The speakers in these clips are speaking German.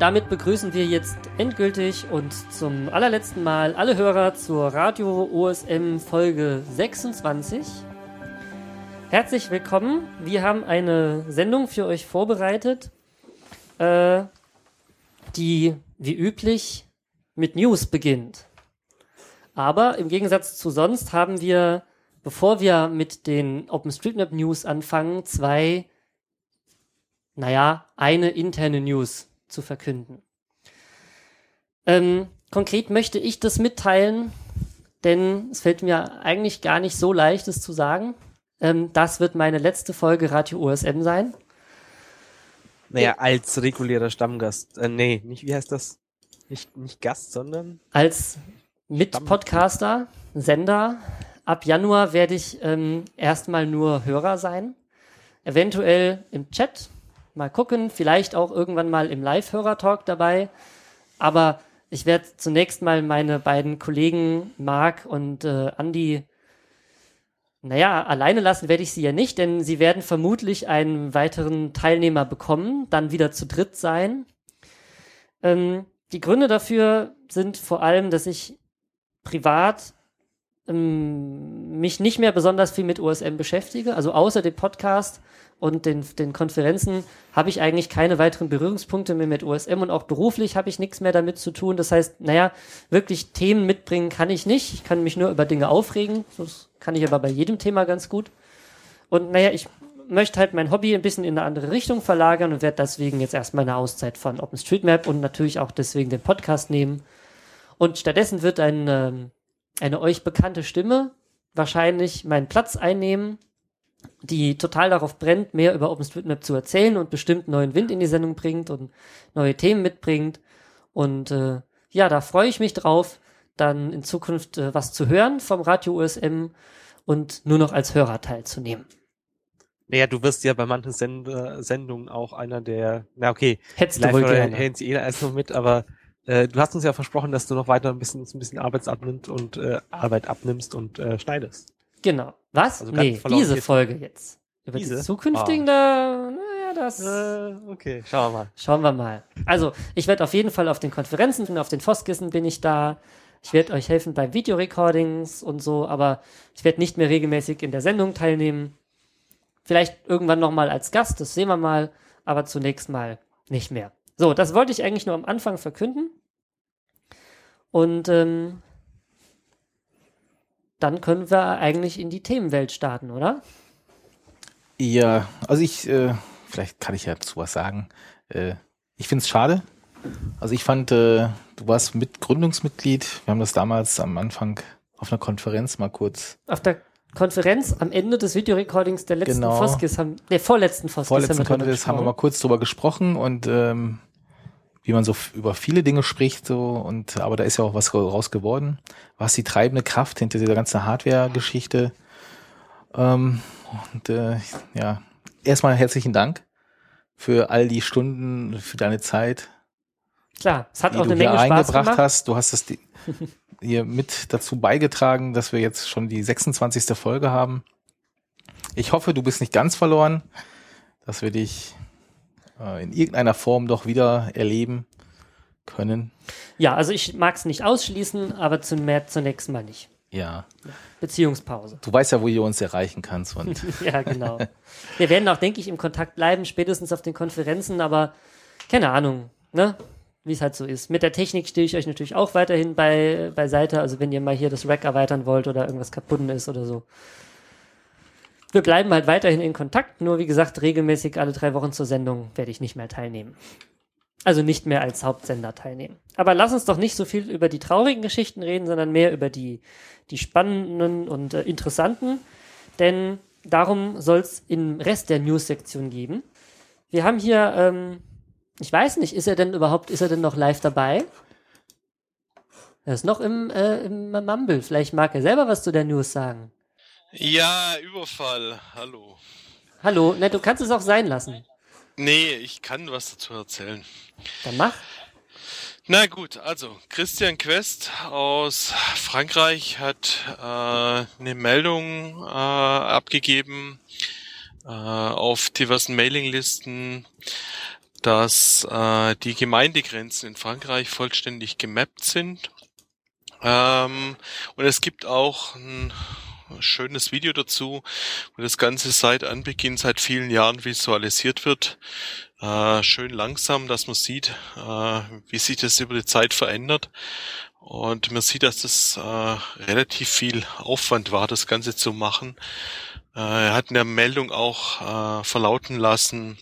damit begrüßen wir jetzt endgültig und zum allerletzten Mal alle Hörer zur Radio OSM Folge 26. Herzlich willkommen. Wir haben eine Sendung für euch vorbereitet, äh, die wie üblich mit News beginnt. Aber im Gegensatz zu sonst haben wir, bevor wir mit den OpenStreetMap News anfangen, zwei, naja, eine interne News zu verkünden. Ähm, konkret möchte ich das mitteilen, denn es fällt mir eigentlich gar nicht so leicht, es zu sagen. Ähm, das wird meine letzte Folge Radio OSM sein. Naja, als regulärer Stammgast. Äh, nee, nicht, wie heißt das? Nicht, nicht Gast, sondern? Als Mitpodcaster, Sender. Ab Januar werde ich ähm, erstmal nur Hörer sein. Eventuell im Chat. Mal gucken. Vielleicht auch irgendwann mal im Live-Hörer-Talk dabei. Aber ich werde zunächst mal meine beiden Kollegen Marc und äh, Andy naja, alleine lassen werde ich sie ja nicht, denn sie werden vermutlich einen weiteren Teilnehmer bekommen, dann wieder zu dritt sein. Ähm, die Gründe dafür sind vor allem, dass ich privat ähm, mich nicht mehr besonders viel mit OSM beschäftige. Also außer dem Podcast und den, den Konferenzen habe ich eigentlich keine weiteren Berührungspunkte mehr mit OSM und auch beruflich habe ich nichts mehr damit zu tun. Das heißt, naja, wirklich Themen mitbringen kann ich nicht. Ich kann mich nur über Dinge aufregen. Das kann ich aber bei jedem Thema ganz gut. Und naja, ich möchte halt mein Hobby ein bisschen in eine andere Richtung verlagern und werde deswegen jetzt erstmal eine Auszeit von OpenStreetMap und natürlich auch deswegen den Podcast nehmen. Und stattdessen wird ein, ähm, eine euch bekannte Stimme wahrscheinlich meinen Platz einnehmen die total darauf brennt, mehr über OpenStreetMap zu erzählen und bestimmt neuen Wind in die Sendung bringt und neue Themen mitbringt. Und äh, ja, da freue ich mich drauf, dann in Zukunft äh, was zu hören vom Radio USM und nur noch als Hörer teilzunehmen. Naja, du wirst ja bei manchen Send äh, Sendungen auch einer der, na okay, hättest du wohl gerne. Hätten sie eh erst noch mit, aber äh, du hast uns ja versprochen, dass du noch weiter ein bisschen, ein bisschen Arbeit abnimmst und äh, Arbeit abnimmst und äh, schneidest. Genau. Was? Also nee, diese Folge jetzt. Über diese? die zukünftigen, oh. da, naja, das. Äh, okay, schauen wir mal. Schauen wir mal. Also, ich werde auf jeden Fall auf den Konferenzen, auf den Foskissen bin ich da. Ich werde euch helfen bei Videorecordings und so, aber ich werde nicht mehr regelmäßig in der Sendung teilnehmen. Vielleicht irgendwann nochmal als Gast, das sehen wir mal, aber zunächst mal nicht mehr. So, das wollte ich eigentlich nur am Anfang verkünden. Und ähm, dann können wir eigentlich in die Themenwelt starten, oder? Ja, also ich, äh, vielleicht kann ich ja dazu was sagen. Äh, ich finde es schade. Also ich fand, äh, du warst Mitgründungsmitglied. Wir haben das damals am Anfang auf einer Konferenz mal kurz. Auf der Konferenz am Ende des Videorecordings der letzten genau. Foskis haben, der vorletzten Foskis vorletzten haben wir, Konferenz haben wir mal kurz drüber gesprochen und ähm, wie man so über viele Dinge spricht, so und aber da ist ja auch was raus geworden. Was die treibende Kraft hinter dieser ganzen Hardware-Geschichte? Ähm, und äh, ja, erstmal herzlichen Dank für all die Stunden, für deine Zeit. Klar, es hat die auch du eine Menge Spaß eingebracht gemacht. hast. Du hast es die, hier mit dazu beigetragen, dass wir jetzt schon die 26. Folge haben. Ich hoffe, du bist nicht ganz verloren, dass wir dich äh, in irgendeiner Form doch wieder erleben können. Ja, also ich mag es nicht ausschließen, aber zum mehr zunächst mal nicht. Ja. Beziehungspause. Du weißt ja, wo ihr uns erreichen kannst. Und ja, genau. Wir werden auch, denke ich, im Kontakt bleiben, spätestens auf den Konferenzen, aber keine Ahnung, ne? Wie es halt so ist. Mit der Technik stehe ich euch natürlich auch weiterhin bei, beiseite. Also wenn ihr mal hier das Rack erweitern wollt oder irgendwas kaputt ist oder so. Wir bleiben halt weiterhin in Kontakt, nur wie gesagt, regelmäßig alle drei Wochen zur Sendung werde ich nicht mehr teilnehmen. Also nicht mehr als Hauptsender teilnehmen. Aber lass uns doch nicht so viel über die traurigen Geschichten reden, sondern mehr über die, die spannenden und äh, interessanten. Denn darum soll es im Rest der News-Sektion geben. Wir haben hier, ähm, ich weiß nicht, ist er denn überhaupt, ist er denn noch live dabei? Er ist noch im, äh, im Mumble. Vielleicht mag er selber was zu der News sagen. Ja, Überfall. Hallo. Hallo, ne, du kannst es auch sein lassen. Nee, ich kann was dazu erzählen. Dann mach. Na gut, also Christian Quest aus Frankreich hat äh, eine Meldung äh, abgegeben äh, auf diversen Mailinglisten, dass äh, die Gemeindegrenzen in Frankreich vollständig gemappt sind. Ähm, und es gibt auch ein schönes Video dazu, wo das Ganze seit Anbeginn, seit vielen Jahren visualisiert wird. Äh, schön langsam, dass man sieht, äh, wie sich das über die Zeit verändert. Und man sieht, dass das äh, relativ viel Aufwand war, das Ganze zu machen. Äh, er hat in der Meldung auch äh, verlauten lassen,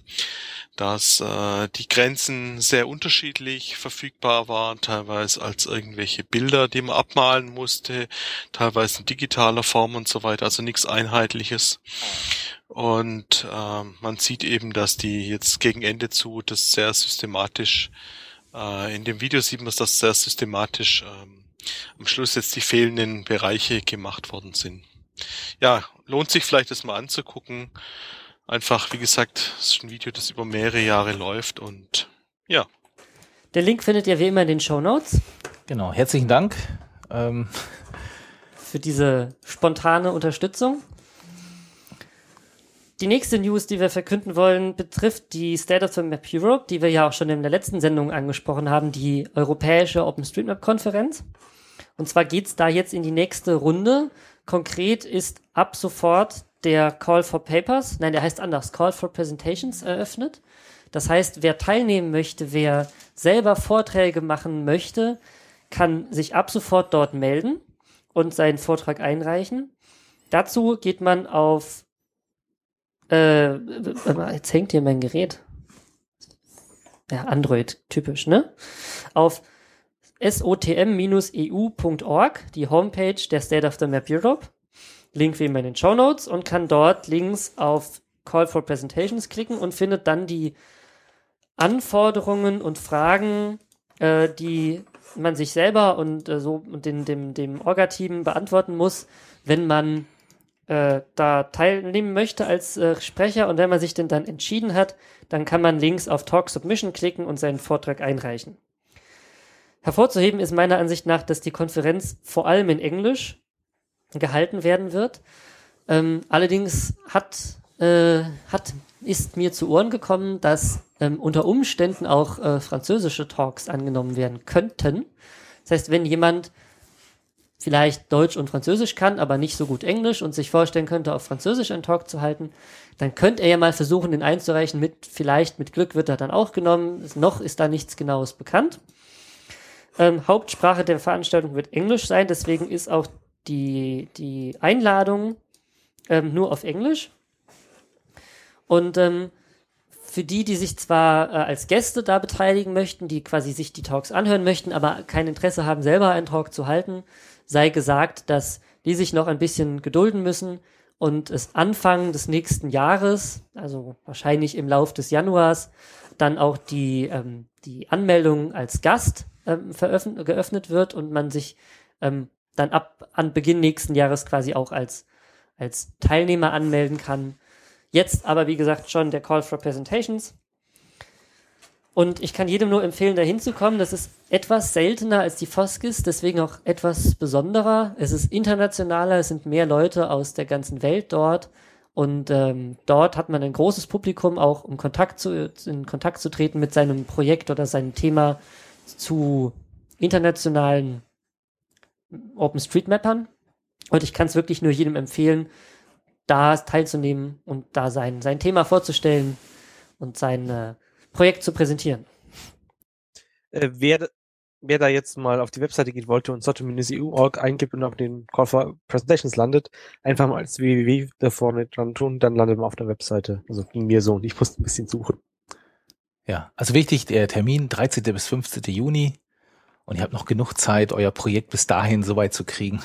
dass äh, die Grenzen sehr unterschiedlich verfügbar waren, teilweise als irgendwelche Bilder, die man abmalen musste, teilweise in digitaler Form und so weiter, also nichts Einheitliches. Und äh, man sieht eben, dass die jetzt gegen Ende zu das sehr systematisch, äh, in dem Video sieht man, dass sehr systematisch ähm, am Schluss jetzt die fehlenden Bereiche gemacht worden sind. Ja, lohnt sich vielleicht das mal anzugucken einfach, wie gesagt, es ist ein Video, das über mehrere Jahre läuft und ja. Der Link findet ihr wie immer in den Show Notes. Genau, herzlichen Dank. Ähm. Für diese spontane Unterstützung. Die nächste News, die wir verkünden wollen, betrifft die State of the Map Europe, die wir ja auch schon in der letzten Sendung angesprochen haben, die europäische OpenStreetMap-Konferenz. Und zwar geht's da jetzt in die nächste Runde. Konkret ist ab sofort der Call for Papers, nein, der heißt anders, Call for Presentations eröffnet. Das heißt, wer teilnehmen möchte, wer selber Vorträge machen möchte, kann sich ab sofort dort melden und seinen Vortrag einreichen. Dazu geht man auf äh, jetzt hängt hier mein Gerät. Ja, Android typisch, ne? Auf sotm-eu.org, die Homepage der State of the Map Europe. Link wie immer in den Show Notes und kann dort links auf Call for Presentations klicken und findet dann die Anforderungen und Fragen, äh, die man sich selber und äh, so und den, dem, dem Orga-Team beantworten muss, wenn man äh, da teilnehmen möchte als äh, Sprecher und wenn man sich denn dann entschieden hat, dann kann man links auf Talk Submission klicken und seinen Vortrag einreichen. Hervorzuheben ist meiner Ansicht nach, dass die Konferenz vor allem in Englisch gehalten werden wird. Ähm, allerdings hat, äh, hat, ist mir zu Ohren gekommen, dass ähm, unter Umständen auch äh, französische Talks angenommen werden könnten. Das heißt, wenn jemand vielleicht Deutsch und Französisch kann, aber nicht so gut Englisch und sich vorstellen könnte, auf Französisch einen Talk zu halten, dann könnte er ja mal versuchen, den einzureichen. Mit vielleicht mit Glück wird er dann auch genommen. Noch ist da nichts Genaues bekannt. Ähm, Hauptsprache der Veranstaltung wird Englisch sein, deswegen ist auch die, die Einladung ähm, nur auf Englisch. Und ähm, für die, die sich zwar äh, als Gäste da beteiligen möchten, die quasi sich die Talks anhören möchten, aber kein Interesse haben, selber einen Talk zu halten, sei gesagt, dass die sich noch ein bisschen gedulden müssen und es Anfang des nächsten Jahres, also wahrscheinlich im Lauf des Januars, dann auch die, ähm, die Anmeldung als Gast ähm, geöffnet wird und man sich ähm, dann ab an Beginn nächsten Jahres quasi auch als, als Teilnehmer anmelden kann. Jetzt aber, wie gesagt, schon der Call for Presentations. Und ich kann jedem nur empfehlen, da hinzukommen. Das ist etwas seltener als die Foskis, deswegen auch etwas besonderer. Es ist internationaler, es sind mehr Leute aus der ganzen Welt dort. Und ähm, dort hat man ein großes Publikum, auch um Kontakt zu, in Kontakt zu treten mit seinem Projekt oder seinem Thema zu internationalen OpenStreetMappern. Und ich kann es wirklich nur jedem empfehlen, da teilzunehmen und da sein, sein Thema vorzustellen und sein äh, Projekt zu präsentieren. Äh, wer, wer da jetzt mal auf die Webseite geht wollte und soto-eu.org eingibt und auf den Call for Presentations landet, einfach mal als www da vorne dran tun, dann landet man auf der Webseite. Also ging mir so und ich musste ein bisschen suchen. Ja, also wichtig, der Termin 13. bis 15. Juni und ihr habt noch genug Zeit, euer Projekt bis dahin so weit zu kriegen.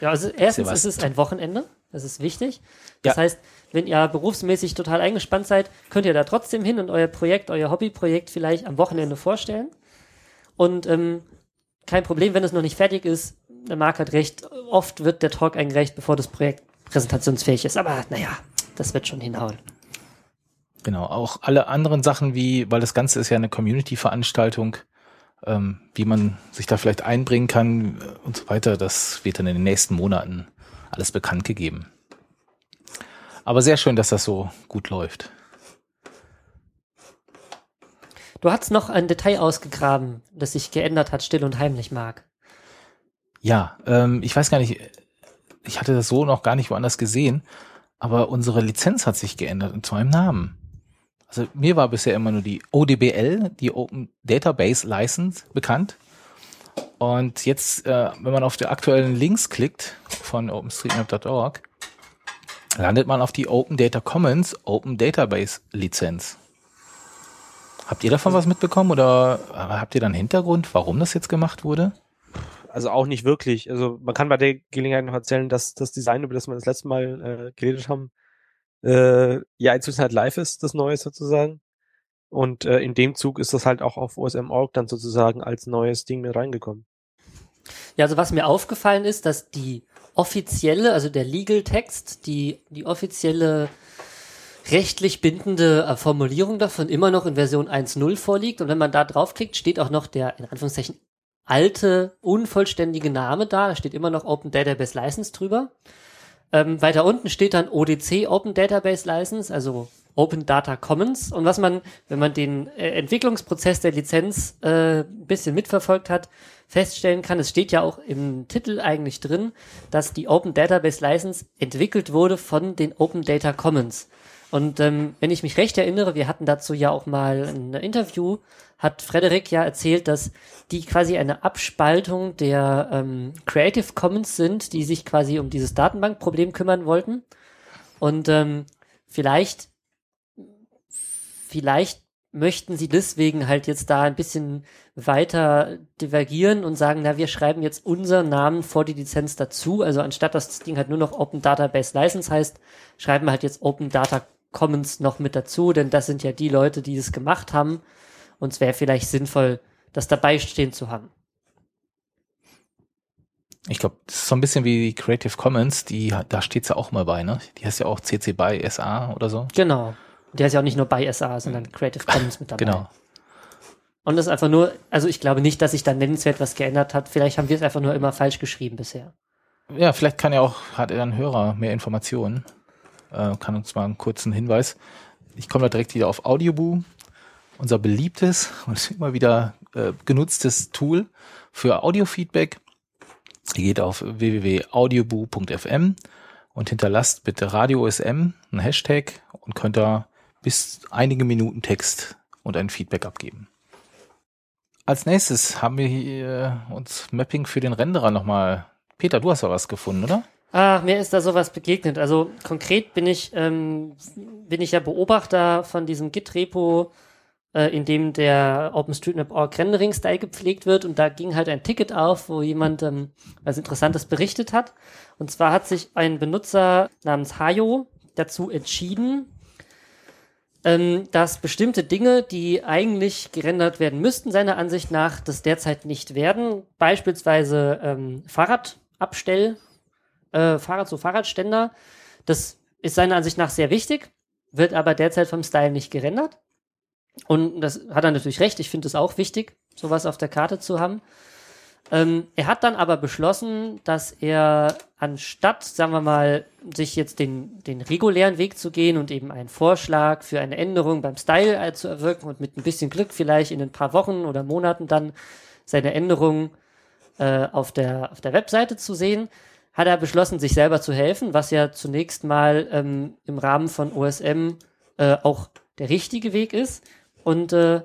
Ja, also erstens ist es ein Wochenende. Das ist wichtig. Das ja. heißt, wenn ihr berufsmäßig total eingespannt seid, könnt ihr da trotzdem hin und euer Projekt, euer Hobbyprojekt vielleicht am Wochenende vorstellen. Und ähm, kein Problem, wenn es noch nicht fertig ist. Der Marc hat recht. Oft wird der Talk eingereicht, bevor das Projekt präsentationsfähig ist. Aber naja, das wird schon hinhauen. Genau, auch alle anderen Sachen wie, weil das Ganze ist ja eine Community-Veranstaltung, ähm, wie man sich da vielleicht einbringen kann und so weiter, das wird dann in den nächsten Monaten alles bekannt gegeben. Aber sehr schön, dass das so gut läuft. Du hast noch ein Detail ausgegraben, das sich geändert hat, still und heimlich, Marc. Ja, ähm, ich weiß gar nicht, ich hatte das so noch gar nicht woanders gesehen, aber unsere Lizenz hat sich geändert und zwar im Namen. Also mir war bisher immer nur die ODBL, die Open Database License, bekannt. Und jetzt, äh, wenn man auf die aktuellen Links klickt von OpenStreetMap.org, landet man auf die Open Data Commons Open Database Lizenz. Habt ihr davon was mitbekommen oder habt ihr dann Hintergrund, warum das jetzt gemacht wurde? Also auch nicht wirklich. Also man kann bei der Gelegenheit noch erzählen, dass das Design, über das wir das letzte Mal äh, geredet haben, äh, ja inzwischen halt live ist, das Neue sozusagen. Und äh, in dem Zug ist das halt auch auf OSM.org dann sozusagen als neues Ding mit reingekommen. Ja, also was mir aufgefallen ist, dass die offizielle, also der Legal Text, die, die offizielle rechtlich bindende äh, Formulierung davon immer noch in Version 1.0 vorliegt. Und wenn man da draufklickt, steht auch noch der, in Anführungszeichen, alte, unvollständige Name da. Da steht immer noch Open Database License drüber. Ähm, weiter unten steht dann ODC Open Database License, also Open Data Commons. Und was man, wenn man den äh, Entwicklungsprozess der Lizenz äh, ein bisschen mitverfolgt hat, feststellen kann, es steht ja auch im Titel eigentlich drin, dass die Open Database License entwickelt wurde von den Open Data Commons. Und ähm, wenn ich mich recht erinnere, wir hatten dazu ja auch mal ein Interview, hat Frederik ja erzählt, dass die quasi eine Abspaltung der ähm, Creative Commons sind, die sich quasi um dieses Datenbankproblem kümmern wollten. Und ähm, vielleicht, vielleicht möchten sie deswegen halt jetzt da ein bisschen weiter divergieren und sagen, na, wir schreiben jetzt unseren Namen vor die Lizenz dazu. Also anstatt dass das Ding halt nur noch Open Database License heißt, schreiben wir halt jetzt Open Data Commons noch mit dazu, denn das sind ja die Leute, die es gemacht haben. Und es wäre vielleicht sinnvoll, das dabei stehen zu haben. Ich glaube, das ist so ein bisschen wie Creative Commons, die, da steht's ja auch mal bei, ne? Die heißt ja auch CC BY SA oder so. Genau. Der ist ja auch nicht nur bei SA, sondern Creative Commons mit dabei. Genau. Und das ist einfach nur, also ich glaube nicht, dass sich da nennenswert was geändert hat. Vielleicht haben wir es einfach nur immer falsch geschrieben bisher. Ja, vielleicht kann ja auch, hat er ein Hörer mehr Informationen äh, kann uns mal einen kurzen Hinweis. Ich komme da direkt wieder auf Audioboo, unser beliebtes und immer wieder äh, genutztes Tool für Audiofeedback. Ihr geht auf www.audioboo.fm und hinterlasst bitte Radio OSM einen Hashtag und könnt da bis einige Minuten Text und ein Feedback abgeben. Als nächstes haben wir hier uns Mapping für den Renderer nochmal. Peter, du hast ja was gefunden, oder? Ach, mir ist da sowas begegnet. Also konkret bin ich, ähm, bin ich ja Beobachter von diesem Git-Repo, äh, in dem der OpenStreetMap.org Rendering-Style gepflegt wird. Und da ging halt ein Ticket auf, wo jemand ähm, was Interessantes berichtet hat. Und zwar hat sich ein Benutzer namens Hayo dazu entschieden, ähm, dass bestimmte Dinge, die eigentlich gerendert werden müssten, seiner Ansicht nach, das derzeit nicht werden. Beispielsweise ähm, Fahrradabstell äh, Fahrrad zu Fahrradständer. Das ist seiner Ansicht nach sehr wichtig, wird aber derzeit vom Style nicht gerendert. Und das hat er natürlich recht. Ich finde es auch wichtig, sowas auf der Karte zu haben. Ähm, er hat dann aber beschlossen, dass er anstatt, sagen wir mal, sich jetzt den, den regulären Weg zu gehen und eben einen Vorschlag für eine Änderung beim Style äh, zu erwirken und mit ein bisschen Glück vielleicht in ein paar Wochen oder Monaten dann seine Änderung äh, auf, der, auf der Webseite zu sehen, hat er beschlossen, sich selber zu helfen, was ja zunächst mal ähm, im Rahmen von OSM äh, auch der richtige Weg ist. Und äh,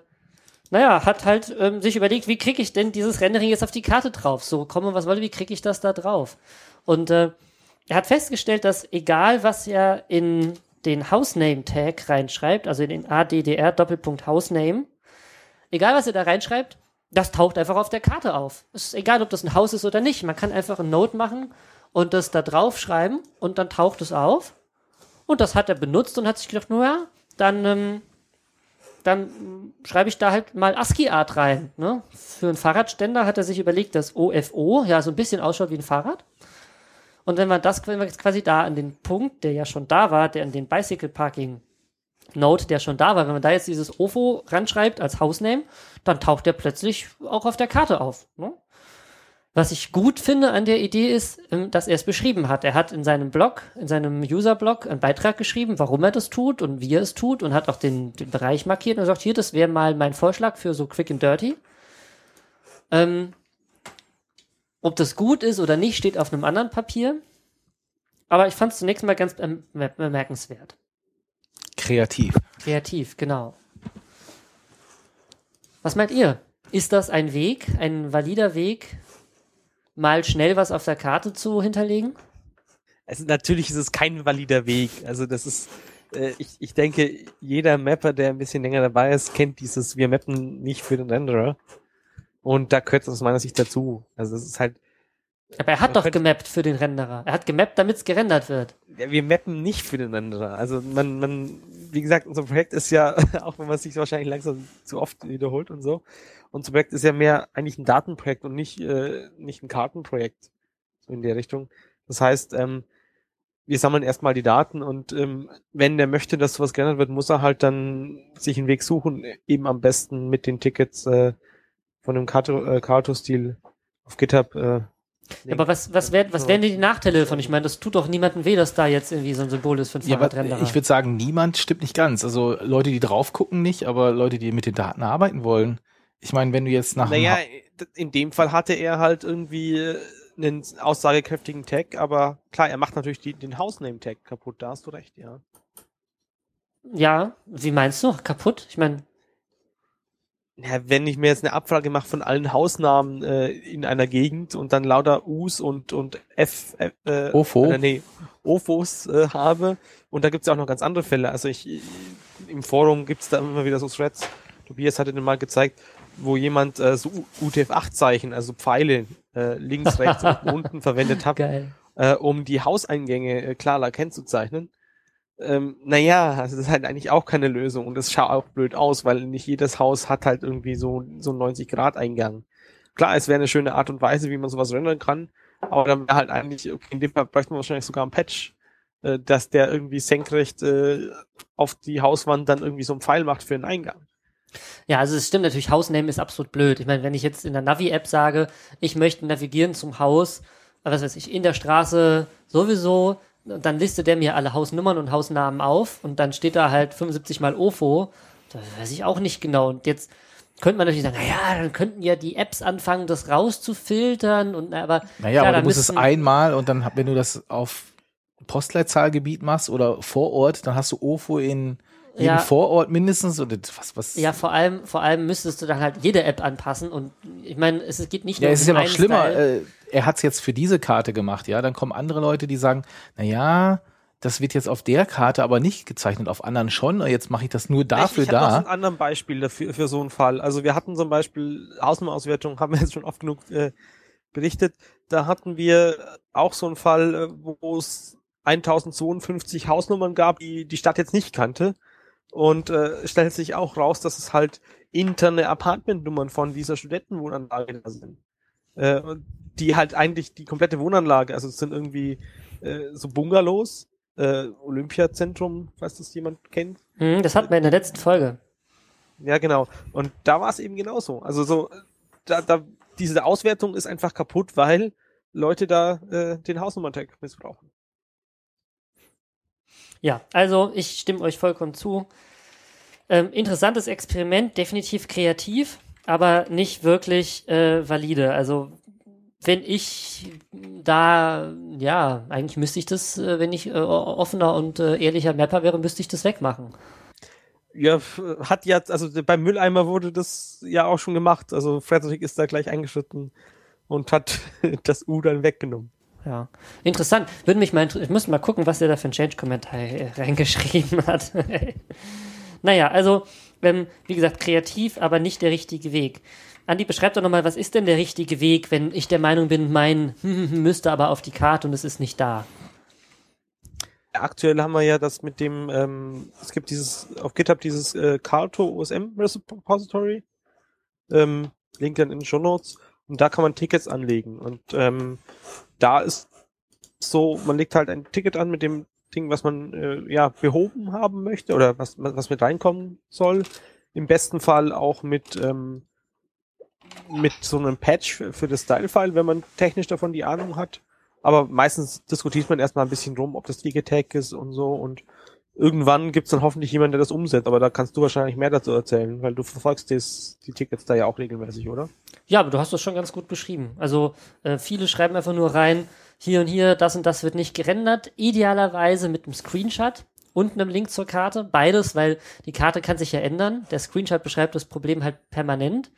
naja, hat halt ähm, sich überlegt, wie kriege ich denn dieses Rendering jetzt auf die Karte drauf? So, komme was wolle, wie kriege ich das da drauf? Und äh, er hat festgestellt, dass egal was er in den Housename-Tag reinschreibt, also in den ADDR Doppelpunkt Housename, egal was er da reinschreibt, das taucht einfach auf der Karte auf. Es ist egal, ob das ein Haus ist oder nicht. Man kann einfach ein Note machen und das da drauf schreiben und dann taucht es auf. Und das hat er benutzt und hat sich gedacht, naja, dann, ähm, dann schreibe ich da halt mal ASCII-Art rein. Ne? Für einen Fahrradständer hat er sich überlegt, dass OFO ja so ein bisschen ausschaut wie ein Fahrrad. Und wenn man das wenn man jetzt quasi da an den Punkt, der ja schon da war, der an den Bicycle Parking Node, der schon da war, wenn man da jetzt dieses OFO ranschreibt als Hausname, dann taucht der plötzlich auch auf der Karte auf. Ne? Was ich gut finde an der Idee ist, ähm, dass er es beschrieben hat. Er hat in seinem Blog, in seinem User-Blog einen Beitrag geschrieben, warum er das tut und wie er es tut und hat auch den, den Bereich markiert und sagt, hier, das wäre mal mein Vorschlag für so Quick and Dirty. Ähm, ob das gut ist oder nicht, steht auf einem anderen Papier. Aber ich fand es zunächst mal ganz bemerkenswert. Kreativ. Kreativ, genau. Was meint ihr? Ist das ein Weg, ein valider Weg, mal schnell was auf der Karte zu hinterlegen? Also natürlich ist es kein valider Weg. Also das ist, äh, ich, ich denke, jeder Mapper, der ein bisschen länger dabei ist, kennt dieses, wir mappen nicht für den Renderer. Und da gehört es aus meiner Sicht dazu. Also es ist halt. Aber er hat doch gemappt für den Renderer. Er hat gemappt, damit es gerendert wird. Ja, wir mappen nicht für den Renderer. Also man, man, wie gesagt, unser Projekt ist ja, auch wenn man sich wahrscheinlich langsam zu oft wiederholt und so, unser Projekt ist ja mehr eigentlich ein Datenprojekt und nicht, äh, nicht ein Kartenprojekt. So in der Richtung. Das heißt, ähm, wir sammeln erstmal die Daten und ähm, wenn der möchte, dass sowas geändert wird, muss er halt dann sich einen Weg suchen, eben am besten mit den Tickets äh, von dem Kato-Stil äh, auf GitHub. Äh, ja, aber was, was, wär, was wären denn die Nachteile davon? Ich meine, das tut doch niemandem weh, dass da jetzt irgendwie so ein Symbol ist für ein ja, Fahrradrenderer. Ich würde sagen, niemand stimmt nicht ganz. Also Leute, die drauf gucken, nicht, aber Leute, die mit den Daten arbeiten wollen. Ich meine, wenn du jetzt nach. Naja, in dem Fall hatte er halt irgendwie einen aussagekräftigen Tag, aber klar, er macht natürlich die, den Hausname-Tag kaputt, da hast du recht, ja. Ja, wie meinst du? Kaputt? Ich meine. Ja, wenn ich mir jetzt eine Abfrage mache von allen Hausnamen äh, in einer Gegend und dann lauter U's und, und F, äh, Ofo. Äh, nee, Ofos äh, habe und da gibt's ja auch noch ganz andere Fälle. Also ich im Forum gibt's da immer wieder so Threads. Tobias hatte den mal gezeigt, wo jemand äh, so UTF-8-Zeichen, also Pfeile äh, links, rechts und unten verwendet hat, äh, um die Hauseingänge äh, klarer kennzuzeichnen. Ähm, naja, also das ist halt eigentlich auch keine Lösung und das schaut auch blöd aus, weil nicht jedes Haus hat halt irgendwie so, so 90-Grad-Eingang. Klar, es wäre eine schöne Art und Weise, wie man sowas rendern kann, aber dann wäre halt eigentlich, okay, in dem Fall bräuchte man wahrscheinlich sogar einen Patch, äh, dass der irgendwie senkrecht äh, auf die Hauswand dann irgendwie so einen Pfeil macht für den Eingang. Ja, also es stimmt natürlich, Hausname ist absolut blöd. Ich meine, wenn ich jetzt in der Navi-App sage, ich möchte navigieren zum Haus, was weiß ich, in der Straße sowieso, dann listet der mir alle Hausnummern und Hausnamen auf und dann steht da halt 75 mal OFO. Da weiß ich auch nicht genau. Und jetzt könnte man natürlich sagen, naja, dann könnten ja die Apps anfangen, das rauszufiltern und aber. Naja, klar, aber du musst es einmal und dann, wenn du das auf Postleitzahlgebiet machst oder vor Ort, dann hast du OFO in jeden ja, Vorort mindestens oder was was ja vor allem vor allem müsstest du dann halt jede App anpassen und ich meine es geht nicht nur ja es ist ja noch schlimmer äh, er hat es jetzt für diese Karte gemacht ja dann kommen andere Leute die sagen na ja das wird jetzt auf der Karte aber nicht gezeichnet, auf anderen schon. Jetzt mache ich das nur dafür ich, ich da. Ich habe ein anderes Beispiel dafür, für so einen Fall. Also wir hatten zum Beispiel Hausnummer-Auswertung, haben wir jetzt schon oft genug äh, berichtet. Da hatten wir auch so einen Fall, äh, wo es 1052 Hausnummern gab, die die Stadt jetzt nicht kannte. Und äh, stellt sich auch raus, dass es halt interne Apartmentnummern von dieser Studentenwohnanlage da sind. Äh, die halt eigentlich die komplette Wohnanlage, also es sind irgendwie äh, so Bungalows, äh, Olympiazentrum, falls das jemand kennt. Hm, das hatten wir in der letzten Folge. Ja, genau. Und da war es eben genauso. Also so, da, da, diese Auswertung ist einfach kaputt, weil Leute da äh, den Hausnummerntag missbrauchen. Ja, also ich stimme euch vollkommen zu. Ähm, interessantes Experiment, definitiv kreativ, aber nicht wirklich äh, valide. Also wenn ich da, ja, eigentlich müsste ich das, äh, wenn ich äh, offener und äh, ehrlicher Mapper wäre, müsste ich das wegmachen. Ja, hat ja, also beim Mülleimer wurde das ja auch schon gemacht. Also Frederick ist da gleich eingeschritten und hat das U dann weggenommen. Ja, interessant. Würde mich mal, ich muss mal gucken, was er da für ein Change-Kommentar reingeschrieben hat. naja, also, ähm, wie gesagt, kreativ, aber nicht der richtige Weg. Andi, beschreib doch nochmal, was ist denn der richtige Weg, wenn ich der Meinung bin, mein müsste aber auf die Karte und es ist nicht da? Aktuell haben wir ja das mit dem, ähm, es gibt dieses, auf GitHub dieses äh, Carto OSM Repository. Ähm, Link dann in den Show Notes. Und da kann man Tickets anlegen. Und ähm, da ist so, man legt halt ein Ticket an mit dem Ding, was man äh, ja behoben haben möchte oder was, was mit reinkommen soll. Im besten Fall auch mit ähm, mit so einem Patch für, das Style-File, wenn man technisch davon die Ahnung hat. Aber meistens diskutiert man erstmal ein bisschen rum, ob das Digitech ist und so und irgendwann gibt's dann hoffentlich jemanden, der das umsetzt, aber da kannst du wahrscheinlich mehr dazu erzählen, weil du verfolgst des, die Tickets da ja auch regelmäßig, oder? Ja, aber du hast das schon ganz gut beschrieben. Also äh, viele schreiben einfach nur rein, hier und hier, das und das wird nicht gerendert, idealerweise mit einem Screenshot und einem Link zur Karte, beides, weil die Karte kann sich ja ändern. Der Screenshot beschreibt das Problem halt permanent.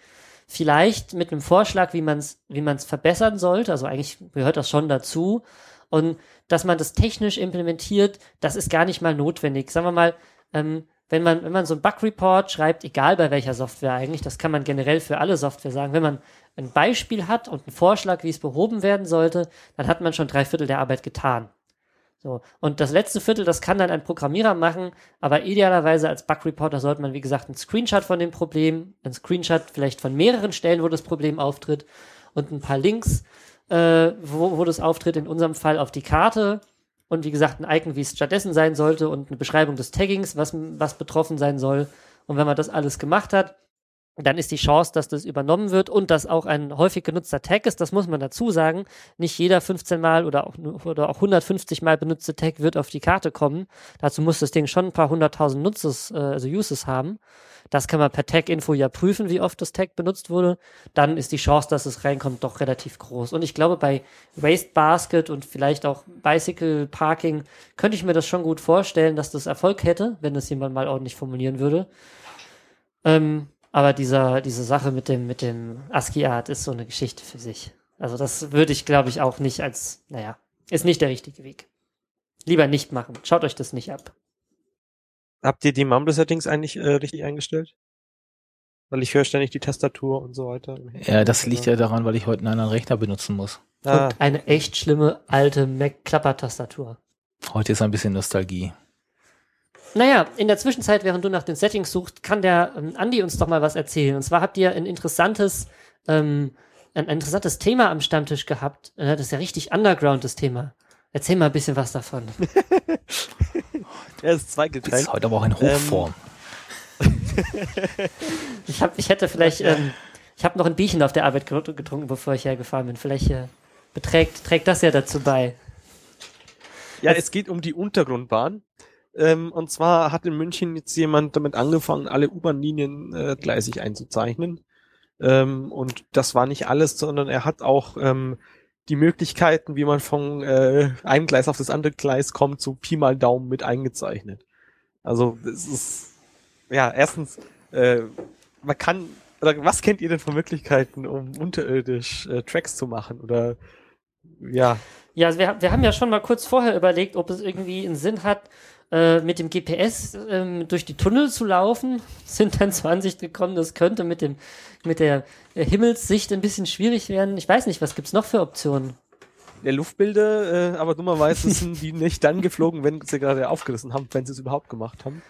Vielleicht mit einem Vorschlag, wie man es wie man's verbessern sollte, also eigentlich gehört das schon dazu. Und dass man das technisch implementiert, das ist gar nicht mal notwendig. Sagen wir mal, ähm, wenn man, wenn man so ein Bug-Report schreibt, egal bei welcher Software eigentlich, das kann man generell für alle Software sagen, wenn man ein Beispiel hat und einen Vorschlag, wie es behoben werden sollte, dann hat man schon drei Viertel der Arbeit getan. So. Und das letzte Viertel, das kann dann ein Programmierer machen, aber idealerweise als Bug-Reporter sollte man, wie gesagt, einen Screenshot von dem Problem, einen Screenshot vielleicht von mehreren Stellen, wo das Problem auftritt und ein paar Links äh, wo, wo das auftritt, in unserem Fall auf die Karte und wie gesagt ein Icon, wie es stattdessen sein sollte und eine Beschreibung des Taggings, was, was betroffen sein soll. Und wenn man das alles gemacht hat, dann ist die Chance, dass das übernommen wird und dass auch ein häufig genutzter Tag ist, das muss man dazu sagen. Nicht jeder 15 Mal oder auch, oder auch 150 Mal benutzte Tag wird auf die Karte kommen. Dazu muss das Ding schon ein paar hunderttausend Nutzes, äh, also Uses haben. Das kann man per Tag-Info ja prüfen, wie oft das Tag benutzt wurde. Dann ist die Chance, dass es reinkommt, doch relativ groß. Und ich glaube, bei Waste Basket und vielleicht auch Bicycle Parking könnte ich mir das schon gut vorstellen, dass das Erfolg hätte, wenn das jemand mal ordentlich formulieren würde. Ähm, aber dieser, diese Sache mit dem, mit dem ASCII-Art ist so eine Geschichte für sich. Also das würde ich, glaube ich, auch nicht als, naja, ist nicht der richtige Weg. Lieber nicht machen. Schaut euch das nicht ab. Habt ihr die Mumble-Settings eigentlich äh, richtig eingestellt? Weil ich höre ständig die Tastatur und so weiter. Ja, das liegt ja daran, weil ich heute einen anderen Rechner benutzen muss. Ah. Und eine echt schlimme alte Mac-Klapper-Tastatur. Heute ist ein bisschen Nostalgie. Naja, in der Zwischenzeit, während du nach den Settings suchst, kann der ähm, Andi uns doch mal was erzählen. Und zwar habt ihr ein interessantes, ähm, ein, ein interessantes Thema am Stammtisch gehabt. Äh, das ist ja richtig underground, das Thema. Erzähl mal ein bisschen was davon. er ist zweigeteilt. Ist heute aber auch in Hochform. Ähm. ich, hab, ich hätte vielleicht, ähm, ich habe noch ein Bierchen auf der Arbeit getrunken, bevor ich hergefahren bin. Vielleicht äh, beträgt, trägt das ja dazu bei. Ja, es geht um die Untergrundbahn. Ähm, und zwar hat in München jetzt jemand damit angefangen, alle U-Bahn-Linien äh, gleisig einzuzeichnen. Ähm, und das war nicht alles, sondern er hat auch ähm, die Möglichkeiten, wie man von äh, einem Gleis auf das andere Gleis kommt, so Pi mal Daumen mit eingezeichnet. Also das ist ja erstens, äh, man kann oder was kennt ihr denn von Möglichkeiten, um unterirdisch äh, Tracks zu machen oder ja? Ja, also wir, wir haben ja schon mal kurz vorher überlegt, ob es irgendwie einen Sinn hat, äh, mit dem GPS ähm, durch die Tunnel zu laufen, sind dann zur Ansicht gekommen, das könnte mit dem mit der Himmelssicht ein bisschen schwierig werden. Ich weiß nicht, was gibt's noch für Optionen? Der Luftbilder, äh, aber dummerweise sind die nicht dann geflogen, wenn sie gerade aufgerissen haben, wenn sie es überhaupt gemacht haben.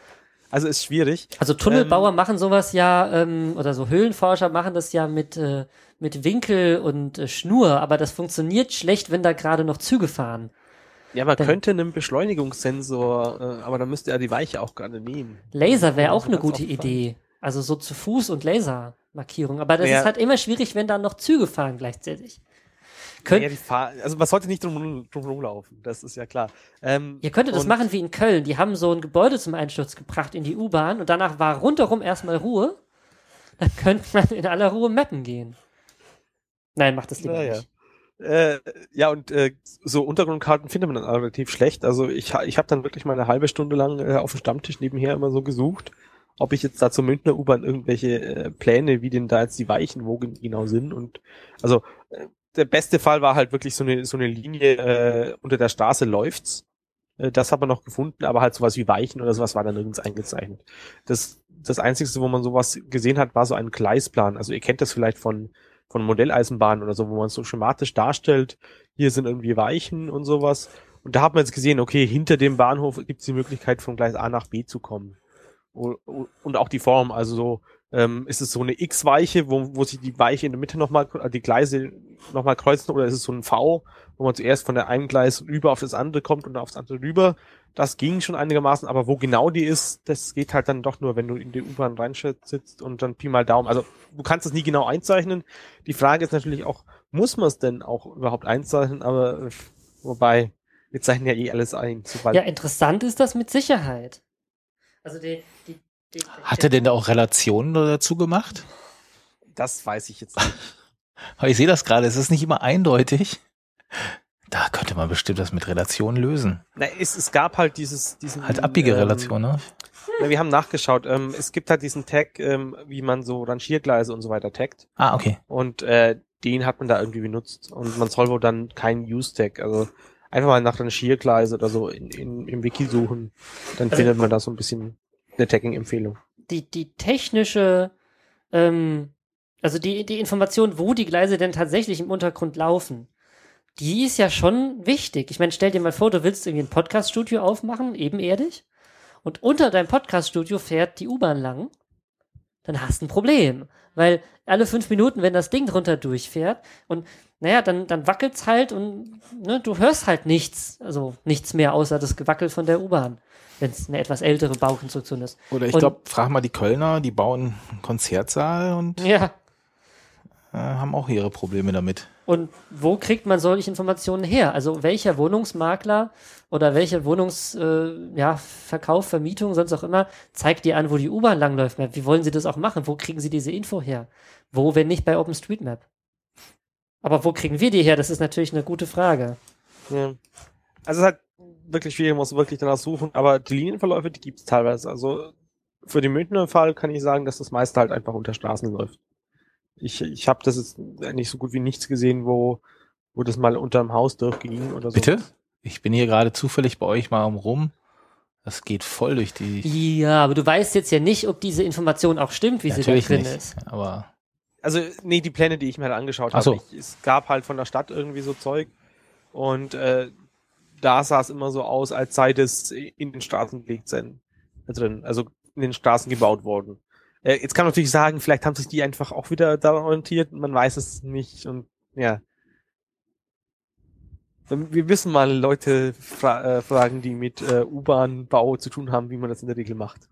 Also ist schwierig. Also Tunnelbauer ähm, machen sowas ja, ähm, oder so Höhlenforscher machen das ja mit, äh, mit Winkel und äh, Schnur, aber das funktioniert schlecht, wenn da gerade noch Züge fahren. Ja, man Dann, könnte einen Beschleunigungssensor, äh, aber dann müsste er die Weiche auch gerade nehmen. Laser wäre auch eine gute Idee. Also so zu Fuß und Lasermarkierung. Aber das ja. ist halt immer schwierig, wenn da noch Züge fahren gleichzeitig. Könnt, ja, Fahr also man sollte nicht drum, drum rumlaufen, das ist ja klar. Ähm, Ihr könntet das machen wie in Köln. Die haben so ein Gebäude zum Einsturz gebracht in die U-Bahn und danach war rundherum erstmal Ruhe. Dann könnte man in aller Ruhe mappen gehen. Nein, macht das lieber naja. nicht. Äh, ja, und äh, so Untergrundkarten findet man dann relativ schlecht. Also ich, ich habe dann wirklich mal eine halbe Stunde lang äh, auf dem Stammtisch nebenher immer so gesucht, ob ich jetzt da zur Münchner U-Bahn irgendwelche äh, Pläne, wie denn da jetzt die Weichen wo genau sind. Und also äh, der beste Fall war halt wirklich so eine, so eine Linie äh, unter der Straße läuft's. Äh, das hat man noch gefunden, aber halt sowas wie Weichen oder sowas war dann nirgends eingezeichnet. Das, das Einzige, wo man sowas gesehen hat, war so ein Gleisplan. Also ihr kennt das vielleicht von von Modelleisenbahnen oder so, wo man es so schematisch darstellt, hier sind irgendwie Weichen und sowas. Und da hat man jetzt gesehen, okay, hinter dem Bahnhof gibt es die Möglichkeit, von Gleis A nach B zu kommen. Und auch die Form, also so ähm, ist es so eine X-Weiche, wo, wo sich die Weiche in der Mitte nochmal, äh, die Gleise nochmal kreuzen, oder ist es so ein V, wo man zuerst von der einen Gleis rüber auf das andere kommt und aufs andere rüber. Das ging schon einigermaßen, aber wo genau die ist, das geht halt dann doch nur, wenn du in die U-Bahn reinsitzt und dann Pi mal Daumen. Also du kannst es nie genau einzeichnen. Die Frage ist natürlich auch, muss man es denn auch überhaupt einzeichnen? Aber wobei, wir zeichnen ja eh alles ein. Sobald Ja, interessant ist das mit Sicherheit. Also die, die, die Hat er denn da auch Relationen dazu gemacht? das weiß ich jetzt nicht. Aber ich sehe das gerade, es ist nicht immer eindeutig. Da könnte man bestimmt das mit Relationen lösen. Na, es, es gab halt dieses, diesen. Halt abbiege ähm, Relation, ne? Na, wir haben nachgeschaut. Ähm, es gibt halt diesen Tag, ähm, wie man so Rangiergleise und so weiter taggt. Ah, okay. Und äh, den hat man da irgendwie benutzt. Und man soll wohl dann keinen Use-Tag, also einfach mal nach Rangiergleise oder so in, in, im Wiki suchen. Dann Also- findet man da so ein bisschen eine Tagging-Empfehlung. die, die technische, ähm, also die, die Information, wo die Gleise denn tatsächlich im Untergrund laufen, die ist ja schon wichtig. Ich meine, stell dir mal vor, du willst irgendwie ein Podcast-Studio aufmachen, ebenerdig, und unter deinem Podcast-Studio fährt die U-Bahn lang, dann hast du ein Problem. Weil alle fünf Minuten, wenn das Ding drunter durchfährt, und naja, dann, dann wackelt's halt und ne, du hörst halt nichts, also nichts mehr außer das Gewackel von der U-Bahn, wenn es eine etwas ältere Baukonstruktion ist. Oder ich glaube, frag mal die Kölner, die bauen einen Konzertsaal und Ja, haben auch ihre Probleme damit. Und wo kriegt man solche Informationen her? Also welcher Wohnungsmakler oder welcher Wohnungsverkauf, äh, ja, Verkauf, Vermietung, sonst auch immer, zeigt dir an, wo die U-Bahn langläuft? Wie wollen sie das auch machen? Wo kriegen sie diese Info her? Wo, wenn nicht bei OpenStreetMap? Aber wo kriegen wir die her? Das ist natürlich eine gute Frage. Ja. Also es ist halt wirklich schwierig, man muss wirklich danach suchen, aber die Linienverläufe, die gibt's teilweise. Also für den Münchner Fall kann ich sagen, dass das meiste halt einfach unter Straßen läuft. Ich, ich habe das jetzt nicht so gut wie nichts gesehen, wo, wo das mal unterm Haus durchging oder so. Bitte? Ich bin hier gerade zufällig bei euch mal Rum. Das geht voll durch die. Ja, aber du weißt jetzt ja nicht, ob diese Information auch stimmt, wie sie da Natürlich drin nicht. ist. Aber Also, nee, die Pläne, die ich mir halt angeschaut Ach so. habe. Ich- Es gab halt von der Stadt irgendwie so Zeug und äh, da sah es immer so aus, als sei das in den Straßen gelegt sein. äh, drin, also in den Straßen gebaut worden. Äh, jetzt kann man natürlich sagen, vielleicht haben sich die einfach auch wieder daran orientiert, man weiß es nicht und ja. Wir wissen mal Leute fra äh, fragen, die mit äh, U-Bahn-Bau zu tun haben, wie man das in der Regel macht.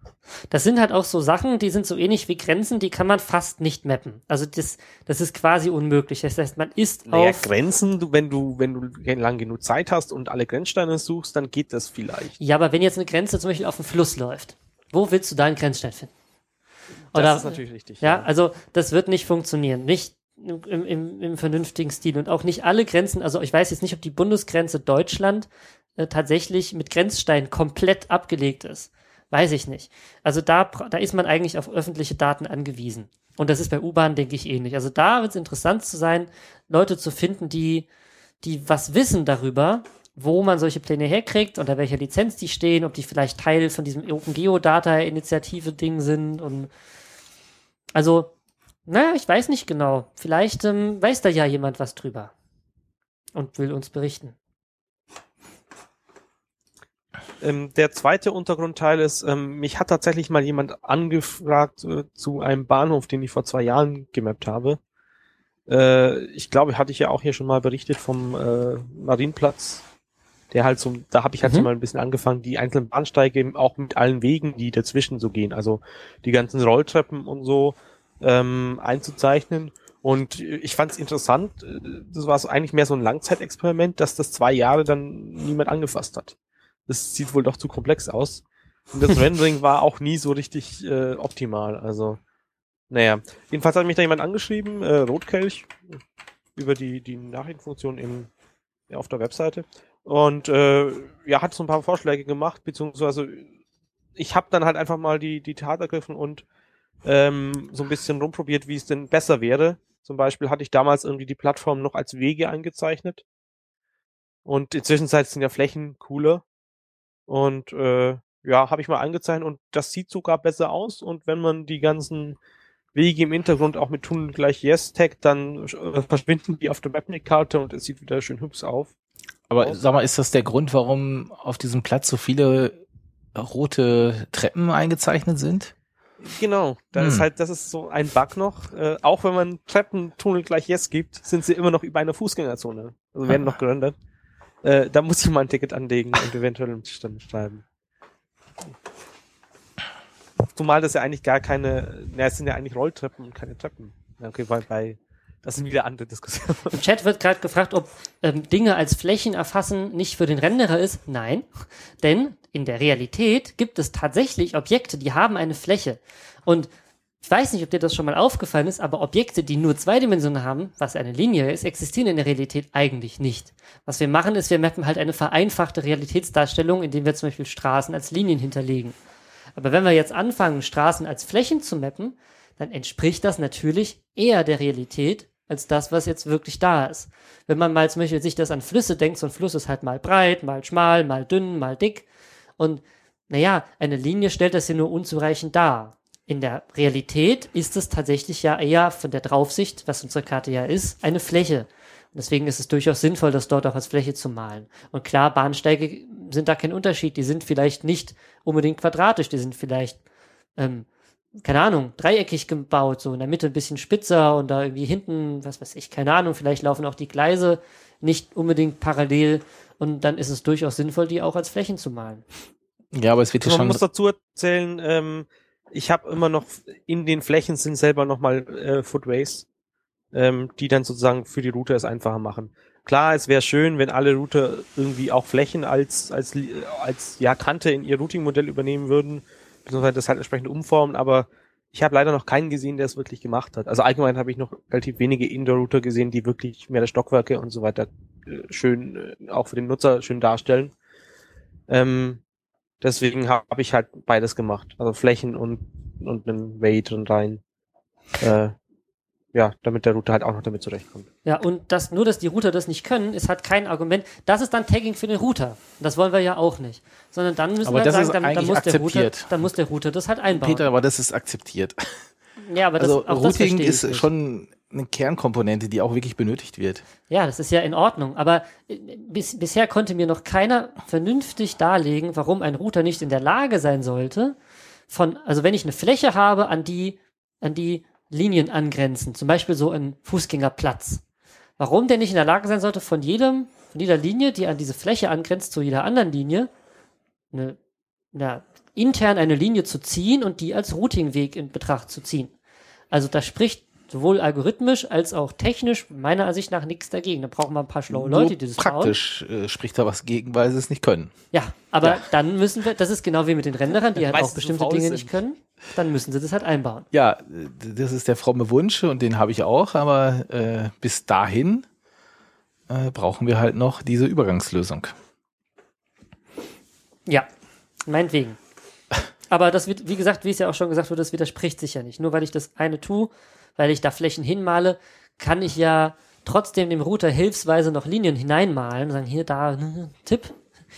Das sind halt auch so Sachen, die sind so ähnlich wie Grenzen, die kann man fast nicht mappen. Also das, das ist quasi unmöglich. Das heißt, man ist Naja, auf Grenzen, wenn du, wenn du lang genug Zeit hast und alle Grenzsteine suchst, dann geht das vielleicht. Ja, aber wenn jetzt eine Grenze zum Beispiel auf dem Fluss läuft, wo willst du da einen Grenzstein finden? Das Oder, ist natürlich richtig. ja, also das wird nicht funktionieren. Nicht im, im, im vernünftigen Stil und auch nicht alle Grenzen. Also ich weiß jetzt nicht, ob die Bundesgrenze Deutschland äh, tatsächlich mit Grenzsteinen komplett abgelegt ist. Weiß ich nicht. Also da, da ist man eigentlich auf öffentliche Daten angewiesen. Und das ist bei U-Bahn, denke ich, ähnlich. Also da wird es interessant zu sein, Leute zu finden, die, die was wissen darüber, wo man solche Pläne herkriegt, unter welcher Lizenz die stehen, ob die vielleicht Teil von diesem Open Geodata Initiative Ding sind und also, naja, ich weiß nicht genau. Vielleicht ähm, weiß da ja jemand was drüber und will uns berichten. Ähm, der zweite Untergrundteil ist, ähm, mich hat tatsächlich mal jemand angefragt äh, zu einem Bahnhof, den ich vor zwei Jahren gemappt habe. Äh, ich glaube, hatte ich ja auch hier schon mal berichtet vom äh, Marienplatz. Der halt so, da habe ich halt Mhm. so mal ein bisschen angefangen, die einzelnen Bahnsteige eben auch mit allen Wegen, die dazwischen so gehen, also die ganzen Rolltreppen und so ähm, einzuzeichnen. Und ich fand es interessant, äh, das war so eigentlich mehr so ein Langzeitexperiment, dass das zwei Jahre dann niemand angefasst hat. Das sieht wohl doch zu komplex aus. Und das Rendering war auch nie so richtig äh, optimal. Also, naja. Jedenfalls hat mich da jemand angeschrieben, äh, Rotkelch, über die, die Nachrichtenfunktion im, ja, auf der Webseite. Und äh, ja, hat so ein paar Vorschläge gemacht, beziehungsweise ich habe dann halt einfach mal die, die Tat ergriffen und ähm, so ein bisschen rumprobiert, wie es denn besser wäre. Zum Beispiel hatte ich damals irgendwie die Plattform noch als Wege eingezeichnet. Und inzwischen sind ja Flächen cooler. Und äh, ja, habe ich mal angezeichnet und das sieht sogar besser aus. Und wenn man die ganzen Wege im Hintergrund auch mit Tunnel gleich Yes taggt, dann äh, verschwinden die auf der Mapnik-Karte und es sieht wieder schön hübsch auf. Aber sag mal, ist das der Grund, warum auf diesem Platz so viele rote Treppen eingezeichnet sind? Genau, da Hm. ist halt, das ist so ein Bug noch. Äh, auch wenn man Treppentunnel gleich Yes gibt, sind sie immer noch über einer Fußgängerzone. Also werden noch gerendert. Äh, da muss ich mal ein Ticket anlegen und eventuell im Stand schreiben. Zumal das ja eigentlich gar keine, na, es sind ja eigentlich Rolltreppen und keine Treppen. Okay, bei, bei, das sind wieder andere Diskussionen. Im Chat wird gerade gefragt, ob ähm, Dinge als Flächen erfassen nicht für den Renderer ist. Nein, denn in der Realität gibt es tatsächlich Objekte, die haben eine Fläche. Und ich weiß nicht, ob dir das schon mal aufgefallen ist, aber Objekte, die nur zwei Dimensionen haben, was eine Linie ist, existieren in der Realität eigentlich nicht. Was wir machen, ist, wir mappen halt eine vereinfachte Realitätsdarstellung, indem wir zum Beispiel Straßen als Linien hinterlegen. Aber wenn wir jetzt anfangen, Straßen als Flächen zu mappen, dann entspricht das natürlich eher der Realität als das, was jetzt wirklich da ist. Wenn man mal zum Beispiel sich das an Flüsse denkt, so ein Fluss ist halt mal breit, mal schmal, mal dünn, mal dick. Und naja, eine Linie stellt das ja nur unzureichend dar. In der Realität ist es tatsächlich ja eher von der Draufsicht, was unsere Karte ja ist, eine Fläche. Und deswegen ist es durchaus sinnvoll, das dort auch als Fläche zu malen. Und klar, Bahnsteige sind da kein Unterschied. Die sind vielleicht nicht unbedingt quadratisch, die sind vielleicht, ähm, keine Ahnung, dreieckig gebaut, so in der Mitte ein bisschen spitzer und da irgendwie hinten, was weiß ich, keine Ahnung, vielleicht laufen auch die Gleise nicht unbedingt parallel und dann ist es durchaus sinnvoll, die auch als Flächen zu malen. Ja, aber es wird hier Man schon. muss dazu erzählen, ähm, ich habe immer noch in den Flächen sind selber nochmal äh, Footways, ähm, die dann sozusagen für die Route es einfacher machen. Klar, es wäre schön, wenn alle Router irgendwie auch Flächen als als als ja Kante in ihr Routing-Modell übernehmen würden, beziehungsweise das halt entsprechend umformen. Aber ich habe leider noch keinen gesehen, der es wirklich gemacht hat. Also allgemein habe ich noch relativ wenige Indoor-Router gesehen, die wirklich mehrere Stockwerke und so weiter äh, schön äh, auch für den Nutzer schön darstellen. Ähm, deswegen habe ich halt beides gemacht. Also Flächen und, und einen Weight und rein. Äh, ja, damit der Router halt auch noch damit zurechtkommt. Ja, und das, nur, dass die Router das nicht können, ist halt kein Argument. Das ist dann Tagging für den Router. Das wollen wir ja auch nicht. Sondern dann müssen Aber wir das sagen, dann, dann, muss der Router, dann muss der Router das halt einbauen. Peter, aber das ist akzeptiert. ja, aber das, also auch das Routing ich ist nicht. schon eine Kernkomponente, die auch wirklich benötigt wird. Ja, das ist ja in Ordnung. Aber äh, bis, bisher konnte mir noch keiner vernünftig darlegen, warum ein Router nicht in der Lage sein sollte, von, also wenn ich eine Fläche habe, an die, an die Linien angrenzen, zum Beispiel so ein Fußgängerplatz. Warum der nicht in der Lage sein sollte, von jedem, von jeder Linie, die an diese Fläche angrenzt, zu jeder anderen Linie, eine, na, intern eine Linie zu ziehen und die als Routingweg in Betracht zu ziehen. Also da spricht sowohl algorithmisch als auch technisch meiner Ansicht nach nichts dagegen. Da brauchen wir ein paar schlaue Leute, Nur die das praktisch äh, spricht da was gegen, weil sie es nicht können. Ja, aber Ja. dann müssen wir, das ist genau wie mit den Renderern, die halt Meistens auch bestimmte so Dinge sind. nicht können, dann müssen sie das halt einbauen. Ja, das ist der fromme Wunsch und den habe ich auch, aber äh, bis dahin äh, brauchen wir halt noch diese Übergangslösung. Ja, meinetwegen. Aber das wird, wie gesagt, wie es ja auch schon gesagt wurde, das widerspricht sich ja nicht. Nur weil ich das eine tue, weil ich da Flächen hinmale, kann ich ja trotzdem dem Router hilfsweise noch Linien hineinmalen und sagen, hier, da, Tipp,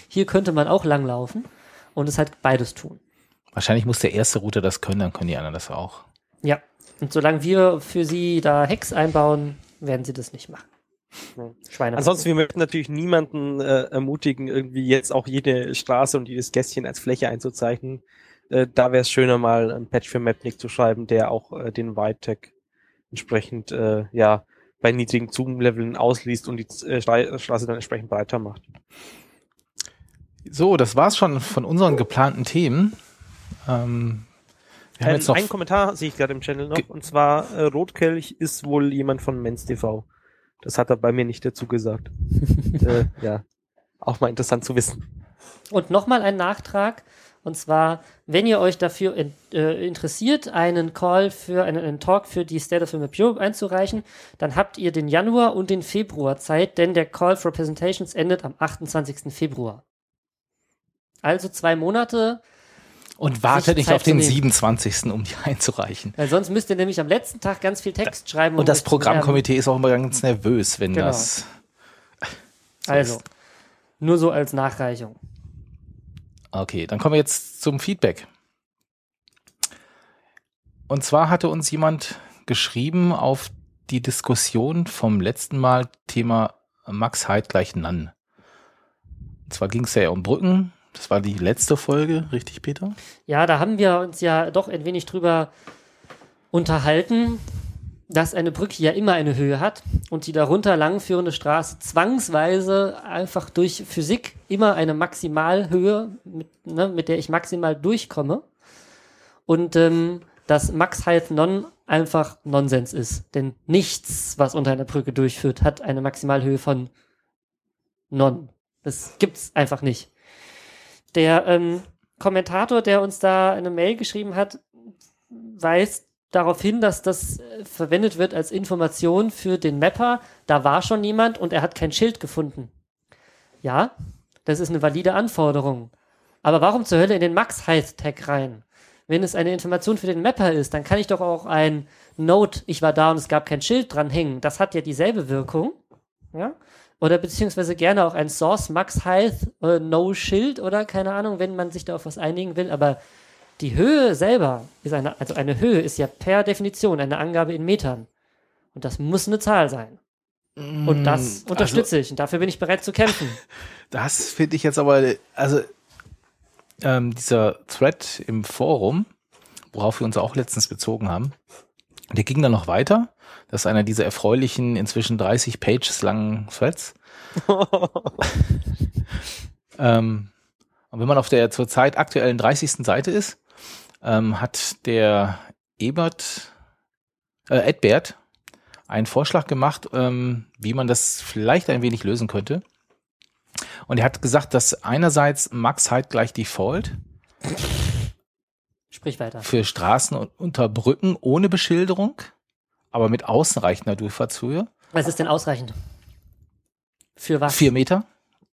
hier könnte man auch langlaufen und es halt beides tun. Wahrscheinlich muss der erste Router das können, dann können die anderen das auch. Ja. Und solange wir für sie da Hex einbauen, werden sie das nicht machen. Schweine. Ansonsten, wir möchten natürlich niemanden äh, ermutigen, irgendwie jetzt auch jede Straße und jedes Gästchen als Fläche einzuzeichnen. Äh, da wäre es schöner, mal ein Patch für Mapnik zu schreiben, der auch äh, den White-Tag entsprechend äh, ja bei niedrigen Zoom-Leveln ausliest und die äh, Stra- Straße dann entsprechend breiter macht. So, das war's schon von unseren geplanten Themen. Ähm, wir haben Ähm, jetzt noch einen Kommentar sehe ich gerade im Channel noch, und zwar äh, Rotkelch ist wohl jemand von Men's TV. Das hat er bei mir nicht dazu gesagt. äh, ja, auch mal interessant zu wissen. Und nochmal ein Nachtrag. Und zwar, wenn ihr euch dafür in, äh, interessiert, einen Call für einen, einen Talk für die State of the Map Europe einzureichen, dann habt ihr den Januar und den Februar Zeit, denn der Call for Presentations endet am 28. Februar. Also zwei Monate, und wartet nicht auf den zu nehmen. 27. um die einzureichen. weil sonst müsst ihr nämlich am letzten Tag ganz viel Text schreiben. um Und das. Programmkomitee ist auch immer ganz nervös, wenn Genau. das. so Also, ist. nur so als Nachreichung. Okay, dann kommen wir jetzt zum Feedback. Und zwar hatte uns jemand geschrieben auf die Diskussion vom letzten Mal Thema Max Heid gleich Nan. Und zwar ging es ja um Brücken, Das war die letzte Folge, richtig, Peter? Ja, da haben wir uns ja doch ein wenig drüber unterhalten, dass eine Brücke ja immer eine Höhe hat und die darunter langführende Straße zwangsweise einfach durch Physik immer eine Maximalhöhe, mit, ne, mit der ich maximal durchkomme. Und ähm, dass Max Height Non einfach Nonsens ist. Denn nichts, was unter einer Brücke durchführt, hat eine Maximalhöhe von Non. Das gibt's einfach nicht. Der ähm, Kommentator, der uns da eine Mail geschrieben hat, weist darauf hin, dass das äh, verwendet wird als Information für den Mapper. Da war schon jemand und er hat kein Schild gefunden. Ja, das ist eine valide Anforderung. Aber warum zur Hölle in den Max-Height-Tag rein? Wenn es eine Information für den Mapper ist, dann kann ich doch auch ein Note, ich war da und es gab kein Schild dran hängen. Das hat ja dieselbe Wirkung. Ja? Oder beziehungsweise gerne auch ein Source Max Height äh, No Schild oder keine Ahnung, wenn man sich da auf was einigen will. Aber die Höhe selber ist eine, also eine Höhe ist ja per Definition eine Angabe in Metern. Und das muss eine Zahl sein. Und das Mm, unterstütze also, ich und dafür bin ich bereit zu kämpfen. Das finde ich jetzt aber, also ähm, dieser Thread im Forum, worauf wir uns auch letztens bezogen haben, der ging dann noch weiter. Das ist einer dieser erfreulichen, inzwischen 30 Pages langen Threads. ähm, und wenn man auf der zurzeit aktuellen 30. Seite ist, ähm, hat der Ebert, äh, Edbert einen Vorschlag gemacht, ähm, wie man das vielleicht ein wenig lösen könnte. Und er hat gesagt, dass einerseits Max halt gleich Default Sprich weiter. für Straßen und unter Brücken ohne Beschilderung, aber mit ausreichender Durchfahrtshöhe. Was ist denn ausreichend? Für was? Vier Meter.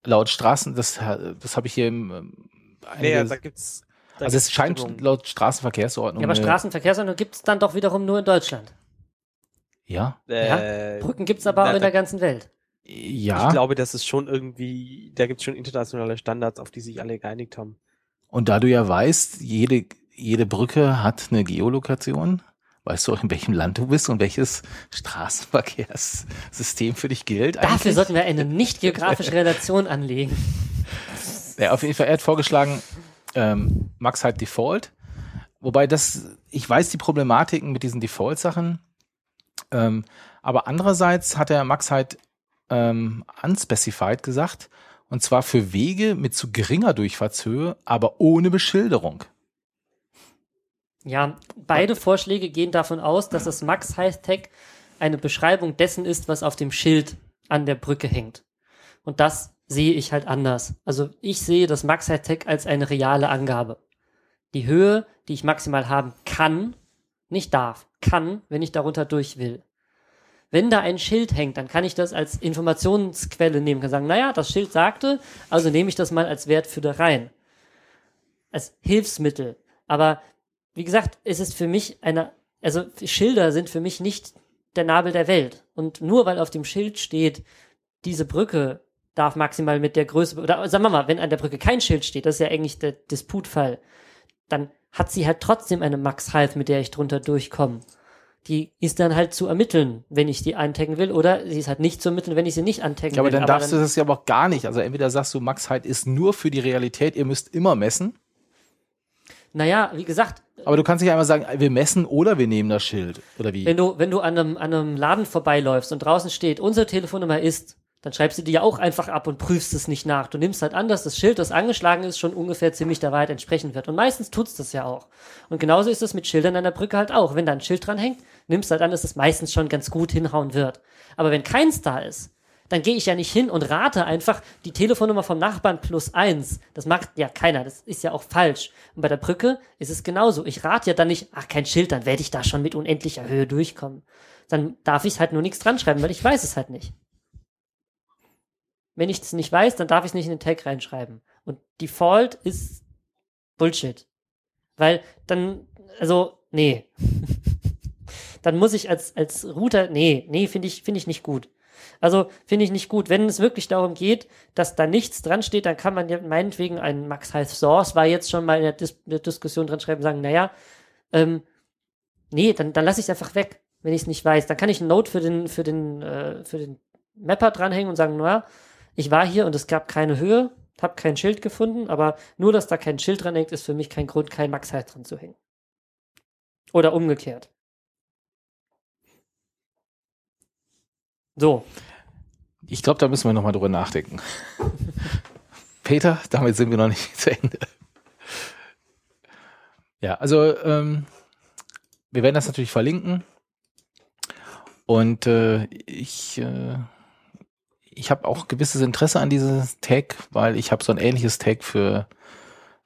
Laut Straßen, das, das habe ich hier im ähm, Naja, einige- da gibt's. Da Also es gibt's scheint Bestimmungen. laut Straßenverkehrsordnung. Ja, aber Straßenverkehrsordnung gibt es dann doch wiederum nur in Deutschland. Ja. Äh, Brücken gibt es aber na, auch in da- der ganzen Welt. Ja. Ich glaube, das ist schon irgendwie, da gibt's schon internationale Standards, auf die sich alle geeinigt haben. Und da du ja weißt, jede, jede Brücke hat eine Geolokation, weißt du auch, in welchem Land du bist und welches Straßenverkehrssystem für dich gilt. Dafür eigentlich? sollten wir eine nicht geografische Relation anlegen. Ja, auf jeden Fall, er hat vorgeschlagen, ähm, Max halt Default. Wobei das, ich weiß die Problematiken mit diesen Default-Sachen, ähm, aber andererseits hat er Max halt ähm, unspecified gesagt, und zwar für Wege mit zu geringer Durchfahrtshöhe, aber ohne Beschilderung. Ja, beide Vorschläge gehen davon aus, dass das Max Height Tag eine Beschreibung dessen ist, was auf dem Schild an der Brücke hängt. Und das sehe ich halt anders. Also ich sehe das Max Height Tag als eine reale Angabe. Die Höhe, die ich maximal haben kann, nicht darf, kann, wenn ich darunter durch will. Wenn da ein Schild hängt, dann kann ich das als Informationsquelle nehmen, kann sagen, naja, das Schild sagte, also nehme ich das mal als Wert für da rein. Als Hilfsmittel. Aber wie gesagt, es ist für mich eine, also Schilder sind für mich nicht der Nabel der Welt. Und nur weil auf dem Schild steht, diese Brücke darf maximal mit der Größe, oder sagen wir mal, wenn an der Brücke kein Schild steht, das ist ja eigentlich der Disputfall, dann hat sie halt trotzdem eine Max-Height, mit der ich drunter durchkomme. Die ist dann halt zu ermitteln, wenn ich die antaggen will, oder sie ist halt nicht zu ermitteln, wenn ich sie nicht antaggen Ja, aber will. dann darfst du das ja aber auch gar nicht. Also entweder sagst du, Max halt ist nur für die Realität, ihr müsst immer messen. Naja, wie gesagt, Aber du kannst nicht einmal sagen, wir messen oder wir nehmen das Schild. Oder wie? Wenn du, wenn du an einem, an einem Laden vorbeiläufst und draußen steht, unsere Telefonnummer ist, dann schreibst du die ja auch einfach ab und prüfst es nicht nach. Du nimmst halt an, dass das Schild, das angeschlagen ist, schon ungefähr ziemlich der Wahrheit entsprechen wird. Und meistens tut's das ja auch. Und genauso ist es mit Schildern an der Brücke halt auch. Wenn da ein Schild dran hängt, nimmst halt an, dass es meistens schon ganz gut hinhauen wird. Aber wenn keins da ist, dann gehe ich ja nicht hin und rate einfach die Telefonnummer vom Nachbarn plus eins. Das macht ja keiner. Das ist ja auch falsch. Und bei der Brücke ist es genauso. Ich rate ja dann nicht, ach, kein Schild, dann werde ich da schon mit unendlicher Höhe durchkommen. Dann darf ich halt nur nichts dran schreiben, weil ich weiß es halt nicht. Wenn ich es nicht weiß, dann darf ich es nicht in den Tag reinschreiben. Und Default ist Bullshit. Weil dann, also, nee. dann muss ich als, als Router, nee, nee, finde ich, finde ich nicht gut. Also finde ich nicht gut. Wenn es wirklich darum geht, dass da nichts dran steht, dann kann man ja meinetwegen ein Max Height Source war jetzt schon mal in der, Dis der Diskussion dran schreiben, sagen, naja, ähm, nee, dann, dann lasse ich es einfach weg, wenn ich es nicht weiß. Dann kann ich ein Note für den, für den, äh, für den Mapper dranhängen und sagen, naja, ich war hier und es gab keine Höhe, habe kein Schild gefunden, aber nur, dass da kein Schild dran hängt, ist für mich kein Grund, kein Max-Height dran zu hängen. Oder umgekehrt. So. Ich glaube, da müssen wir nochmal drüber nachdenken. Peter, damit sind wir noch nicht zu Ende. Ja, also ähm, wir werden das natürlich verlinken. Und äh, ich, äh, ich habe auch gewisses Interesse an dieses Tag, weil ich habe so ein ähnliches Tag für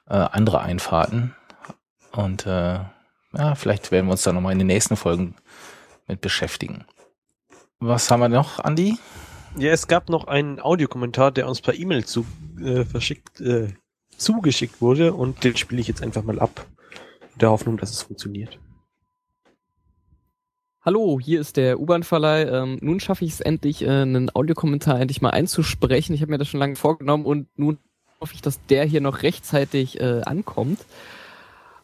äh, andere Einfahrten. Und äh, ja, vielleicht werden wir uns da nochmal in den nächsten Folgen mit beschäftigen. Was haben wir noch, Andi? Ja, es gab noch einen Audiokommentar, der uns per E-Mail zu, äh, verschickt, äh, zugeschickt wurde und den spiele ich jetzt einfach mal ab. In der Hoffnung, dass es funktioniert. Hallo, hier ist der U-Bahn-Verleih. Ähm, nun schaffe ich es endlich, äh, einen Audiokommentar endlich mal einzusprechen. Ich habe mir das schon lange vorgenommen und nun hoffe ich, dass der hier noch rechtzeitig äh, ankommt.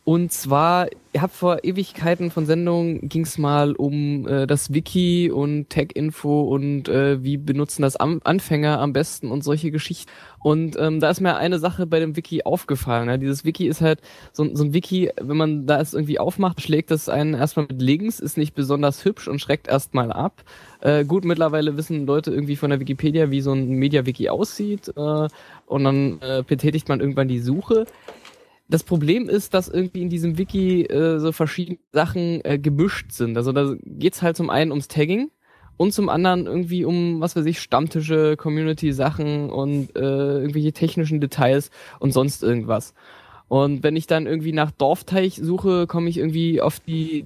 Und zwar, ihr habt vor Ewigkeiten von Sendungen ging es mal um äh, das Wiki und Tech-Info und äh, wie benutzen das am Anfänger am besten und solche Geschichten. Und ähm, da ist mir eine Sache bei dem Wiki aufgefallen. Ja? Dieses Wiki ist halt so, so ein Wiki, wenn man da es irgendwie aufmacht, schlägt das einen erstmal mit links, ist nicht besonders hübsch und schreckt erstmal ab. Äh, gut, mittlerweile wissen Leute irgendwie von der Wikipedia, wie so ein Media-Wiki aussieht. Äh, und dann äh, betätigt man irgendwann die Suche das Problem ist, dass irgendwie in diesem Wiki äh, so verschiedene Sachen äh, gemischt sind. Also da geht's halt zum einen ums Tagging und zum anderen irgendwie um, was weiß ich, Stammtische, Community-Sachen und äh, irgendwelche technischen Details und sonst irgendwas. Und wenn ich dann irgendwie nach Dorfteich suche, komme ich irgendwie auf die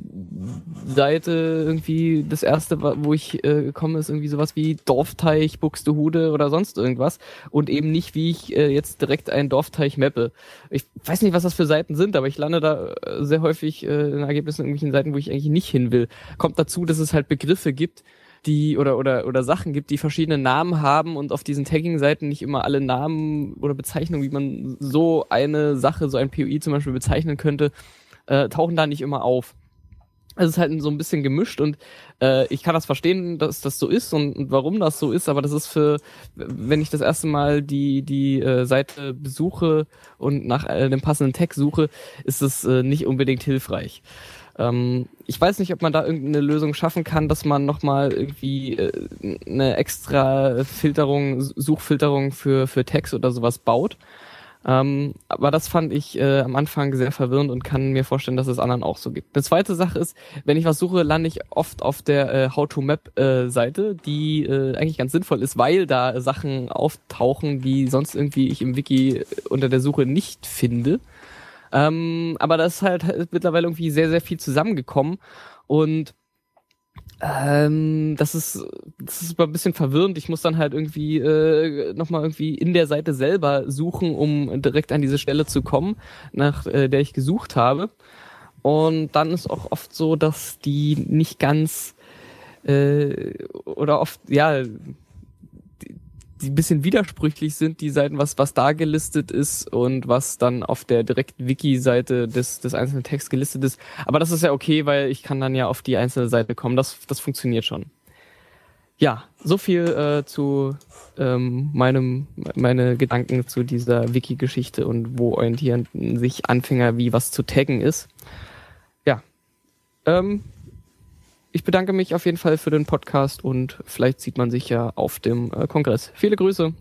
Seite irgendwie, das erste, wo ich äh, ist irgendwie sowas wie Dorfteich, Buxtehude oder sonst irgendwas. Und eben nicht, wie ich äh, jetzt direkt einen Dorfteich mappe. Ich weiß nicht, was das für Seiten sind, aber ich lande da äh, sehr häufig äh, in Ergebnissen irgendwelchen Seiten, wo ich eigentlich nicht hin will. Kommt dazu, dass es halt Begriffe gibt, die oder oder oder Sachen gibt, die verschiedene Namen haben und auf diesen Tagging-Seiten nicht immer alle Namen oder Bezeichnungen, wie man so eine Sache, so ein POI zum Beispiel bezeichnen könnte, äh, tauchen da nicht immer auf. Es ist halt so ein bisschen gemischt und äh, ich kann das verstehen, dass das so ist und, und warum das so ist, aber das ist für, wenn ich das erste Mal die die äh, Seite besuche und nach äh, dem passenden Tag suche, ist es äh, nicht unbedingt hilfreich. Ähm, ich weiß nicht, ob man da irgendeine Lösung schaffen kann, dass man nochmal irgendwie äh, eine extra Filterung, Suchfilterung für, für Text oder sowas baut. Ähm, aber das fand ich äh, am Anfang sehr verwirrend und kann mir vorstellen, dass es anderen auch so gibt. Eine zweite Sache ist, wenn ich was suche, lande ich oft auf der äh, How-to-Map-Seite, äh, die äh, eigentlich ganz sinnvoll ist, weil da Sachen auftauchen, die sonst irgendwie ich im Wiki unter der Suche nicht finde. Ähm, aber das ist halt mittlerweile irgendwie sehr, sehr viel zusammengekommen und ähm, das ist das ist ein bisschen verwirrend. Ich muss dann halt irgendwie äh, nochmal irgendwie in der Seite selber suchen, um direkt an diese Stelle zu kommen, nach äh, der ich gesucht habe. Und dann ist auch oft so, dass die nicht ganz äh, oder oft, ja, die ein bisschen widersprüchlich sind, die Seiten, was, was da gelistet ist und was dann auf der direkten Wiki-Seite des, des einzelnen Texts gelistet ist. Aber das ist ja okay, weil ich kann dann ja auf die einzelne Seite kommen. Das, das funktioniert schon. Ja, so viel äh, zu ähm, meinem, meine Gedanken zu dieser Wiki-Geschichte und wo orientieren sich Anfänger, wie was zu taggen ist. Ja. Ähm, ich bedanke mich auf jeden Fall für den Podcast und vielleicht sieht man sich ja auf dem äh, Kongress. Viele Grüße.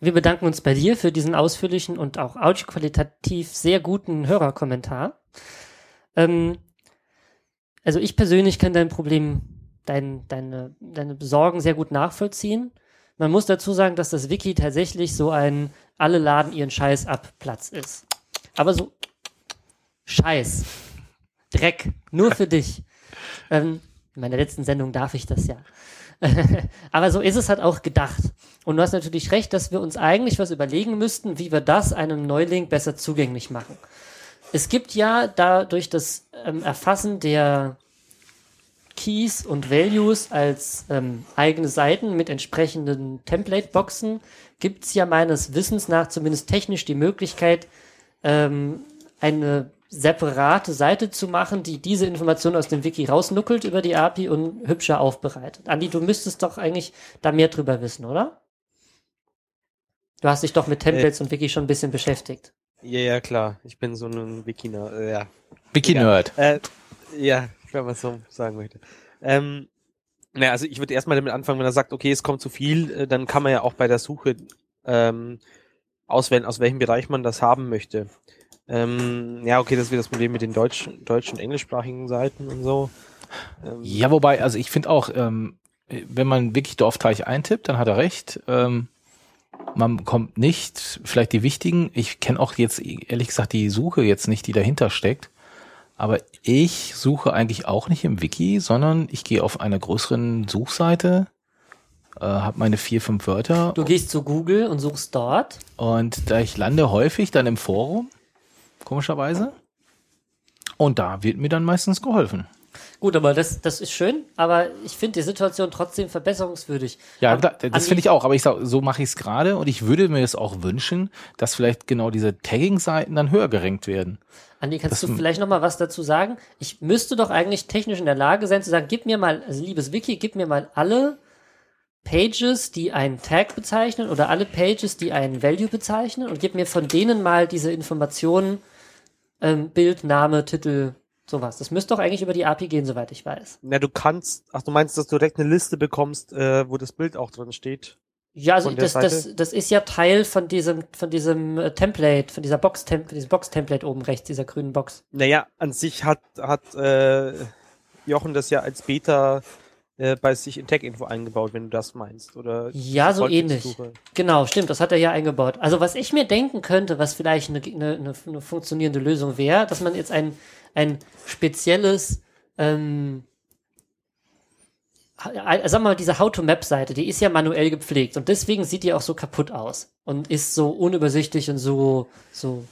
Wir bedanken uns bei dir für diesen ausführlichen und auch audioqualitativ sehr guten Hörerkommentar. Ähm, also ich persönlich kann dein Problem, dein, deine, deine Sorgen sehr gut nachvollziehen. Man muss dazu sagen, dass das Wiki tatsächlich so ein alle laden ihren Scheiß ab Platz ist. Aber so Scheiß. Dreck. Nur für dich. Ähm, in meiner letzten Sendung darf ich das ja. Aber so ist es halt auch gedacht. Und du hast natürlich recht, dass wir uns eigentlich was überlegen müssten, wie wir das einem Neuling besser zugänglich machen. Es gibt ja dadurch das ähm, Erfassen der Keys und Values als ähm, eigene Seiten mit entsprechenden Template-Boxen, gibt es ja meines Wissens nach zumindest technisch die Möglichkeit, ähm, eine separate Seite zu machen, die diese Informationen aus dem Wiki rausnuckelt über die API und hübscher aufbereitet. Andi, du müsstest doch eigentlich da mehr drüber wissen, oder? Du hast dich doch mit Templates und Wiki schon ein bisschen beschäftigt. Ja, ja, klar. Ich bin so ein Wikiner, äh, ja. Wiki-Nerd. Äh, ja, wenn man so sagen möchte. Ähm, naja, also ich würde erstmal damit anfangen, wenn er sagt, okay, es kommt zu viel, äh, dann kann man ja auch bei der Suche ähm, auswählen, aus welchem Bereich man das haben möchte. Ähm, ja, okay, das ist wieder das Problem mit den deutsch, deutschen, englischsprachigen Seiten und so. Ähm, Ja, wobei, also ich finde auch, ähm, wenn man wirklich Dorfteich eintippt, dann hat er recht. Ähm, man bekommt nicht vielleicht die wichtigen. Ich kenne auch jetzt ehrlich gesagt die Suche jetzt nicht, die dahinter steckt. Aber ich suche eigentlich auch nicht im Wiki, sondern ich gehe auf einer größeren Suchseite, äh, habe meine vier, fünf Wörter Du gehst zu Google und suchst dort. und da ich lande häufig dann im Forum, komischerweise. Und da wird mir dann meistens geholfen. Gut, aber das, das ist schön, aber ich finde die Situation trotzdem verbesserungswürdig. Ja, klar, das finde ich auch, aber ich sag, so mache ich es gerade und ich würde mir das auch wünschen, dass vielleicht genau diese Tagging-Seiten dann höher gerankt werden. Andi, kannst Das- du vielleicht noch mal was dazu sagen? Ich müsste doch eigentlich technisch in der Lage sein zu sagen, gib mir mal, also liebes Wiki, gib mir mal alle Pages, die einen Tag bezeichnen oder alle Pages, die einen Value bezeichnen und gib mir von denen mal diese Informationen, ähm, Bild, Name, Titel, sowas. Das müsste doch eigentlich über die API gehen, soweit ich weiß. na, du kannst, ach, du meinst, dass du direkt eine Liste bekommst, äh, wo das Bild auch drin steht? Ja, also Von das, das, das ist ja Teil von diesem, von diesem äh, Template, von dieser Box, -Tem diesem Box-Template oben rechts, dieser grünen Box. Naja, an sich hat, hat äh, Jochen das ja als Beta äh, bei sich in Tech-Info eingebaut, wenn du das meinst. Oder Ja, so ähnlich. Genau, stimmt, das hat er ja eingebaut. Also was ich mir denken könnte, was vielleicht eine, eine, eine, funktionierende Lösung wäre, dass man jetzt ein, ein spezielles, ähm, ha- sag mal, diese How-to-Map-Seite, die ist ja manuell gepflegt und deswegen sieht die auch so kaputt aus und ist so unübersichtlich und so, so,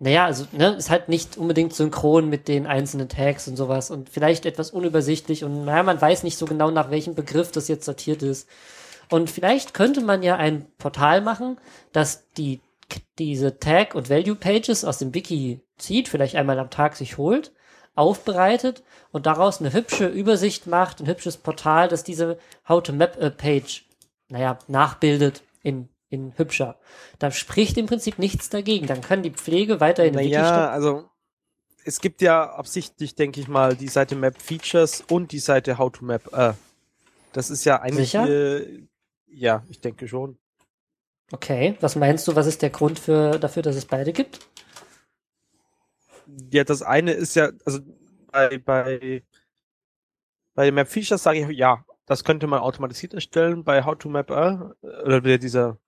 naja, also, ne, ist halt nicht unbedingt synchron mit den einzelnen Tags und sowas und vielleicht etwas unübersichtlich und naja, man weiß nicht so genau, nach welchem Begriff das jetzt sortiert ist. Und vielleicht könnte man ja ein Portal machen, das die, diese Tag- und Value-Pages aus dem Wiki zieht, vielleicht einmal am Tag sich holt, aufbereitet und daraus eine hübsche Übersicht macht, ein hübsches Portal, das diese How-to-Map-Page, naja, nachbildet in, in hübscher. Da spricht im Prinzip nichts dagegen. Dann kann die Pflege weiterhin Wiki Naja, statt- also es gibt ja absichtlich, denke ich mal, die Seite Map Features und die Seite How to Map. Äh, das ist ja eigentlich, Sicher? äh, ja, ich denke schon. Okay, was meinst du, was ist der Grund für, dafür, dass es beide gibt? Ja, das eine ist ja, also bei, bei, bei den Map Features sage ich, ja, das könnte man automatisiert erstellen. Bei How to Map, äh, oder dieser,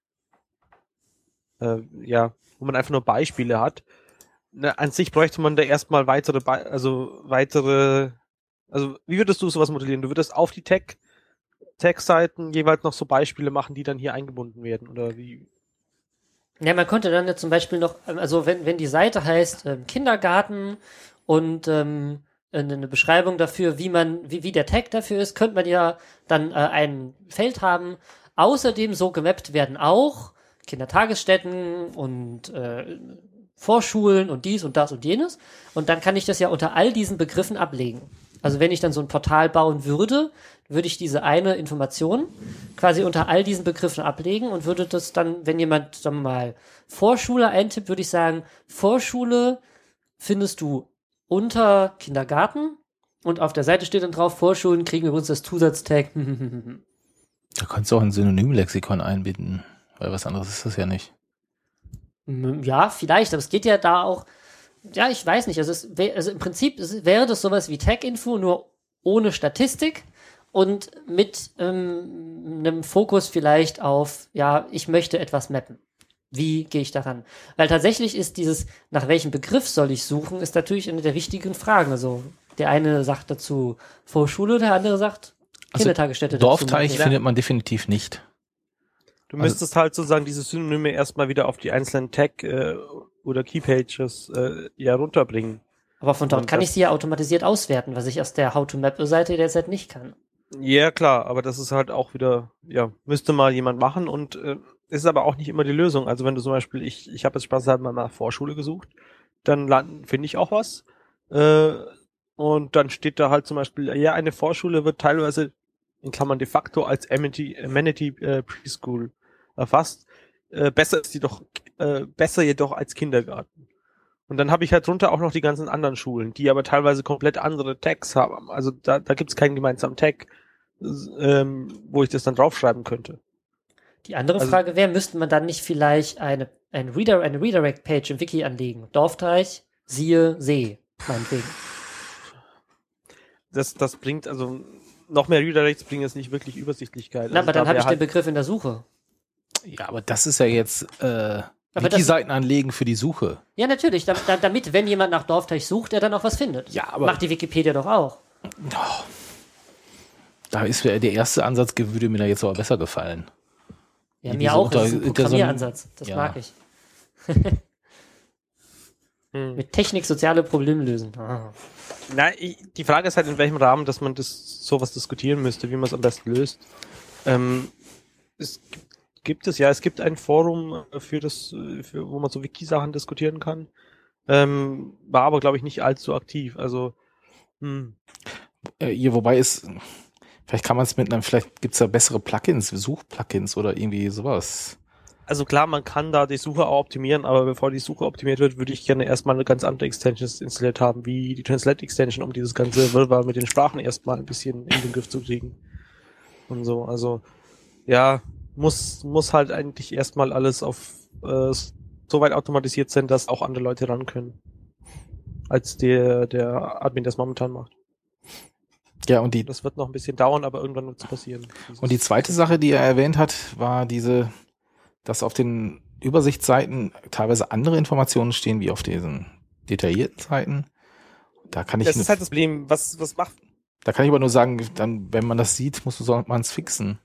äh, ja, wo man einfach nur Beispiele hat. Na, an sich bräuchte man da erstmal weitere, Be also weitere, also wie würdest du sowas modellieren? Du würdest auf die Tag, Tag-Seiten jeweils noch so Beispiele machen, die dann hier eingebunden werden, oder wie? Ja, man könnte dann ja zum Beispiel noch, ähm, also wenn, wenn die Seite heißt ähm, Kindergarten und ähm, eine eine Beschreibung dafür, wie man, wie, wie der Tag dafür ist, könnte man ja dann äh, ein Feld haben. Außerdem so gemappt werden auch Kindertagesstätten und äh, Vorschulen und dies und das und jenes. Und dann kann ich das ja unter all diesen Begriffen ablegen. Also wenn ich dann so ein Portal bauen würde, würde ich diese eine Information quasi unter all diesen Begriffen ablegen und würde das dann, wenn jemand, sagen wir mal, Vorschule eintippt, würde ich sagen, Vorschule findest du unter Kindergarten und auf der Seite steht dann drauf, Vorschulen kriegen übrigens das Zusatztag. Da kannst du auch ein Synonymlexikon einbinden, weil was anderes ist das ja nicht. Ja, vielleicht, aber es geht ja da auch, ja, ich weiß nicht, also, es wär, also im Prinzip wäre das sowas wie Tag-Info, nur ohne Statistik und mit ähm, einem Fokus vielleicht auf, ja, ich möchte etwas mappen. Wie gehe ich daran? Weil tatsächlich ist dieses, nach welchem Begriff soll ich suchen, ist natürlich eine der wichtigen Fragen. Also der eine sagt dazu Vorschule, der andere sagt Also Kindertagesstätte. Dorfteich dazu. findet man definitiv nicht. Du Also- müsstest halt sozusagen diese Synonyme erstmal wieder auf die einzelnen Tag äh, oder Keypages äh, ja runterbringen. Aber von dort Und kann ich sie ja automatisiert auswerten, was ich aus der How-to-Map-Seite derzeit nicht kann. Ja, klar, aber das ist halt auch wieder, ja, müsste mal jemand machen und äh, ist aber auch nicht immer die Lösung. Also wenn du zum Beispiel, ich, ich habe jetzt spaßhalber mal nach Vorschule gesucht, dann landen, finde ich auch was. Äh, und dann steht da halt zum Beispiel, ja, eine Vorschule wird teilweise in Klammern de facto als Amenity, Amenity äh, Preschool erfasst. äh, besser ist jedoch, äh, besser jedoch als Kindergarten. Und dann habe ich halt drunter auch noch die ganzen anderen Schulen, die aber teilweise komplett andere Tags haben. Also da, da gibt es keinen gemeinsamen Tag, ähm, wo ich das dann draufschreiben könnte. Die andere Also- Frage wäre, müsste man dann nicht vielleicht eine, ein Reader, eine Redirect-Page im Wiki anlegen? Dorfteich, siehe See, meinetwegen. Das, das bringt, also noch mehr Redirects bringen jetzt nicht wirklich Übersichtlichkeit. Na, also aber dann da habe ich den Begriff in der Suche. Ja, aber das ist ja jetzt äh, Wiki-Seiten anlegen für die Suche. Ja, natürlich, da, da, damit, wenn jemand nach Dorfteich sucht, er dann auch was findet. Ja, aber- Macht die Wikipedia doch auch. Da ist mir der erste Ansatz, würde mir da jetzt aber besser gefallen. Ja, mir auch, das ist ein Programmieransatz. Das Ja. mag ich. Hm. Mit Technik soziale Probleme lösen. Ah. Na, ich, die Frage ist halt, in welchem Rahmen, dass man das sowas diskutieren müsste, wie man es am besten löst. Ähm, es gibt, gibt es ja, es gibt ein Forum äh, für das, äh, für, wo man so Wiki-Sachen diskutieren kann. Ähm, war aber, glaube ich, nicht allzu aktiv. Also, hm. Äh, hier, wobei es, vielleicht kann man es mit einem, vielleicht gibt's da bessere Plugins, Suchplugins oder irgendwie sowas. Also klar, man kann da die Suche auch optimieren, aber bevor die Suche optimiert wird, würde ich gerne erstmal eine ganz andere Extension installiert haben, wie die Translate Extension, um dieses ganze Wirrwarr mit den Sprachen erstmal ein bisschen in den Griff zu kriegen. Und so, also ja, muss, muss halt eigentlich erstmal alles auf äh, so weit automatisiert sein, dass auch andere Leute ran können. Als der, der Admin das momentan macht. Ja, und die, Das wird noch ein bisschen dauern, aber irgendwann wird es passieren. und die zweite Sache, die er erwähnt hat, war diese, dass auf den Übersichtsseiten teilweise andere Informationen stehen wie auf diesen detaillierten Seiten. Da kann ich, das ist halt das Problem. Was, was macht da kann ich aber nur sagen, dann, wenn man das sieht, muss man es fixen.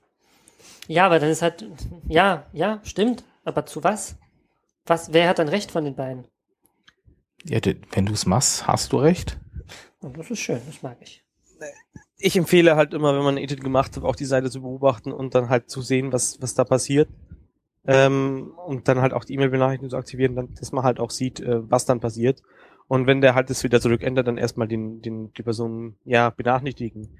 Ja, aber dann ist halt, ja, ja, stimmt. Aber zu was? Was, wer hat dann recht von den beiden? Ja, wenn du es machst, hast du recht. Und das ist schön, das mag ich. ich empfehle halt immer, wenn man ein Edit gemacht hat, auch die Seite zu beobachten und dann halt zu sehen, was, was da passiert. Ähm, und dann halt auch die E-Mail-Benachrichtigung zu aktivieren, dann, dass man halt auch sieht, äh, was dann passiert. Und wenn der halt das wieder zurückändert, dann erstmal den, den, die Person, ja, benachrichtigen.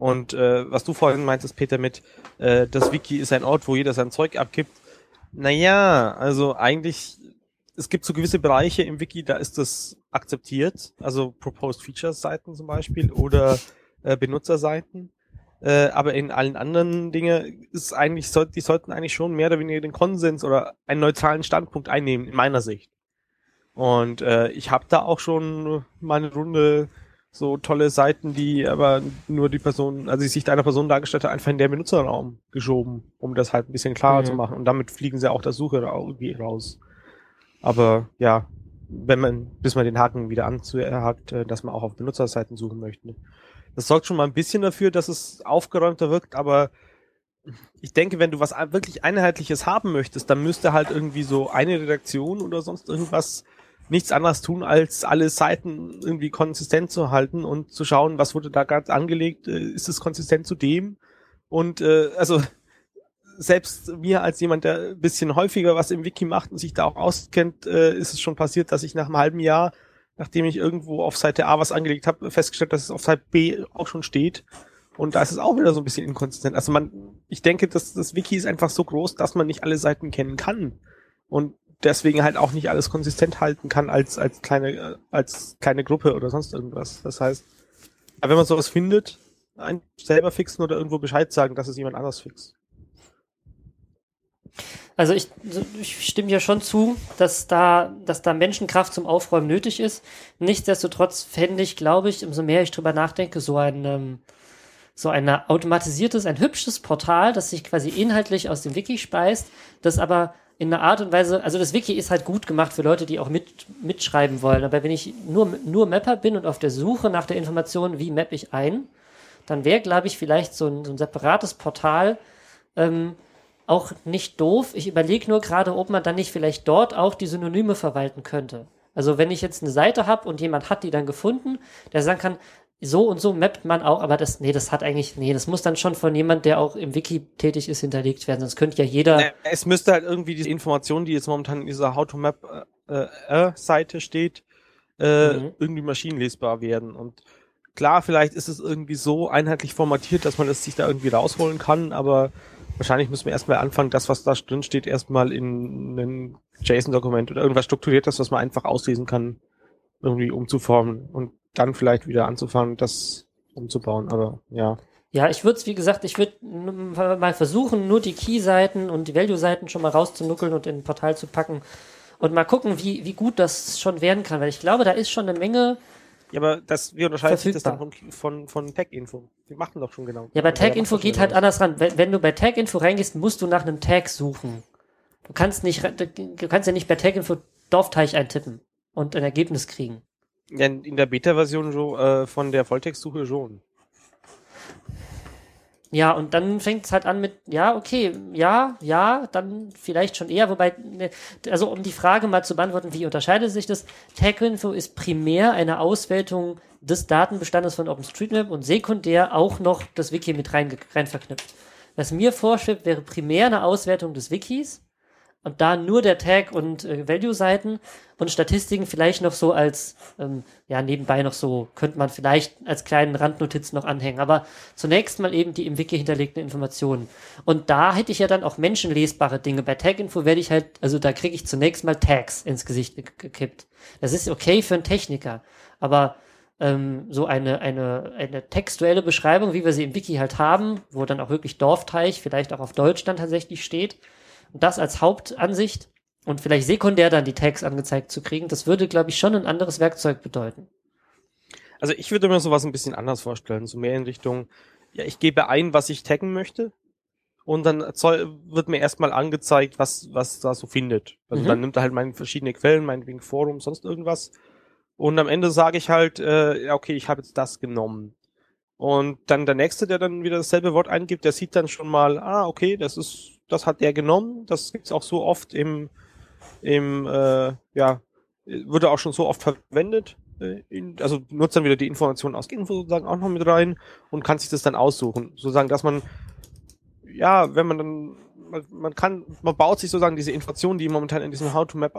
Und äh, was du vorhin meintest, Peter, mit äh, das Wiki ist ein Ort, wo jeder sein Zeug abgibt. Naja, also eigentlich, es gibt so gewisse Bereiche im Wiki, da ist das akzeptiert. Also Proposed Features Seiten zum Beispiel oder äh, Benutzerseiten. Äh, aber in allen anderen Dingen ist eigentlich, soll, die sollten eigentlich schon mehr oder weniger den Konsens oder einen neutralen Standpunkt einnehmen, in meiner Sicht. Und äh, ich habe da auch schon mal eine Runde so tolle Seiten, die aber nur die Person, also die Sicht einer Person dargestellt hat, einfach in der Benutzerraum geschoben, um das halt ein bisschen klarer Mhm. zu machen. Und damit fliegen sie auch der Suche irgendwie raus. Aber ja, wenn man, bis man den Haken wieder anzuhakt, äh, dass man auch auf Benutzerseiten suchen möchte. Das sorgt schon mal ein bisschen dafür, dass es aufgeräumter wirkt, aber ich denke, wenn du was wirklich Einheitliches haben möchtest, dann müsste halt irgendwie so eine Redaktion oder sonst irgendwas nichts anderes tun, als alle Seiten irgendwie konsistent zu halten und zu schauen, was wurde da gerade angelegt, äh, ist es konsistent zu dem? Und äh, also selbst mir als jemand, der ein bisschen häufiger was im Wiki macht und sich da auch auskennt, äh, ist es schon passiert, dass ich nach einem halben Jahr, nachdem ich irgendwo auf Seite A was angelegt habe, festgestellt, dass es auf Seite B auch schon steht. Und da ist es auch wieder so ein bisschen inkonsistent. Also man, ich denke, dass das Wiki ist einfach so groß, dass man nicht alle Seiten kennen kann. Und deswegen halt auch nicht alles konsistent halten kann als, als kleine, äh, als kleine Gruppe oder sonst irgendwas. Das heißt, wenn man sowas findet, selber fixen oder irgendwo Bescheid sagen, dass es jemand anders fixt. Also ich, ich stimme dir schon zu, dass da, dass da Menschenkraft zum Aufräumen nötig ist. Nichtsdestotrotz fände ich, glaube ich, umso mehr ich drüber nachdenke, so ein, ähm, so ein automatisiertes, ein hübsches Portal, das sich quasi inhaltlich aus dem Wiki speist, das aber in einer Art und Weise, also das Wiki ist halt gut gemacht für Leute, die auch mit, mitschreiben wollen. Aber wenn ich nur, nur Mapper bin und auf der Suche nach der Information, wie map ich ein, dann wäre, glaube ich, vielleicht so ein, so ein separates Portal, ähm, auch nicht doof. Ich überlege nur gerade, ob man dann nicht vielleicht dort auch die Synonyme verwalten könnte. Also wenn ich jetzt eine Seite habe und jemand hat die dann gefunden, der sagen kann, so und so mappt man auch, aber das, nee, das hat eigentlich, nee, das muss dann schon von jemand, der auch im Wiki tätig ist, hinterlegt werden. Sonst könnte ja jeder. Es müsste halt irgendwie diese Information, die jetzt momentan in dieser How to Map äh, äh, Seite steht, äh, Mhm. irgendwie maschinenlesbar werden. Und klar, vielleicht ist es irgendwie so einheitlich formatiert, dass man es sich da irgendwie rausholen kann, aber wahrscheinlich müssen wir erstmal anfangen, das, was da drin steht, erstmal in ein JSON-Dokument oder irgendwas strukturiertes, was man einfach auslesen kann, irgendwie umzuformen und dann vielleicht wieder anzufangen, das umzubauen. Aber ja. Ja, ich würde es, wie gesagt, ich würde mal versuchen, nur die Key-Seiten und die Value-Seiten schon mal rauszunuckeln und in ein Portal zu packen und mal gucken, wie, wie gut das schon werden kann, weil ich glaube, da ist schon eine Menge. Ja, aber das, wie unterscheidet sich das dann Verfügbar. von, von, von Tech-Info? Die machen doch schon genau. Ja, bei Tag-Info geht halt genau. anders ran. Wenn, wenn du bei Tag-Info reingehst, musst du nach einem Tag suchen. Du kannst nicht, du kannst ja nicht bei Tag-Info Dorfteich eintippen und ein Ergebnis kriegen. Ja, in der Beta-Version äh, von der Volltextsuche schon. Ja, und dann fängt es halt an mit, ja, okay, ja, ja, dann vielleicht schon eher, wobei, ne, also um die Frage mal zu beantworten, wie unterscheidet sich das? Tag-Info ist primär eine Auswertung des Datenbestandes von OpenStreetMap und sekundär auch noch das Wiki mit rein, rein verknüpft. Was mir vorschwebt, wäre primär eine Auswertung des Wikis und da nur der Tag und äh, Value-Seiten und Statistiken vielleicht noch so als, ähm, ja, nebenbei noch so, könnte man vielleicht als kleinen Randnotiz noch anhängen. Aber zunächst mal eben die im Wiki hinterlegten Informationen. Und da hätte ich ja dann auch menschenlesbare Dinge. Bei Tag-Info werde ich halt, also da kriege ich zunächst mal Tags ins Gesicht ge- gekippt. Das ist okay für einen Techniker. Aber ähm, so eine, eine, eine textuelle Beschreibung, wie wir sie im Wiki halt haben, wo dann auch wirklich Dorfteich, vielleicht auch auf Deutsch dann tatsächlich steht, und das als Hauptansicht und vielleicht sekundär dann die Tags angezeigt zu kriegen, das würde, glaube ich, schon ein anderes Werkzeug bedeuten. Also ich würde mir sowas ein bisschen anders vorstellen, so mehr in Richtung, ja, ich gebe ein, was ich taggen möchte und dann soll, wird mir erstmal angezeigt, was, was da so findet. Also Mhm. dann nimmt er halt meine verschiedene Quellen, meinetwegen Forum, sonst irgendwas und am Ende sage ich halt, äh, ja, okay, ich habe jetzt das genommen. Und dann der Nächste, der dann wieder dasselbe Wort eingibt, der sieht dann schon mal, ah, okay, das ist, das hat er genommen, das gibt's auch so oft im, im, äh, ja, wurde auch schon so oft verwendet äh, in, also nutzt dann wieder die Informationen aus Info sozusagen auch noch mit rein und kann sich das dann aussuchen. Sozusagen, dass man, ja, wenn man dann, man, man kann, man baut sich sozusagen diese Informationen, die momentan in diesem How-to-Map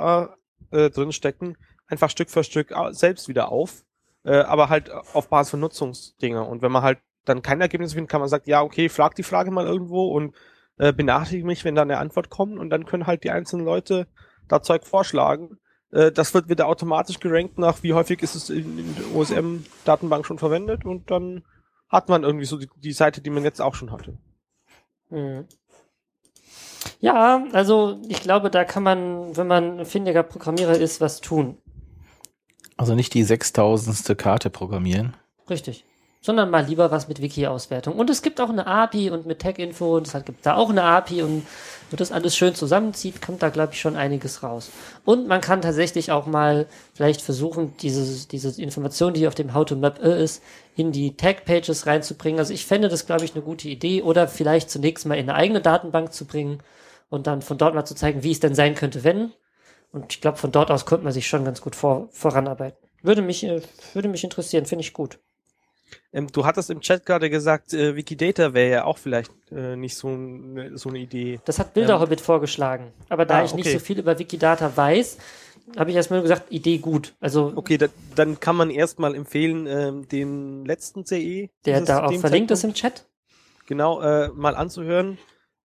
äh, drinstecken, einfach Stück für Stück selbst wieder auf, äh, aber halt auf Basis von Nutzungsdinge. Und wenn man halt dann kein Ergebnis findet, kann man sagen, ja, okay, frag die Frage mal irgendwo und äh, benachrichtige mich, wenn da eine Antwort kommt und dann können halt die einzelnen Leute da Zeug vorschlagen. Äh, das wird wieder automatisch gerankt nach, wie häufig ist es in, in der OSM-Datenbank schon verwendet und dann hat man irgendwie so die, die Seite, die man jetzt auch schon hatte. Mhm. Ja, also ich glaube, da kann man, wenn man ein findiger Programmierer ist, was tun. Also nicht die sechstausendste Karte programmieren. Richtig. Sondern mal lieber was mit Wiki-Auswertung. Und es gibt auch eine API und mit Tag-Info und es gibt da auch eine API und wenn das alles schön zusammenzieht, kommt da, glaube ich, schon einiges raus. Und man kann tatsächlich auch mal vielleicht versuchen, diese, diese Information, die auf dem How-to-Map ist, in die Tag-Pages reinzubringen. Also ich fände das, glaube ich, eine gute Idee. Oder vielleicht zunächst mal in eine eigene Datenbank zu bringen und dann von dort mal zu zeigen, wie es denn sein könnte, wenn. Und ich glaube, von dort aus könnte man sich schon ganz gut vor, voranarbeiten. Würde mich, äh, würde mich interessieren, finde ich gut. Ähm, du hattest im Chat gerade gesagt, äh, Wikidata wäre ja auch vielleicht äh, nicht so, ein, so eine Idee. Das hat Bilderhobbit vorgeschlagen. Aber da Ah, ich nicht okay. so viel über Wikidata weiß, habe ich erstmal gesagt, Idee gut. Also Okay, da, dann kann man erstmal empfehlen, ähm, den letzten CE. der da auch verlinkt ist im Chat. Genau, äh, mal anzuhören.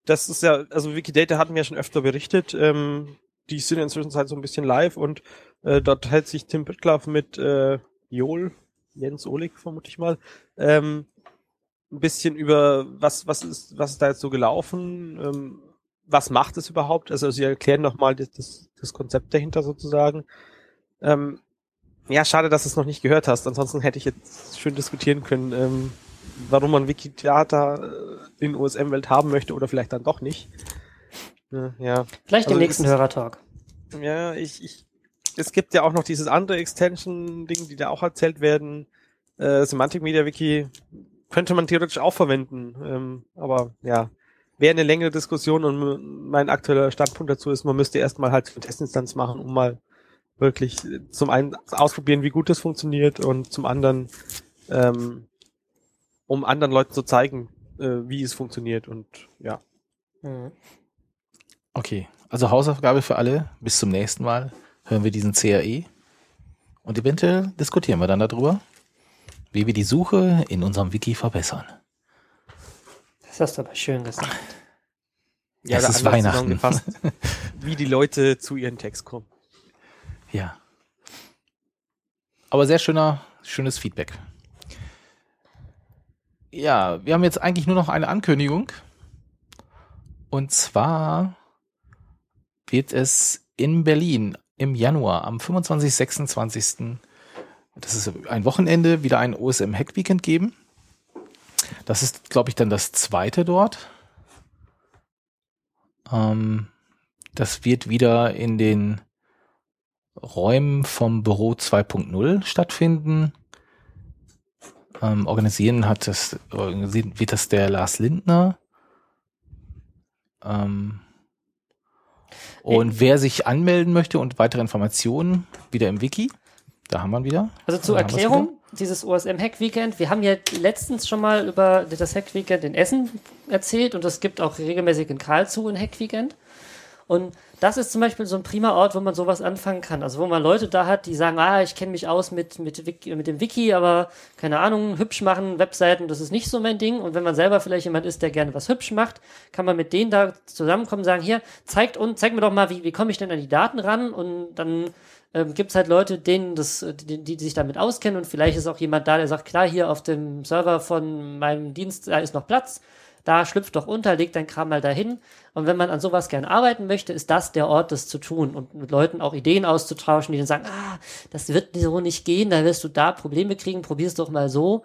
Das ist ja, also Wikidata hatten wir ja schon öfter berichtet. Ähm, die sind inzwischen halt so ein bisschen live und äh, dort hält sich Tim Püttlaff mit äh, Jol, Jens Ohlig vermute ich mal, ähm, ein bisschen über was, was ist, was ist da jetzt so gelaufen, ähm, was macht es überhaupt? Also sie erklären nochmal das, das, das Konzept dahinter sozusagen. Ähm, ja, schade, dass du es noch nicht gehört hast. Ansonsten hätte ich jetzt schön diskutieren können, ähm, warum man Wikidata äh, in OSM-Welt haben möchte oder vielleicht dann doch nicht. Ja, ja. Vielleicht im Also nächsten ist- Hörertalk. Ja, ich, ich, es gibt ja auch noch dieses andere Extension-Ding, die da auch erzählt werden. Äh, Semantic Media Wiki könnte man theoretisch auch verwenden. Ähm, aber ja, wäre eine längere Diskussion und mein aktueller Standpunkt dazu ist, man müsste erstmal halt eine Testinstanz machen, um mal wirklich zum einen ausprobieren, wie gut das funktioniert und zum anderen, ähm, um anderen Leuten zu zeigen, äh, wie es funktioniert und ja. Mhm. Okay, also Hausaufgabe für alle. Bis zum nächsten Mal hören wir diesen CAE und eventuell diskutieren wir dann darüber, wie wir die Suche in unserem Wiki verbessern. Das hast du aber schön gesagt. Ja, Es ist Weihnachten. wie die Leute zu ihren Text kommen. Ja. Aber sehr schöner, schönes Feedback. Ja, wir haben jetzt eigentlich nur noch eine Ankündigung. Und zwar wird es in Berlin im Januar am 25. 26. Das ist ein Wochenende, wieder ein OSM Hack Weekend geben. Das ist, glaube ich, dann das zweite dort. Ähm, das wird wieder in den Räumen vom Büro 2.0 stattfinden. Ähm, organisieren hat das, organisieren wird das der Lars Lindner. Ähm, und wer sich anmelden möchte und weitere Informationen, wieder im Wiki. Da haben wir ihn wieder. Also zur Erklärung, dieses OSM Hack Weekend, wir haben ja letztens schon mal über das Hack Weekend in Essen erzählt und es gibt auch regelmäßig in Karlsruhe ein Hack Weekend. Und das ist zum Beispiel so ein prima Ort, wo man sowas anfangen kann. Also wo man Leute da hat, die sagen, ah, ich kenne mich aus mit, mit, mit dem Wiki, aber keine Ahnung, hübsch machen, Webseiten, das ist nicht so mein Ding. Und wenn man selber vielleicht jemand ist, der gerne was hübsch macht, kann man mit denen da zusammenkommen und sagen, hier, zeigt uns, zeig mir doch mal, wie, wie komme ich denn an die Daten ran? Und dann ähm, gibt es halt Leute, denen das, die, die sich damit auskennen und vielleicht ist auch jemand da, der sagt, klar, hier auf dem Server von meinem Dienst, da ist noch Platz, da schlüpft doch unter, legt dein Kram mal dahin. Und wenn man an sowas gerne arbeiten möchte, ist das der Ort, das zu tun und mit Leuten auch Ideen auszutauschen, die dann sagen, ah, das wird so nicht gehen, da wirst du da Probleme kriegen, probier's doch mal so.